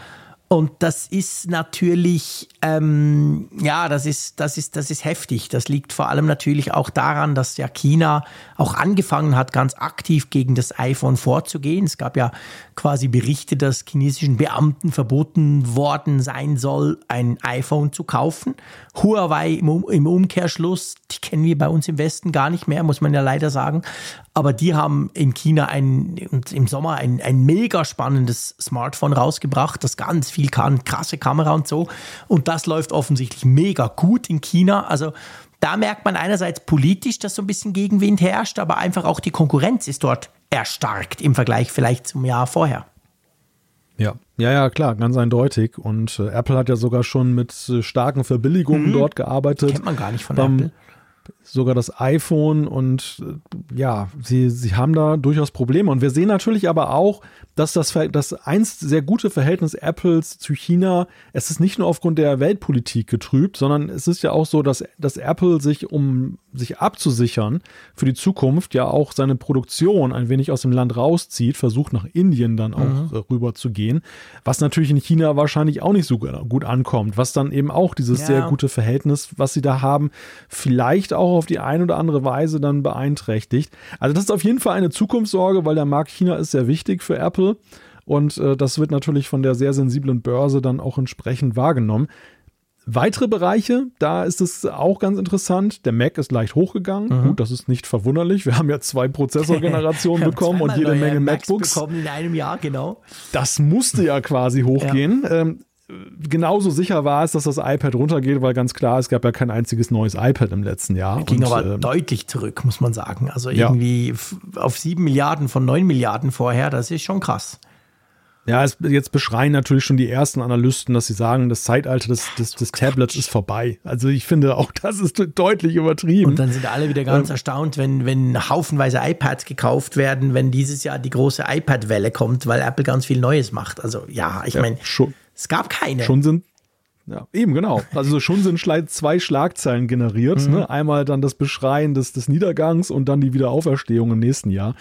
Und das ist natürlich, ähm, ja, das ist, das ist, das ist heftig. Das liegt vor allem natürlich auch daran, dass ja China auch angefangen hat, ganz aktiv gegen das iPhone vorzugehen. Es gab ja quasi Berichte, dass chinesischen Beamten verboten worden sein soll, ein iPhone zu kaufen. Huawei im, im Umkehrschluss, die kennen wir bei uns im Westen gar nicht mehr, muss man ja leider sagen. Aber die haben in China ein, im Sommer ein, ein mega spannendes Smartphone rausgebracht, das ganz viel kann, krasse Kamera und so. Und das läuft offensichtlich mega gut in China. Also da merkt man einerseits politisch, dass so ein bisschen Gegenwind herrscht, aber einfach auch die Konkurrenz ist dort erstarkt im Vergleich vielleicht zum Jahr vorher. Ja, ja, ja, klar, ganz eindeutig. Und äh, Apple hat ja sogar schon mit äh, starken Verbilligungen mhm. dort gearbeitet. Kennt man gar nicht von beim, Apple sogar das iPhone und äh, ja, sie, sie haben da durchaus Probleme. Und wir sehen natürlich aber auch, dass das, das einst sehr gute Verhältnis Apples zu China, es ist nicht nur aufgrund der Weltpolitik getrübt, sondern es ist ja auch so, dass, dass Apple sich, um sich abzusichern für die Zukunft, ja auch seine Produktion ein wenig aus dem Land rauszieht, versucht nach Indien dann auch mhm. rüber zu gehen, was natürlich in China wahrscheinlich auch nicht so gut ankommt, was dann eben auch dieses ja. sehr gute Verhältnis, was sie da haben, vielleicht auch auf die eine oder andere Weise dann beeinträchtigt. Also das ist auf jeden Fall eine Zukunftssorge, weil der Markt China ist sehr wichtig für Apple. Und äh, das wird natürlich von der sehr sensiblen Börse dann auch entsprechend wahrgenommen. Weitere Bereiche, da ist es auch ganz interessant. Der Mac ist leicht hochgegangen. Mhm. Gut, das ist nicht verwunderlich. Wir haben ja zwei Prozessorgenerationen bekommen und jede Menge MacBooks. bekommen in einem Jahr, genau. Das musste ja quasi hochgehen. Ja. Ähm, genauso sicher war es, dass das iPad runtergeht, weil ganz klar, es gab ja kein einziges neues iPad im letzten Jahr. Ging und, aber äh, deutlich zurück, muss man sagen. Also irgendwie ja. auf sieben Milliarden von neun Milliarden vorher, das ist schon krass. Ja, es, jetzt beschreien natürlich schon die ersten Analysten, dass sie sagen, das Zeitalter des, des, des Tablets ist vorbei. Also ich finde auch, das ist deutlich übertrieben. Und dann sind alle wieder ganz ähm, erstaunt, wenn, wenn haufenweise iPads gekauft werden, wenn dieses Jahr die große iPad-Welle kommt, weil Apple ganz viel Neues macht. Also ja, ich ja, meine, schon es gab keine. Schon sind, ja, eben, genau. Also schon sind zwei Schlagzeilen generiert. Mhm. Ne? Einmal dann das Beschreien des, des Niedergangs und dann die Wiederauferstehung im nächsten Jahr.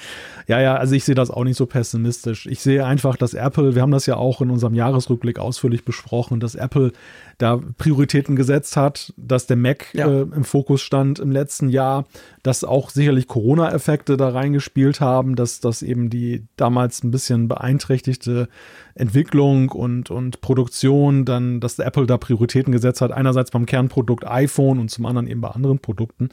Ja, ja, also ich sehe das auch nicht so pessimistisch. Ich sehe einfach, dass Apple, wir haben das ja auch in unserem Jahresrückblick ausführlich besprochen, dass Apple da Prioritäten gesetzt hat, dass der Mac ja. äh, im Fokus stand im letzten Jahr, dass auch sicherlich Corona-Effekte da reingespielt haben, dass das eben die damals ein bisschen beeinträchtigte Entwicklung und, und Produktion, dann, dass Apple da Prioritäten gesetzt hat, einerseits beim Kernprodukt iPhone und zum anderen eben bei anderen Produkten.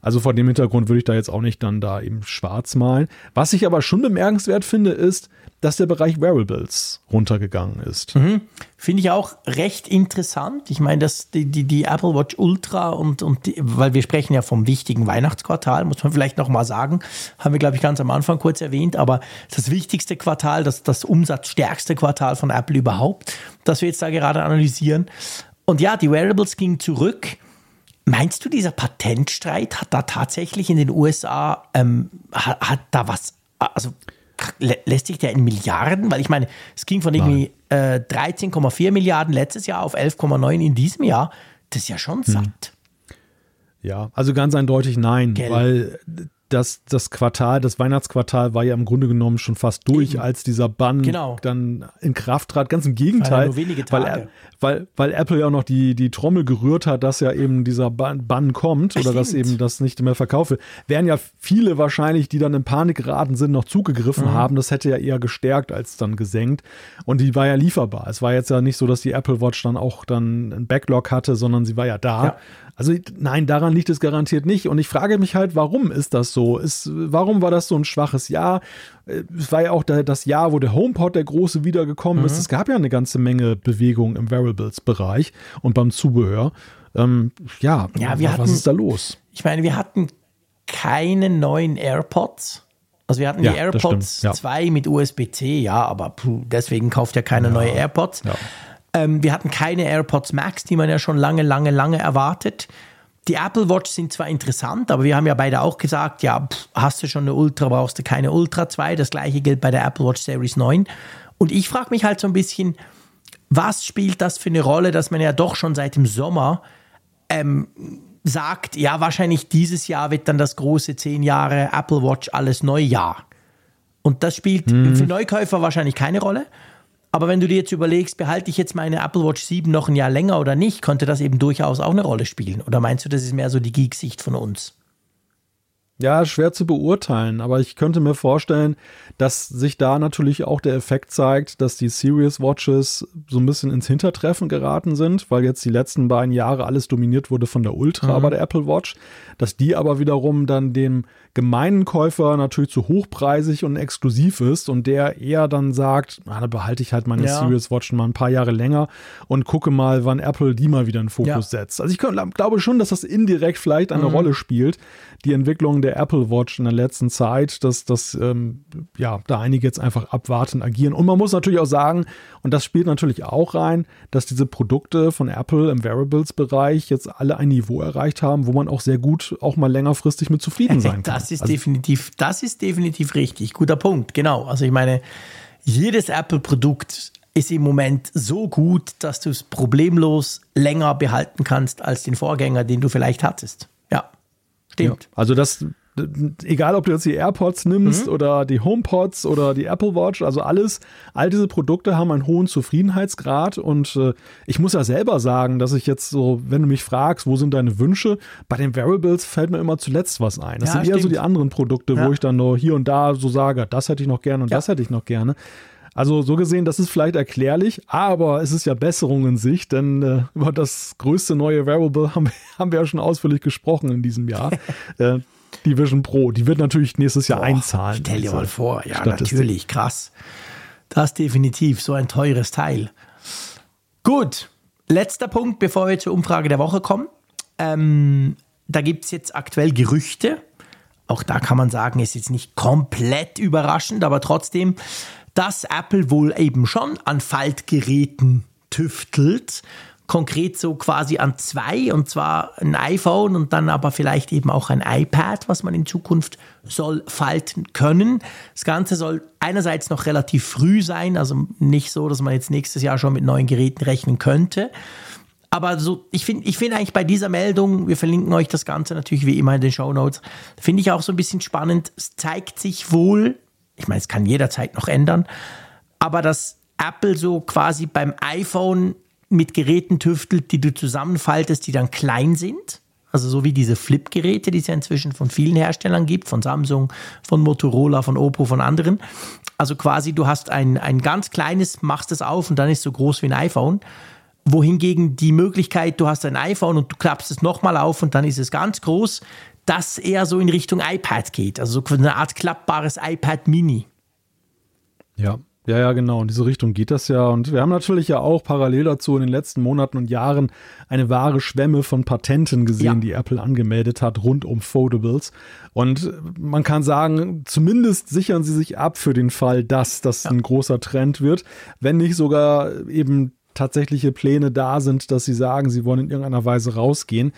Also vor dem Hintergrund würde ich da jetzt auch nicht dann da eben schwarz malen. Was ich aber schon bemerkenswert finde, ist, dass der Bereich Wearables runtergegangen ist. Mhm. Finde ich auch recht interessant. Ich meine, dass die, die, die, Apple Watch Ultra und, und die, weil wir sprechen ja vom wichtigen Weihnachtsquartal, muss man vielleicht nochmal sagen, haben wir, glaube ich, ganz am Anfang kurz erwähnt, aber das wichtigste Quartal, das, das umsatzstärkste Quartal von Apple überhaupt, das wir jetzt da gerade analysieren. Und ja, die Wearables gingen zurück. Meinst du, dieser Patentstreit hat da tatsächlich in den USA, ähm, hat, hat, da was, also lässt sich der in Milliarden, weil ich meine, es ging von irgendwie äh, 13,4 Milliarden letztes Jahr auf 11,9 in diesem Jahr, das ist ja schon hm. satt. Ja, also ganz eindeutig nein, Gell. weil das, das Quartal, das Weihnachtsquartal war ja im Grunde genommen schon fast durch, Eben. als dieser Bann genau. dann in Kraft trat. Ganz im Gegenteil. Weil, weil, weil Apple ja auch noch die, die Trommel gerührt hat, dass ja eben dieser Bann, Bann kommt oder dass eben das nicht mehr verkaufe. Wären ja viele wahrscheinlich, die dann in Panik geraten sind, noch zugegriffen mhm. haben. Das hätte ja eher gestärkt als dann gesenkt. Und die war ja lieferbar. Es war jetzt ja nicht so, dass die Apple Watch dann auch dann ein Backlog hatte, sondern sie war ja da. Ja. Also nein, daran liegt es garantiert nicht. Und ich frage mich halt, warum ist das so? Ist, warum war das so ein schwaches Jahr? Es war ja auch der, das Jahr, wo der HomePod, der große, wiedergekommen mhm. ist. Es gab ja eine ganze Menge Bewegung im Wearables-Bereich und beim Zubehör. Ähm, ja, ja wir was hatten, ist da los? Ich meine, wir hatten keine neuen AirPods. Also wir hatten ja, die AirPods 2 ja. mit USB-C, ja, aber puh, deswegen kauft ja keiner neue AirPods. Ähm, wir hatten keine AirPods Max, die man ja schon lange, lange, lange erwartet. Die Apple Watch sind zwar interessant, aber wir haben ja beide auch gesagt, ja, pff, hast du schon eine Ultra, brauchst du keine Ultra 2. Das gleiche gilt bei der Apple Watch Series 9. Und ich frage mich halt so ein bisschen, was spielt das für eine Rolle, dass man ja doch schon seit dem Sommer ähm, sagt, ja, wahrscheinlich dieses Jahr wird dann das große 10 Jahre Apple Watch alles Neujahr. Und das spielt hm. für Neukäufer wahrscheinlich keine Rolle. Aber wenn du dir jetzt überlegst, behalte ich jetzt meine Apple Watch 7 noch ein Jahr länger oder nicht, könnte das eben durchaus auch eine Rolle spielen. Oder meinst du, das ist mehr so die Geek-Sicht von uns? Ja, schwer zu beurteilen, aber ich könnte mir vorstellen, dass sich da natürlich auch der Effekt zeigt, dass die Serious Watches so ein bisschen ins Hintertreffen geraten sind, weil jetzt die letzten beiden Jahre alles dominiert wurde von der Ultra mhm. bei der Apple Watch, dass die aber wiederum dann dem gemeinen Käufer natürlich zu hochpreisig und exklusiv ist und der eher dann sagt, ah, da behalte ich halt meine ja. Serious Watch mal ein paar Jahre länger und gucke mal, wann Apple die mal wieder in Fokus ja. setzt. Also ich glaube schon, dass das indirekt vielleicht eine mhm. Rolle spielt, die Entwicklung der Apple Watch in der letzten Zeit, dass, dass ähm, ja, da einige jetzt einfach abwarten, agieren. Und man muss natürlich auch sagen, und das spielt natürlich auch rein, dass diese Produkte von Apple im Wearables-Bereich jetzt alle ein Niveau erreicht haben, wo man auch sehr gut auch mal längerfristig mit zufrieden sein kann. Das ist also, definitiv, das ist definitiv richtig. Guter Punkt, genau. Also ich meine, jedes Apple-Produkt ist im Moment so gut, dass du es problemlos länger behalten kannst als den Vorgänger, den du vielleicht hattest. Stimmt. Ja, also das egal ob du jetzt die AirPods nimmst mhm. oder die HomePods oder die Apple Watch, also alles, all diese Produkte haben einen hohen Zufriedenheitsgrad und äh, ich muss ja selber sagen, dass ich jetzt so, wenn du mich fragst, wo sind deine Wünsche, bei den Wearables fällt mir immer zuletzt was ein. Das ja, sind stimmt. eher so die anderen Produkte, ja. wo ich dann nur hier und da so sage, das hätte ich noch gerne und das hätte ich noch gerne. Also so gesehen, das ist vielleicht erklärlich, aber es ist ja Besserung in sich, denn äh, über das größte neue Wearable haben, haben wir ja schon ausführlich gesprochen in diesem Jahr. äh, die Vision Pro. Die wird natürlich nächstes Jahr Boah, einzahlen. Stell dir mal vor, ja, Statistik. natürlich, krass. Das ist definitiv so ein teures Teil. Gut, letzter Punkt, bevor wir zur Umfrage der Woche kommen. Ähm, da gibt es jetzt aktuell Gerüchte. Auch da kann man sagen, ist jetzt nicht komplett überraschend, aber trotzdem, dass Apple wohl eben schon an Faltgeräten tüftelt konkret so quasi an zwei, und zwar ein iPhone und dann aber vielleicht eben auch ein iPad, was man in Zukunft soll falten können. Das Ganze soll einerseits noch relativ früh sein, also nicht so, dass man jetzt nächstes Jahr schon mit neuen Geräten rechnen könnte. Aber so, ich finde ich find eigentlich bei dieser Meldung, wir verlinken euch das Ganze natürlich wie immer in den Show Notes, finde ich auch so ein bisschen spannend. Es zeigt sich wohl, ich meine, es kann jederzeit noch ändern, aber dass Apple so quasi beim iPhone mit Geräten tüftelt, die du zusammenfaltest, die dann klein sind. Also so wie diese Flip-Geräte, die es ja inzwischen von vielen Herstellern gibt, von Samsung, von Motorola, von Oppo, von anderen. Also quasi du hast ein, ein ganz kleines, machst es auf und dann ist es so groß wie ein iPhone. Wohingegen die Möglichkeit, du hast ein iPhone und du klappst es nochmal auf und dann ist es ganz groß, das eher so in Richtung iPad geht. Also so eine Art klappbares iPad Mini. Ja, ja, ja, genau. In diese Richtung geht das ja. Und wir haben natürlich ja auch parallel dazu in den letzten Monaten und Jahren eine wahre Schwemme von Patenten gesehen, ja. die Apple angemeldet hat rund um Foldables. Und man kann sagen, zumindest sichern sie sich ab für den Fall, dass das ja. ein großer Trend wird, wenn nicht sogar eben tatsächliche Pläne da sind, dass sie sagen, sie wollen in irgendeiner Weise rausgehen.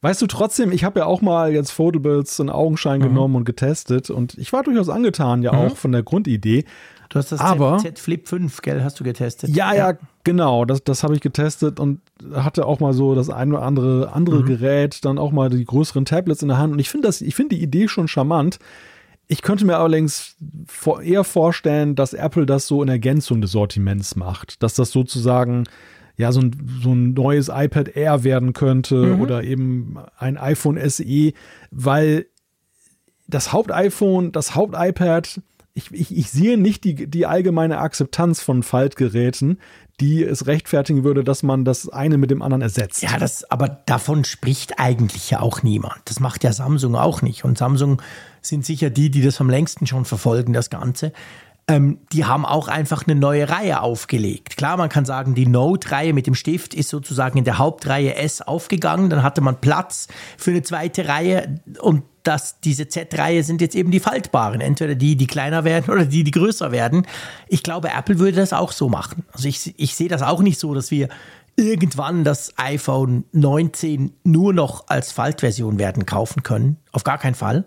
Weißt du trotzdem, ich habe ja auch mal jetzt Foldables in Augenschein mhm. genommen und getestet und ich war durchaus angetan ja mhm. auch von der Grundidee. Du hast das Aber, Z, Z Flip 5, gell, hast du getestet? Ja, ja, ja genau. Das, das habe ich getestet und hatte auch mal so das ein oder andere andere mhm. Gerät, dann auch mal die größeren Tablets in der Hand. Und ich finde das, ich finde die Idee schon charmant. Ich könnte mir allerdings eher vorstellen, dass Apple das so in Ergänzung des Sortiments macht. Dass das sozusagen ja so ein, so ein neues iPad Air werden könnte mhm. oder eben ein iPhone SE, weil das Haupt-iPhone, das Haupt-iPad ich, ich, ich sehe nicht die, die allgemeine Akzeptanz von Faltgeräten, die es rechtfertigen würde, dass man das eine mit dem anderen ersetzt. Ja, das, aber davon spricht eigentlich ja auch niemand. Das macht ja Samsung auch nicht. Und Samsung sind sicher die, die das am längsten schon verfolgen, das Ganze. Ähm, die haben auch einfach eine neue Reihe aufgelegt. Klar, man kann sagen, die Note-Reihe mit dem Stift ist sozusagen in der Hauptreihe S aufgegangen. Dann hatte man Platz für eine zweite Reihe und dass diese Z-Reihe sind jetzt eben die faltbaren. Entweder die, die kleiner werden oder die, die größer werden. Ich glaube, Apple würde das auch so machen. Also ich, ich sehe das auch nicht so, dass wir irgendwann das iPhone 19 nur noch als Faltversion werden kaufen können. Auf gar keinen Fall.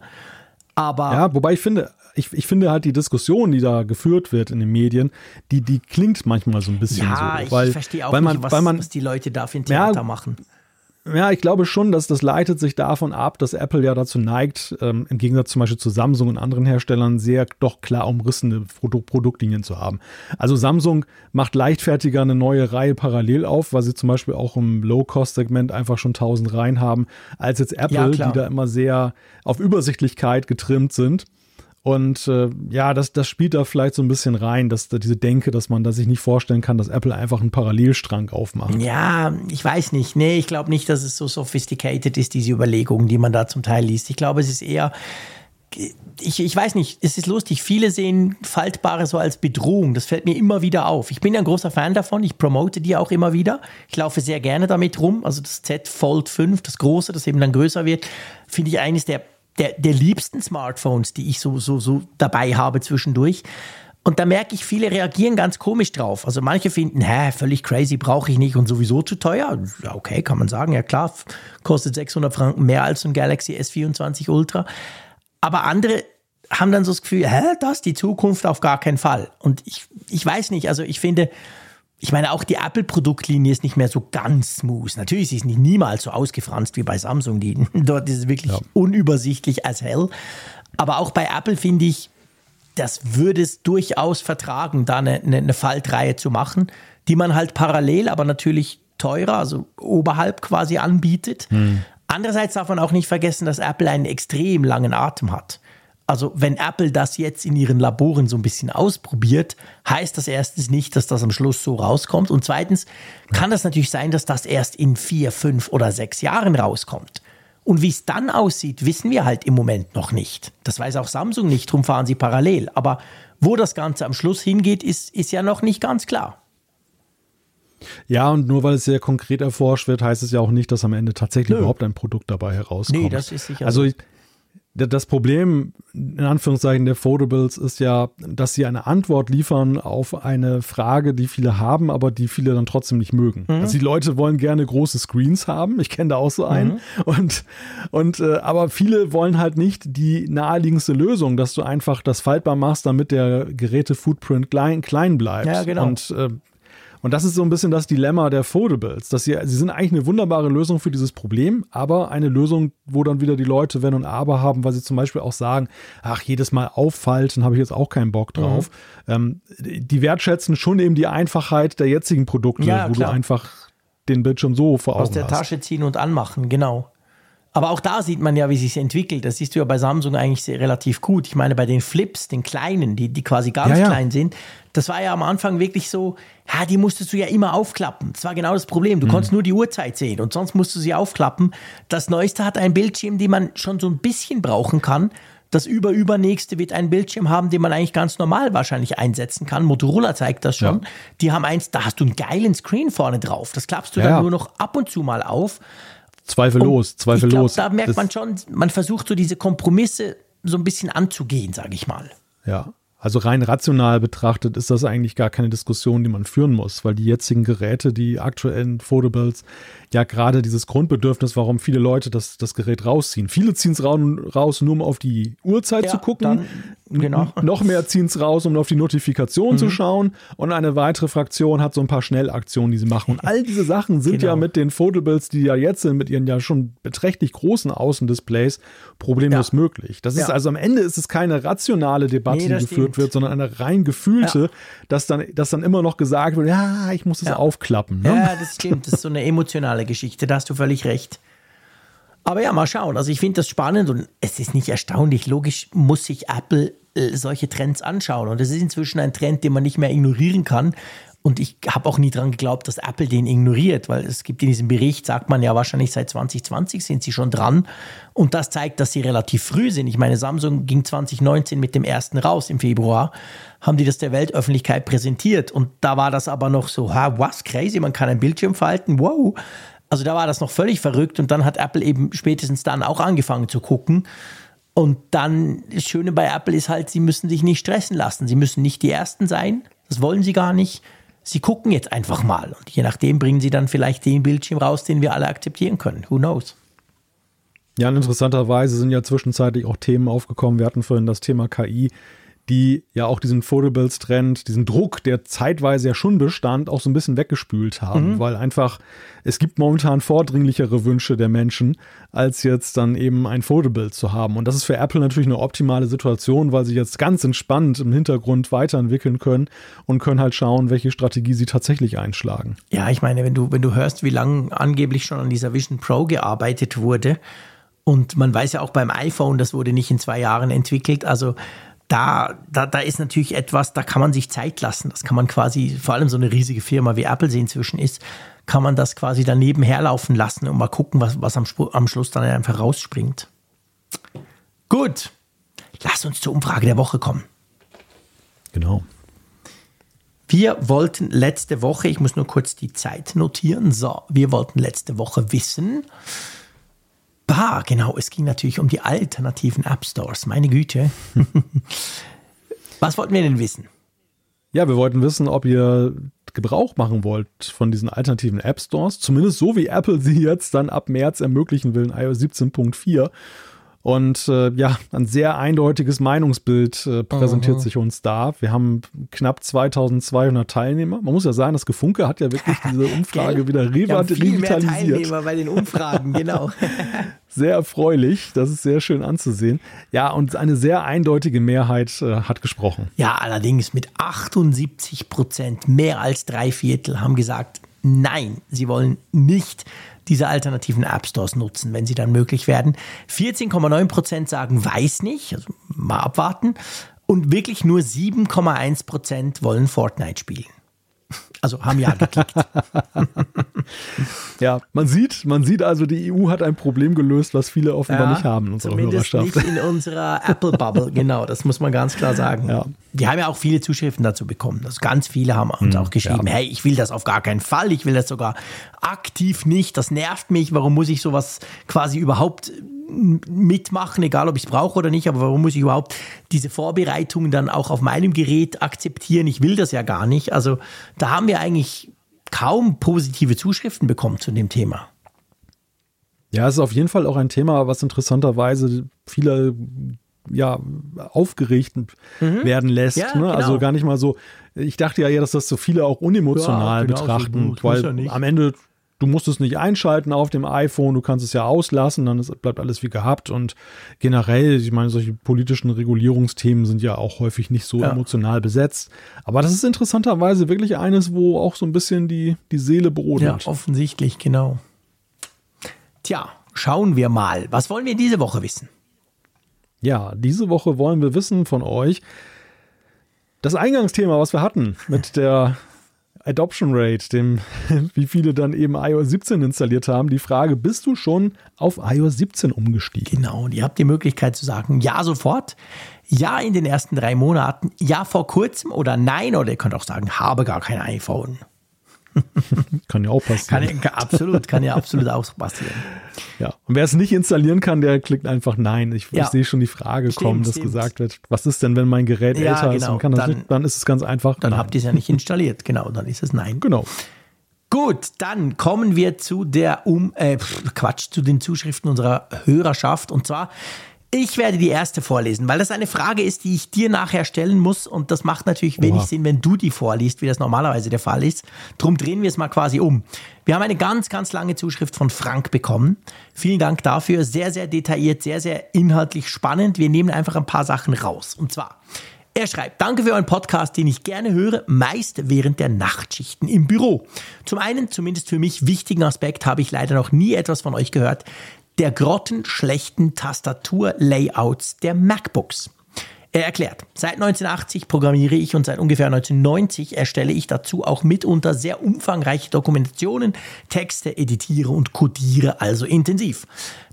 Aber. Ja, wobei ich finde, ich, ich finde halt die Diskussion, die da geführt wird in den Medien, die, die klingt manchmal so ein bisschen ja, so. Weil, ich verstehe auch weil man, nicht, was, weil man, was die Leute da für ein Theater ja, machen. Ja, ich glaube schon, dass das leitet sich davon ab, dass Apple ja dazu neigt, ähm, im Gegensatz zum Beispiel zu Samsung und anderen Herstellern, sehr doch klar umrissene Produ Produktlinien zu haben. Also Samsung macht leichtfertiger eine neue Reihe parallel auf, weil sie zum Beispiel auch im Low-Cost-Segment einfach schon 1000 Reihen haben, als jetzt Apple, ja, die da immer sehr auf Übersichtlichkeit getrimmt sind. Und äh, ja, das, das spielt da vielleicht so ein bisschen rein, dass da diese Denke, dass man da sich nicht vorstellen kann, dass Apple einfach einen Parallelstrang aufmacht. Ja, ich weiß nicht. Nee, ich glaube nicht, dass es so sophisticated ist, diese Überlegungen, die man da zum Teil liest. Ich glaube, es ist eher, ich, ich weiß nicht, es ist lustig. Viele sehen Faltbare so als Bedrohung. Das fällt mir immer wieder auf. Ich bin ein großer Fan davon. Ich promote die auch immer wieder. Ich laufe sehr gerne damit rum. Also das Z Fold 5, das große, das eben dann größer wird, finde ich eines der der, der liebsten Smartphones, die ich so, so, so dabei habe zwischendurch. Und da merke ich, viele reagieren ganz komisch drauf. Also manche finden, hä, völlig crazy, brauche ich nicht und sowieso zu teuer. Ja, okay, kann man sagen. Ja klar, kostet 600 Franken mehr als ein Galaxy S24 Ultra. Aber andere haben dann so das Gefühl, hä, das ist die Zukunft auf gar keinen Fall. Und ich, ich weiß nicht, also ich finde, ich meine, auch die Apple-Produktlinie ist nicht mehr so ganz smooth. Natürlich ist sie nicht niemals so ausgefranst wie bei Samsung. Die, dort ist es wirklich ja. unübersichtlich als hell. Aber auch bei Apple finde ich, das würde es durchaus vertragen, da eine, eine, eine Faltreihe zu machen, die man halt parallel, aber natürlich teurer, also oberhalb quasi anbietet. Hm. Andererseits darf man auch nicht vergessen, dass Apple einen extrem langen Atem hat. Also wenn Apple das jetzt in ihren Laboren so ein bisschen ausprobiert, heißt das erstens nicht, dass das am Schluss so rauskommt. Und zweitens kann das natürlich sein, dass das erst in vier, fünf oder sechs Jahren rauskommt. Und wie es dann aussieht, wissen wir halt im Moment noch nicht. Das weiß auch Samsung nicht, darum fahren sie parallel. Aber wo das Ganze am Schluss hingeht, ist, ist ja noch nicht ganz klar. Ja, und nur weil es sehr konkret erforscht wird, heißt es ja auch nicht, dass am Ende tatsächlich Nö. überhaupt ein Produkt dabei herauskommt. Nee, das ist sicher. Also ich, das Problem, in Anführungszeichen, der Foldables ist ja, dass sie eine Antwort liefern auf eine Frage, die viele haben, aber die viele dann trotzdem nicht mögen. Mhm. Also die Leute wollen gerne große Screens haben. Ich kenne da auch so einen. Mhm. Und, und äh, aber viele wollen halt nicht die naheliegendste Lösung, dass du einfach das faltbar machst, damit der Geräte-Footprint klein, klein bleibt. Ja, genau. Und äh, und das ist so ein bisschen das Dilemma der Foldables, dass sie, sie sind eigentlich eine wunderbare Lösung für dieses Problem, aber eine Lösung, wo dann wieder die Leute Wenn und Aber haben, weil sie zum Beispiel auch sagen, ach, jedes Mal auffalten habe ich jetzt auch keinen Bock drauf. Mhm. Ähm, die wertschätzen schon eben die Einfachheit der jetzigen Produkte, ja, wo klar. du einfach den Bildschirm so vor Augen Aus der hast. Tasche ziehen und anmachen, genau. Aber auch da sieht man ja, wie sich entwickelt. Das siehst du ja bei Samsung eigentlich sehr, relativ gut. Ich meine, bei den Flips, den kleinen, die, die quasi ganz ja, ja. klein sind, das war ja am Anfang wirklich so, ja, die musstest du ja immer aufklappen. Das war genau das Problem. Du mhm. konntest nur die Uhrzeit sehen und sonst musst du sie aufklappen. Das Neueste hat einen Bildschirm, den man schon so ein bisschen brauchen kann. Das überübernächste wird einen Bildschirm haben, den man eigentlich ganz normal wahrscheinlich einsetzen kann. Motorola zeigt das schon. Ja. Die haben eins, da hast du einen geilen Screen vorne drauf. Das klappst du ja, dann nur noch ab und zu mal auf. Zweifellos, zweifellos. Glaub, da merkt das man schon, man versucht so diese Kompromisse so ein bisschen anzugehen, sage ich mal. Ja, also rein rational betrachtet ist das eigentlich gar keine Diskussion, die man führen muss, weil die jetzigen Geräte, die aktuellen Foldables, ja gerade dieses Grundbedürfnis, warum viele Leute das, das Gerät rausziehen. Viele ziehen es raus, nur um auf die Uhrzeit ja, zu gucken. Dann, genau. Noch mehr ziehen es raus, um auf die Notifikation mhm. zu schauen. Und eine weitere Fraktion hat so ein paar Schnellaktionen, die sie machen. Und all diese Sachen sind genau. ja mit den Foldables, die ja jetzt sind, mit ihren ja schon beträchtlich großen Außendisplays, problemlos ja. möglich. Das ist also am Ende ist es keine rationale Debatte, nee, die geführt wird, sondern eine rein gefühlte, ja. dass, dann, dass dann immer noch gesagt wird, ja, ich muss es ja. aufklappen. Ne? Ja, das stimmt. Das ist so eine emotionale Geschichte, da hast du völlig recht. Aber ja, mal schauen. Also ich finde das spannend und es ist nicht erstaunlich. Logisch muss sich Apple äh, solche Trends anschauen. Und es ist inzwischen ein Trend, den man nicht mehr ignorieren kann. Und ich habe auch nie dran geglaubt, dass Apple den ignoriert, weil es gibt in diesem Bericht, sagt man ja wahrscheinlich seit 2020 sind sie schon dran. Und das zeigt, dass sie relativ früh sind. Ich meine, Samsung ging 2019 mit dem ersten raus im Februar, haben die das der Weltöffentlichkeit präsentiert. Und da war das aber noch so, ha, was, crazy, man kann ein Bildschirm falten, wow. Also da war das noch völlig verrückt. Und dann hat Apple eben spätestens dann auch angefangen zu gucken. Und dann, das Schöne bei Apple ist halt, sie müssen sich nicht stressen lassen. Sie müssen nicht die Ersten sein. Das wollen sie gar nicht sie gucken jetzt einfach mal und je nachdem bringen sie dann vielleicht den Bildschirm raus, den wir alle akzeptieren können. Who knows? Ja, interessanterweise sind ja zwischenzeitlich auch Themen aufgekommen. Wir hatten vorhin das Thema KI, die ja auch diesen Foldables-Trend, diesen Druck, der zeitweise ja schon bestand, auch so ein bisschen weggespült haben, mhm. weil einfach es gibt momentan vordringlichere Wünsche der Menschen, als jetzt dann eben ein Foldable zu haben. Und das ist für Apple natürlich eine optimale Situation, weil sie jetzt ganz entspannt im Hintergrund weiterentwickeln können und können halt schauen, welche Strategie sie tatsächlich einschlagen. Ja, ich meine, wenn du, wenn du hörst, wie lange angeblich schon an dieser Vision Pro gearbeitet wurde, und man weiß ja auch beim iPhone, das wurde nicht in zwei Jahren entwickelt. Also da, da, da ist natürlich etwas, da kann man sich Zeit lassen. Das kann man quasi, vor allem so eine riesige Firma wie Apple sie inzwischen ist, kann man das quasi daneben herlaufen lassen und mal gucken, was, was am, am Schluss dann einfach rausspringt. Gut, lass uns zur Umfrage der Woche kommen. Genau. Wir wollten letzte Woche, ich muss nur kurz die Zeit notieren, so, wir wollten letzte Woche wissen, bah, genau, es ging natürlich um die alternativen App Stores, meine Güte. Was wollten wir denn wissen? Ja, wir wollten wissen, ob ihr Gebrauch machen wollt von diesen alternativen App Stores, zumindest so wie Apple sie jetzt dann ab März ermöglichen will in iOS 17.4 und äh, ja, ein sehr eindeutiges Meinungsbild äh, präsentiert mhm. sich uns da. Wir haben knapp 2200 Teilnehmer. Man muss ja sagen, das Gefunke hat ja wirklich diese Umfrage wieder revitalisiert. Mehr Teilnehmer bei den Umfragen, genau. sehr erfreulich. Das ist sehr schön anzusehen. Ja, und eine sehr eindeutige Mehrheit äh, hat gesprochen. Ja, allerdings mit 78 Prozent, mehr als drei Viertel haben gesagt, nein, sie wollen nicht diese alternativen App Stores nutzen, wenn sie dann möglich werden. 14,9 Prozent sagen, weiß nicht, also mal abwarten. Und wirklich nur 7,1 Prozent wollen Fortnite spielen. Also haben ja geklickt. ja, man sieht, man sieht also, die EU hat ein Problem gelöst, was viele offenbar ja, nicht haben in unserer zumindest Hörerschaft. nicht in unserer Apple Bubble, genau, das muss man ganz klar sagen. Ja. Die haben ja auch viele Zuschriften dazu bekommen. Also ganz viele haben uns hm, auch geschrieben, ja. hey, ich will das auf gar keinen Fall, ich will das sogar aktiv nicht, das nervt mich, warum muss ich sowas quasi überhaupt mitmachen, egal ob ich es brauche oder nicht, aber warum muss ich überhaupt diese Vorbereitungen dann auch auf meinem Gerät akzeptieren? Ich will das ja gar nicht. Also da haben wir eigentlich kaum positive Zuschriften bekommen zu dem Thema. Ja, es ist auf jeden Fall auch ein Thema, was interessanterweise viele ja aufgeregt mhm. werden lässt. Ja, ne? Also genau. Also gar nicht mal so. Ich dachte ja, dass das so viele auch unemotional ja, genau, betrachten, so, weil am Ende Du musst es nicht einschalten auf dem iPhone, du kannst es ja auslassen, dann ist, bleibt alles wie gehabt. Und generell, ich meine, solche politischen Regulierungsthemen sind ja auch häufig nicht so ja. emotional besetzt. Aber das ist interessanterweise wirklich eines, wo auch so ein bisschen die, die Seele brodelt. Ja, offensichtlich, genau. Tja, schauen wir mal. Was wollen wir diese Woche wissen? Ja, diese Woche wollen wir wissen von euch, das Eingangsthema, was wir hatten mit der Adoption Rate, dem, wie viele dann eben iOS 17 installiert haben. Die Frage, bist du schon auf iOS 17 umgestiegen? Genau, und ihr habt die Möglichkeit zu sagen, ja sofort, ja in den ersten drei Monaten, ja vor kurzem oder nein, oder ihr könnt auch sagen, habe gar kein iPhone. kann ja auch passieren. Kann, kann, absolut, kann ja absolut auch passieren. Ja, und wer es nicht installieren kann, der klickt einfach Nein. Ich, ja. ich sehe schon die Frage stimmt, kommen, dass stimmt. gesagt wird, was ist denn, wenn mein Gerät ja, älter genau. ist dann, nicht, dann ist es ganz einfach. Dann nein. habt ihr es ja nicht installiert, genau, dann ist es Nein. Genau. Gut, dann kommen wir zu der um äh, Quatsch zu den Zuschriften unserer Hörerschaft und zwar ich werde die erste vorlesen, weil das eine Frage ist, die ich dir nachher stellen muss. Und das macht natürlich wenig Oha. Sinn, wenn du die vorliest, wie das normalerweise der Fall ist. Drum drehen wir es mal quasi um. Wir haben eine ganz, ganz lange Zuschrift von Frank bekommen. Vielen Dank dafür. Sehr, sehr detailliert, sehr, sehr inhaltlich spannend. Wir nehmen einfach ein paar Sachen raus. Und zwar, er schreibt, danke für euren Podcast, den ich gerne höre, meist während der Nachtschichten im Büro. Zum einen, zumindest für mich wichtigen Aspekt, habe ich leider noch nie etwas von euch gehört, der grottenschlechten Tastaturlayouts der MacBooks. Er erklärt, seit 1980 programmiere ich und seit ungefähr 1990 erstelle ich dazu auch mitunter sehr umfangreiche Dokumentationen, Texte, editiere und codiere also intensiv.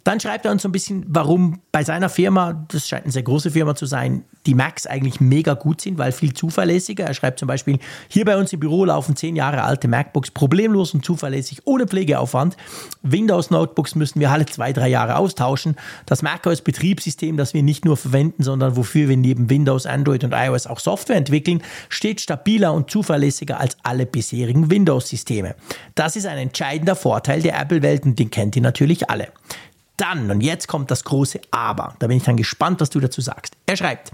Dann schreibt er uns so ein bisschen, warum bei seiner Firma, das scheint eine sehr große Firma zu sein, die Macs eigentlich mega gut sind, weil viel zuverlässiger. Er schreibt zum Beispiel, hier bei uns im Büro laufen zehn Jahre alte MacBooks problemlos und zuverlässig, ohne Pflegeaufwand. Windows-Notebooks müssen wir alle zwei, drei Jahre austauschen. Das macOS Betriebssystem, das wir nicht nur verwenden, sondern wofür wir neben Windows, Android und iOS auch Software entwickeln, steht stabiler und zuverlässiger als alle bisherigen Windows-Systeme. Das ist ein entscheidender Vorteil der Apple-Welt und den kennt ihr natürlich alle dann, und jetzt kommt das große Aber, da bin ich dann gespannt, was du dazu sagst. Er schreibt,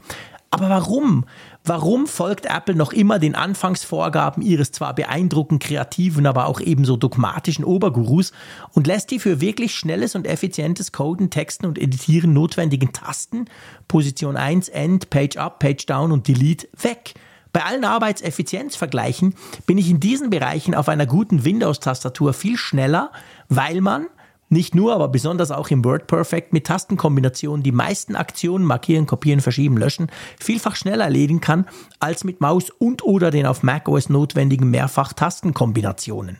Aber warum? Warum folgt Apple noch immer den Anfangsvorgaben ihres zwar beeindruckend kreativen, aber auch ebenso dogmatischen Obergurus und lässt die für wirklich schnelles und effizientes Coden, Texten und Editieren notwendigen Tasten, Position 1, End, Page Up, Page Down und Delete, weg? Bei allen Arbeitseffizienzvergleichen bin ich in diesen Bereichen auf einer guten Windows-Tastatur viel schneller, weil man nicht nur, aber besonders auch im WordPerfect mit Tastenkombinationen die meisten Aktionen markieren, kopieren, verschieben, löschen vielfach schneller erledigen kann als mit Maus und oder den auf macOS notwendigen Mehrfach-Tastenkombinationen.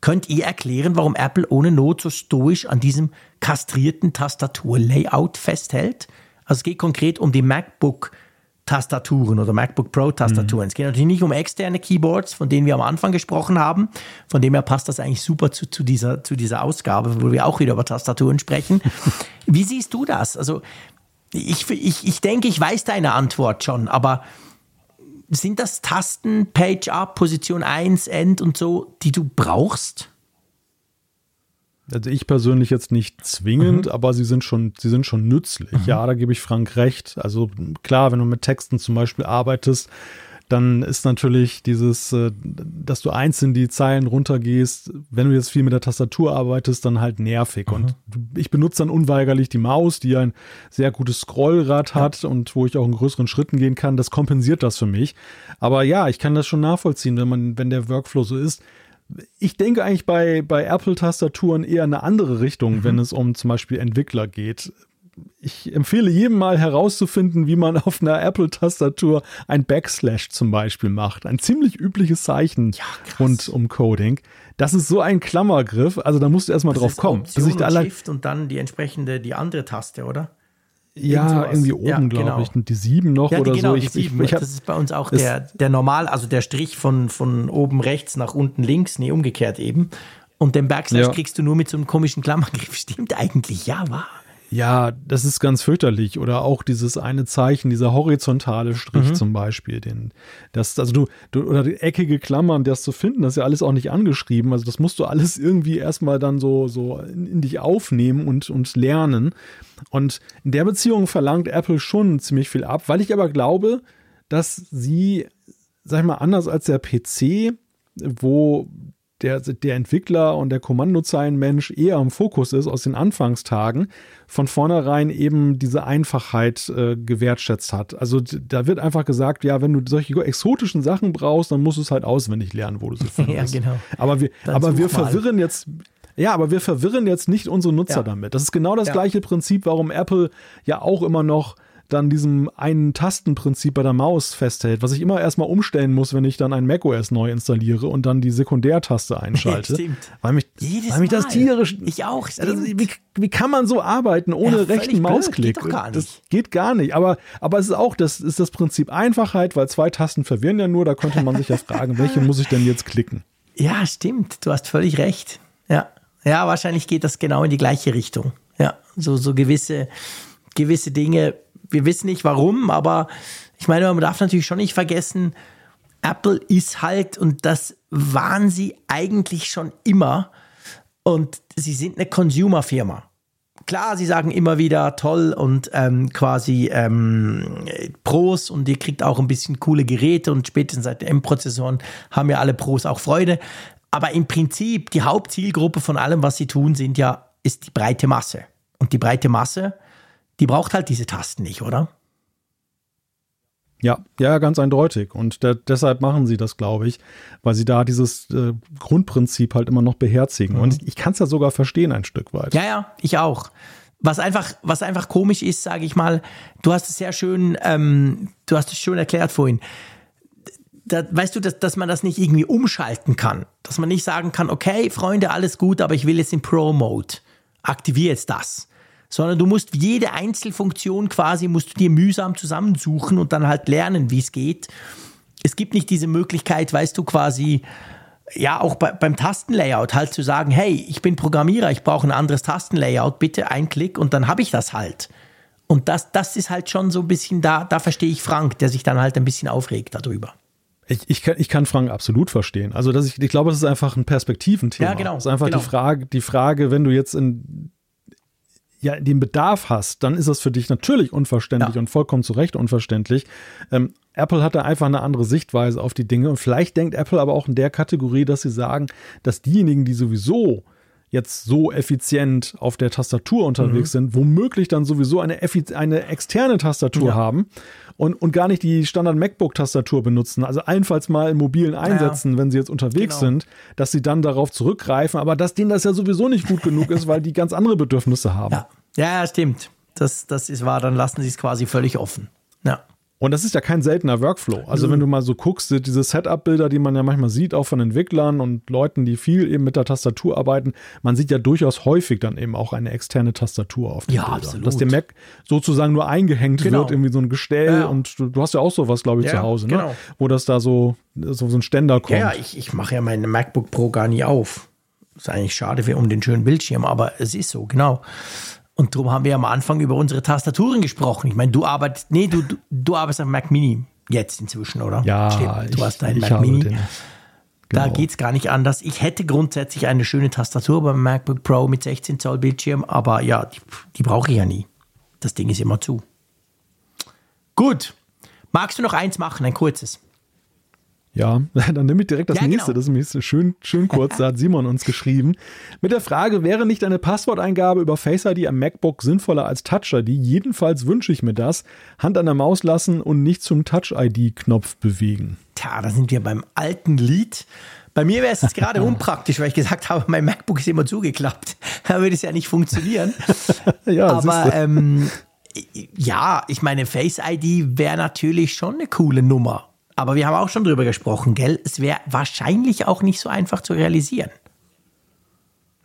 Könnt ihr erklären, warum Apple ohne Not so stoisch an diesem kastrierten Tastaturlayout festhält? Also es geht konkret um die MacBook Tastaturen oder MacBook Pro Tastaturen. Mhm. Es geht natürlich nicht um externe Keyboards, von denen wir am Anfang gesprochen haben. Von dem her passt das eigentlich super zu, zu, dieser, zu dieser Ausgabe, wo wir auch wieder über Tastaturen sprechen. Wie siehst du das? Also ich, ich, ich denke, ich weiß deine Antwort schon, aber sind das Tasten, Page Up, Position 1, End und so, die du brauchst? Also ich persönlich jetzt nicht zwingend, mhm. aber sie sind schon, sie sind schon nützlich. Mhm. Ja, da gebe ich Frank recht. Also klar, wenn du mit Texten zum Beispiel arbeitest, dann ist natürlich dieses, äh, dass du einzeln die Zeilen runtergehst, wenn du jetzt viel mit der Tastatur arbeitest, dann halt nervig. Mhm. Und ich benutze dann unweigerlich die Maus, die ein sehr gutes Scrollrad hat ja. und wo ich auch in größeren Schritten gehen kann. Das kompensiert das für mich. Aber ja, ich kann das schon nachvollziehen, wenn man, wenn der Workflow so ist ich denke eigentlich bei, bei Apple-Tastaturen eher eine andere Richtung, mhm. wenn es um zum Beispiel Entwickler geht. Ich empfehle jedem mal herauszufinden, wie man auf einer Apple-Tastatur ein Backslash zum Beispiel macht. Ein ziemlich übliches Zeichen ja, rund um Coding. Das ist so ein Klammergriff, also da musst du erstmal drauf kommen. Option bis ich da Shift und dann die entsprechende, die andere Taste, oder? Ja, irgendwie oben, ja, glaube genau. ich. Und die sieben noch ja, oder genau, so. Ich, die sieben. Ich, ich das ist bei uns auch der, der normal, also der Strich von, von oben rechts nach unten links, nee, umgekehrt eben. Und den Backslash ja. kriegst du nur mit so einem komischen Klammergriff. Stimmt eigentlich, ja, war. Ja, das ist ganz fürchterlich. Oder auch dieses eine Zeichen, dieser horizontale Strich mhm. zum Beispiel. Den, das, also du, du, oder die eckige Klammern, das zu finden, das ist ja alles auch nicht angeschrieben. Also das musst du alles irgendwie erstmal dann so, so in, in dich aufnehmen und, und lernen. Und in der Beziehung verlangt Apple schon ziemlich viel ab, weil ich aber glaube, dass sie, sag ich mal, anders als der PC, wo der, der Entwickler und der Kommandozeilenmensch eher im Fokus ist aus den Anfangstagen, von vornherein eben diese Einfachheit äh, gewertschätzt hat. Also da wird einfach gesagt, ja, wenn du solche exotischen Sachen brauchst, dann musst du es halt auswendig lernen, wo du sie findest. ja, genau. Aber wir, aber wir verwirren jetzt, ja, aber wir verwirren jetzt nicht unsere Nutzer ja. damit. Das ist genau das ja. gleiche Prinzip, warum Apple ja auch immer noch dann diesem einen Tastenprinzip bei der Maus festhält, was ich immer erstmal umstellen muss, wenn ich dann ein macOS neu installiere und dann die Sekundärtaste einschalte. stimmt. Weil mich, Jedes weil mich das tierisch. Ich auch. Also, wie, wie kann man so arbeiten ohne ja, rechten Mausklick? Geht gar nicht. Das geht gar nicht. Aber, aber es ist auch, das ist das Prinzip Einfachheit, weil zwei Tasten verwirren ja nur. Da könnte man sich ja fragen, welche muss ich denn jetzt klicken? Ja, stimmt. Du hast völlig recht. Ja. Ja, wahrscheinlich geht das genau in die gleiche Richtung. Ja, so, so gewisse, gewisse Dinge wir wissen nicht warum, aber ich meine, man darf natürlich schon nicht vergessen, Apple ist halt, und das waren sie eigentlich schon immer, und sie sind eine Consumer-Firma. Klar, sie sagen immer wieder toll und ähm, quasi ähm, Pros und ihr kriegt auch ein bisschen coole Geräte und spätestens seit M-Prozessoren haben ja alle Pros auch Freude. Aber im Prinzip, die Hauptzielgruppe von allem, was sie tun, sind ja, ist die breite Masse. Und die breite Masse die braucht halt diese Tasten nicht, oder? Ja, ja, ganz eindeutig. Und der, deshalb machen sie das, glaube ich, weil sie da dieses äh, Grundprinzip halt immer noch beherzigen. Mhm. Und ich, ich kann es ja sogar verstehen ein Stück weit. Ja, ja, ich auch. Was einfach, was einfach komisch ist, sage ich mal, du hast es sehr schön, ähm, du hast es schön erklärt vorhin. Da, weißt du, dass, dass man das nicht irgendwie umschalten kann. Dass man nicht sagen kann, okay, Freunde, alles gut, aber ich will jetzt in Pro-Mode. Aktiviere jetzt das sondern du musst jede Einzelfunktion quasi, musst du dir mühsam zusammensuchen und dann halt lernen, wie es geht. Es gibt nicht diese Möglichkeit, weißt du, quasi, ja, auch bei, beim Tastenlayout halt zu sagen, hey, ich bin Programmierer, ich brauche ein anderes Tastenlayout, bitte ein Klick und dann habe ich das halt. Und das, das ist halt schon so ein bisschen, da, da verstehe ich Frank, der sich dann halt ein bisschen aufregt darüber. Ich, ich, kann, ich kann Frank absolut verstehen. Also, dass ich, ich glaube, das ist einfach ein Perspektiventhema. Ja, genau. Das ist einfach genau. die Frage, die Frage, wenn du jetzt in ja den Bedarf hast, dann ist das für dich natürlich unverständlich ja. und vollkommen zu Recht unverständlich. Ähm, Apple hat da einfach eine andere Sichtweise auf die Dinge und vielleicht denkt Apple aber auch in der Kategorie, dass sie sagen, dass diejenigen, die sowieso jetzt so effizient auf der Tastatur unterwegs mhm. sind, womöglich dann sowieso eine, eine externe Tastatur ja. haben und, und gar nicht die Standard MacBook-Tastatur benutzen, also allenfalls mal in mobilen Einsätzen, ja. wenn sie jetzt unterwegs genau. sind, dass sie dann darauf zurückgreifen, aber dass denen das ja sowieso nicht gut genug ist, weil die ganz andere Bedürfnisse haben. Ja, ja stimmt. Das, das ist wahr, dann lassen sie es quasi völlig offen. Ja. Und das ist ja kein seltener Workflow. Also mhm. wenn du mal so guckst, diese Setup-Bilder, die man ja manchmal sieht, auch von Entwicklern und Leuten, die viel eben mit der Tastatur arbeiten, man sieht ja durchaus häufig dann eben auch eine externe Tastatur auf den ja, Bildern. Absolut. Dass der Mac sozusagen nur eingehängt genau. wird, irgendwie so ein Gestell. Ja. Und du, du, hast ja auch sowas, glaube ich, ja, zu Hause, ne? genau. wo das da so, so, so ein Ständer kommt. Ja, ich, ich mache ja meine MacBook Pro gar nie auf. Ist eigentlich schade für um den schönen Bildschirm, aber es ist so, genau. Und darum haben wir am Anfang über unsere Tastaturen gesprochen. Ich meine, du arbeitest, nee, du, du, arbeitest am Mac Mini jetzt inzwischen, oder? Ja, Stimmt, du hast deinen Mac Mini. Den, genau. Da geht es gar nicht anders. Ich hätte grundsätzlich eine schöne Tastatur beim MacBook Pro mit 16 Zoll Bildschirm, aber ja, die, die brauche ich ja nie. Das Ding ist immer zu. Gut. Magst du noch eins machen, ein kurzes? Ja, dann nehme ich direkt das ja, nächste. Genau. Das ist schön, schön kurz. Da hat Simon uns geschrieben. Mit der Frage, wäre nicht eine Passworteingabe über Face ID am MacBook sinnvoller als Touch ID? Jedenfalls wünsche ich mir das. Hand an der Maus lassen und nicht zum Touch ID-Knopf bewegen. Tja, da sind wir beim alten Lied. Bei mir wäre es jetzt gerade unpraktisch, weil ich gesagt habe, mein MacBook ist immer zugeklappt. Da würde es ja nicht funktionieren. ja, Aber ähm, ja, ich meine, Face ID wäre natürlich schon eine coole Nummer. Aber wir haben auch schon drüber gesprochen, gell? Es wäre wahrscheinlich auch nicht so einfach zu realisieren.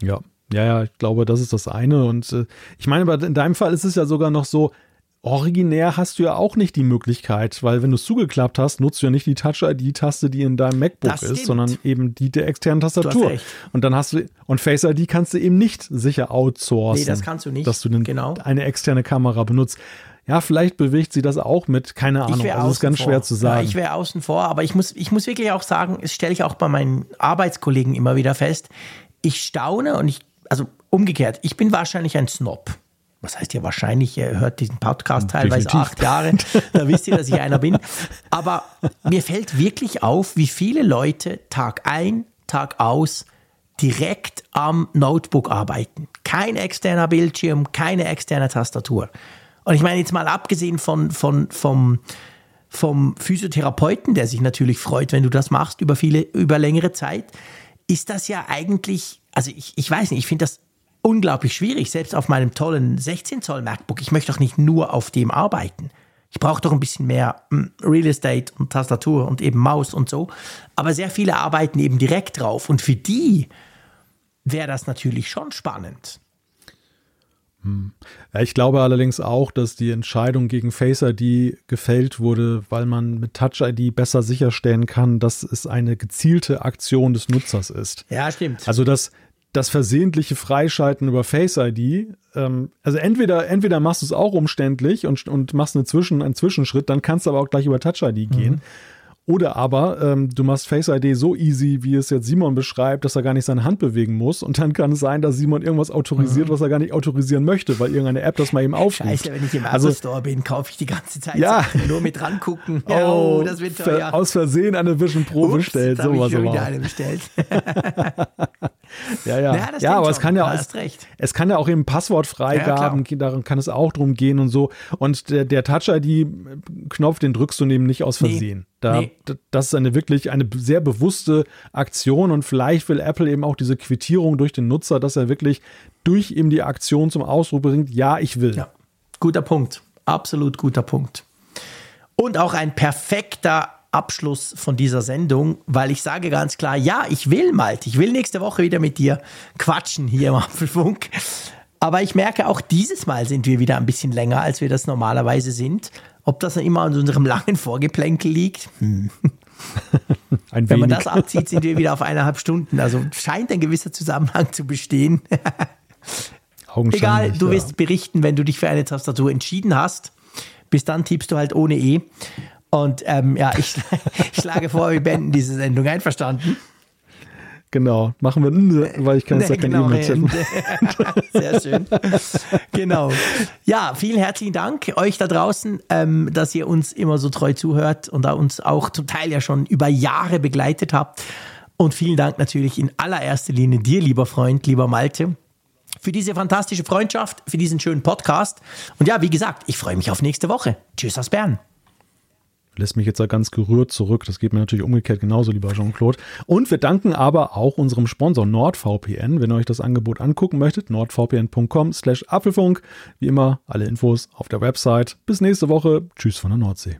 Ja, ja, ja, ich glaube, das ist das eine. Und äh, ich meine, in deinem Fall ist es ja sogar noch so, originär hast du ja auch nicht die Möglichkeit, weil wenn du es zugeklappt hast, nutzt du ja nicht die Touch-ID-Taste, die in deinem MacBook ist, sondern eben die der externen Tastatur. Und dann hast du, und Face ID kannst du eben nicht sicher outsourcen. Nee, das kannst du nicht. Dass du den, genau. eine externe Kamera benutzt. Ja, vielleicht bewegt sie das auch mit, keine Ahnung. Also das ist ganz vor. schwer zu sagen. Ja, ich wäre außen vor, aber ich muss, ich muss wirklich auch sagen, das stelle ich auch bei meinen Arbeitskollegen immer wieder fest. Ich staune und ich, also umgekehrt, ich bin wahrscheinlich ein Snob. Was heißt ja wahrscheinlich, ihr hört diesen Podcast teilweise Definitiv. acht Jahre, da wisst ihr, dass ich einer bin. Aber mir fällt wirklich auf, wie viele Leute Tag ein, Tag aus direkt am Notebook arbeiten. Kein externer Bildschirm, keine externe Tastatur. Und ich meine jetzt mal abgesehen von, von, vom, vom Physiotherapeuten, der sich natürlich freut, wenn du das machst über viele, über längere Zeit, ist das ja eigentlich, also ich, ich weiß nicht, ich finde das unglaublich schwierig, selbst auf meinem tollen 16 Zoll MacBook. Ich möchte doch nicht nur auf dem arbeiten. Ich brauche doch ein bisschen mehr hm, Real Estate und Tastatur und eben Maus und so. Aber sehr viele arbeiten eben direkt drauf. Und für die wäre das natürlich schon spannend. Ja, ich glaube allerdings auch, dass die Entscheidung gegen Face ID gefällt wurde, weil man mit Touch ID besser sicherstellen kann, dass es eine gezielte Aktion des Nutzers ist. Ja, stimmt. Also das, das versehentliche Freischalten über Face ID, ähm, also entweder, entweder machst du es auch umständlich und, und machst eine Zwischen, einen Zwischenschritt, dann kannst du aber auch gleich über Touch ID gehen. Mhm. Oder aber ähm, du machst Face ID so easy, wie es jetzt Simon beschreibt, dass er gar nicht seine Hand bewegen muss. Und dann kann es sein, dass Simon irgendwas autorisiert, mhm. was er gar nicht autorisieren möchte, weil irgendeine App das mal eben aufruft. Scheiße, wenn ich im Apple also, Store bin, kaufe ich die ganze Zeit ja. nur mit rangucken. Oh, oh das wird teuer. Aus Versehen eine Vision Pro Ups, bestellt. Jetzt sowas ich schon wieder eine bestellt. ja, ja. Ja, ja aber schon. es kann ja, es, es, kann ja auch eben Passwortfreigaben, ja, darum kann es auch drum gehen und so. Und der, der Touch-ID-Knopf, den drückst du eben nicht aus Versehen. Nee. Da, nee. Das ist eine wirklich eine sehr bewusste Aktion und vielleicht will Apple eben auch diese Quittierung durch den Nutzer, dass er wirklich durch eben die Aktion zum Ausdruck bringt, ja, ich will. Ja, guter Punkt. Absolut guter Punkt. Und auch ein perfekter Abschluss von dieser Sendung, weil ich sage ganz klar, ja, ich will Malte, ich will nächste Woche wieder mit dir quatschen hier im Apfelfunk. Aber ich merke, auch dieses Mal sind wir wieder ein bisschen länger, als wir das normalerweise sind. Ob das immer an unserem langen Vorgeplänkel liegt? Hm. Wenn man das abzieht, sind wir wieder auf eineinhalb Stunden. Also scheint ein gewisser Zusammenhang zu bestehen. Egal, du wirst ja. berichten, wenn du dich für eine Tastatur entschieden hast. Bis dann tippst du halt ohne E. Und ähm, ja, ich, ich schlage vor, wir beenden diese Sendung. Einverstanden? Genau, machen wir, weil ich kann jetzt nee, genau, keine E-Mail Sehr schön. genau. Ja, vielen herzlichen Dank euch da draußen, ähm, dass ihr uns immer so treu zuhört und da uns auch zum Teil ja schon über Jahre begleitet habt. Und vielen Dank natürlich in allererster Linie dir, lieber Freund, lieber Malte, für diese fantastische Freundschaft, für diesen schönen Podcast. Und ja, wie gesagt, ich freue mich auf nächste Woche. Tschüss aus Bern lässt mich jetzt da ganz gerührt zurück. Das geht mir natürlich umgekehrt genauso, lieber Jean-Claude. Und wir danken aber auch unserem Sponsor NordVPN. Wenn ihr euch das Angebot angucken möchtet, nordvpn.com slash Apfelfunk. Wie immer, alle Infos auf der Website. Bis nächste Woche. Tschüss von der Nordsee.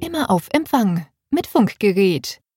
Immer auf Empfang mit Funkgerät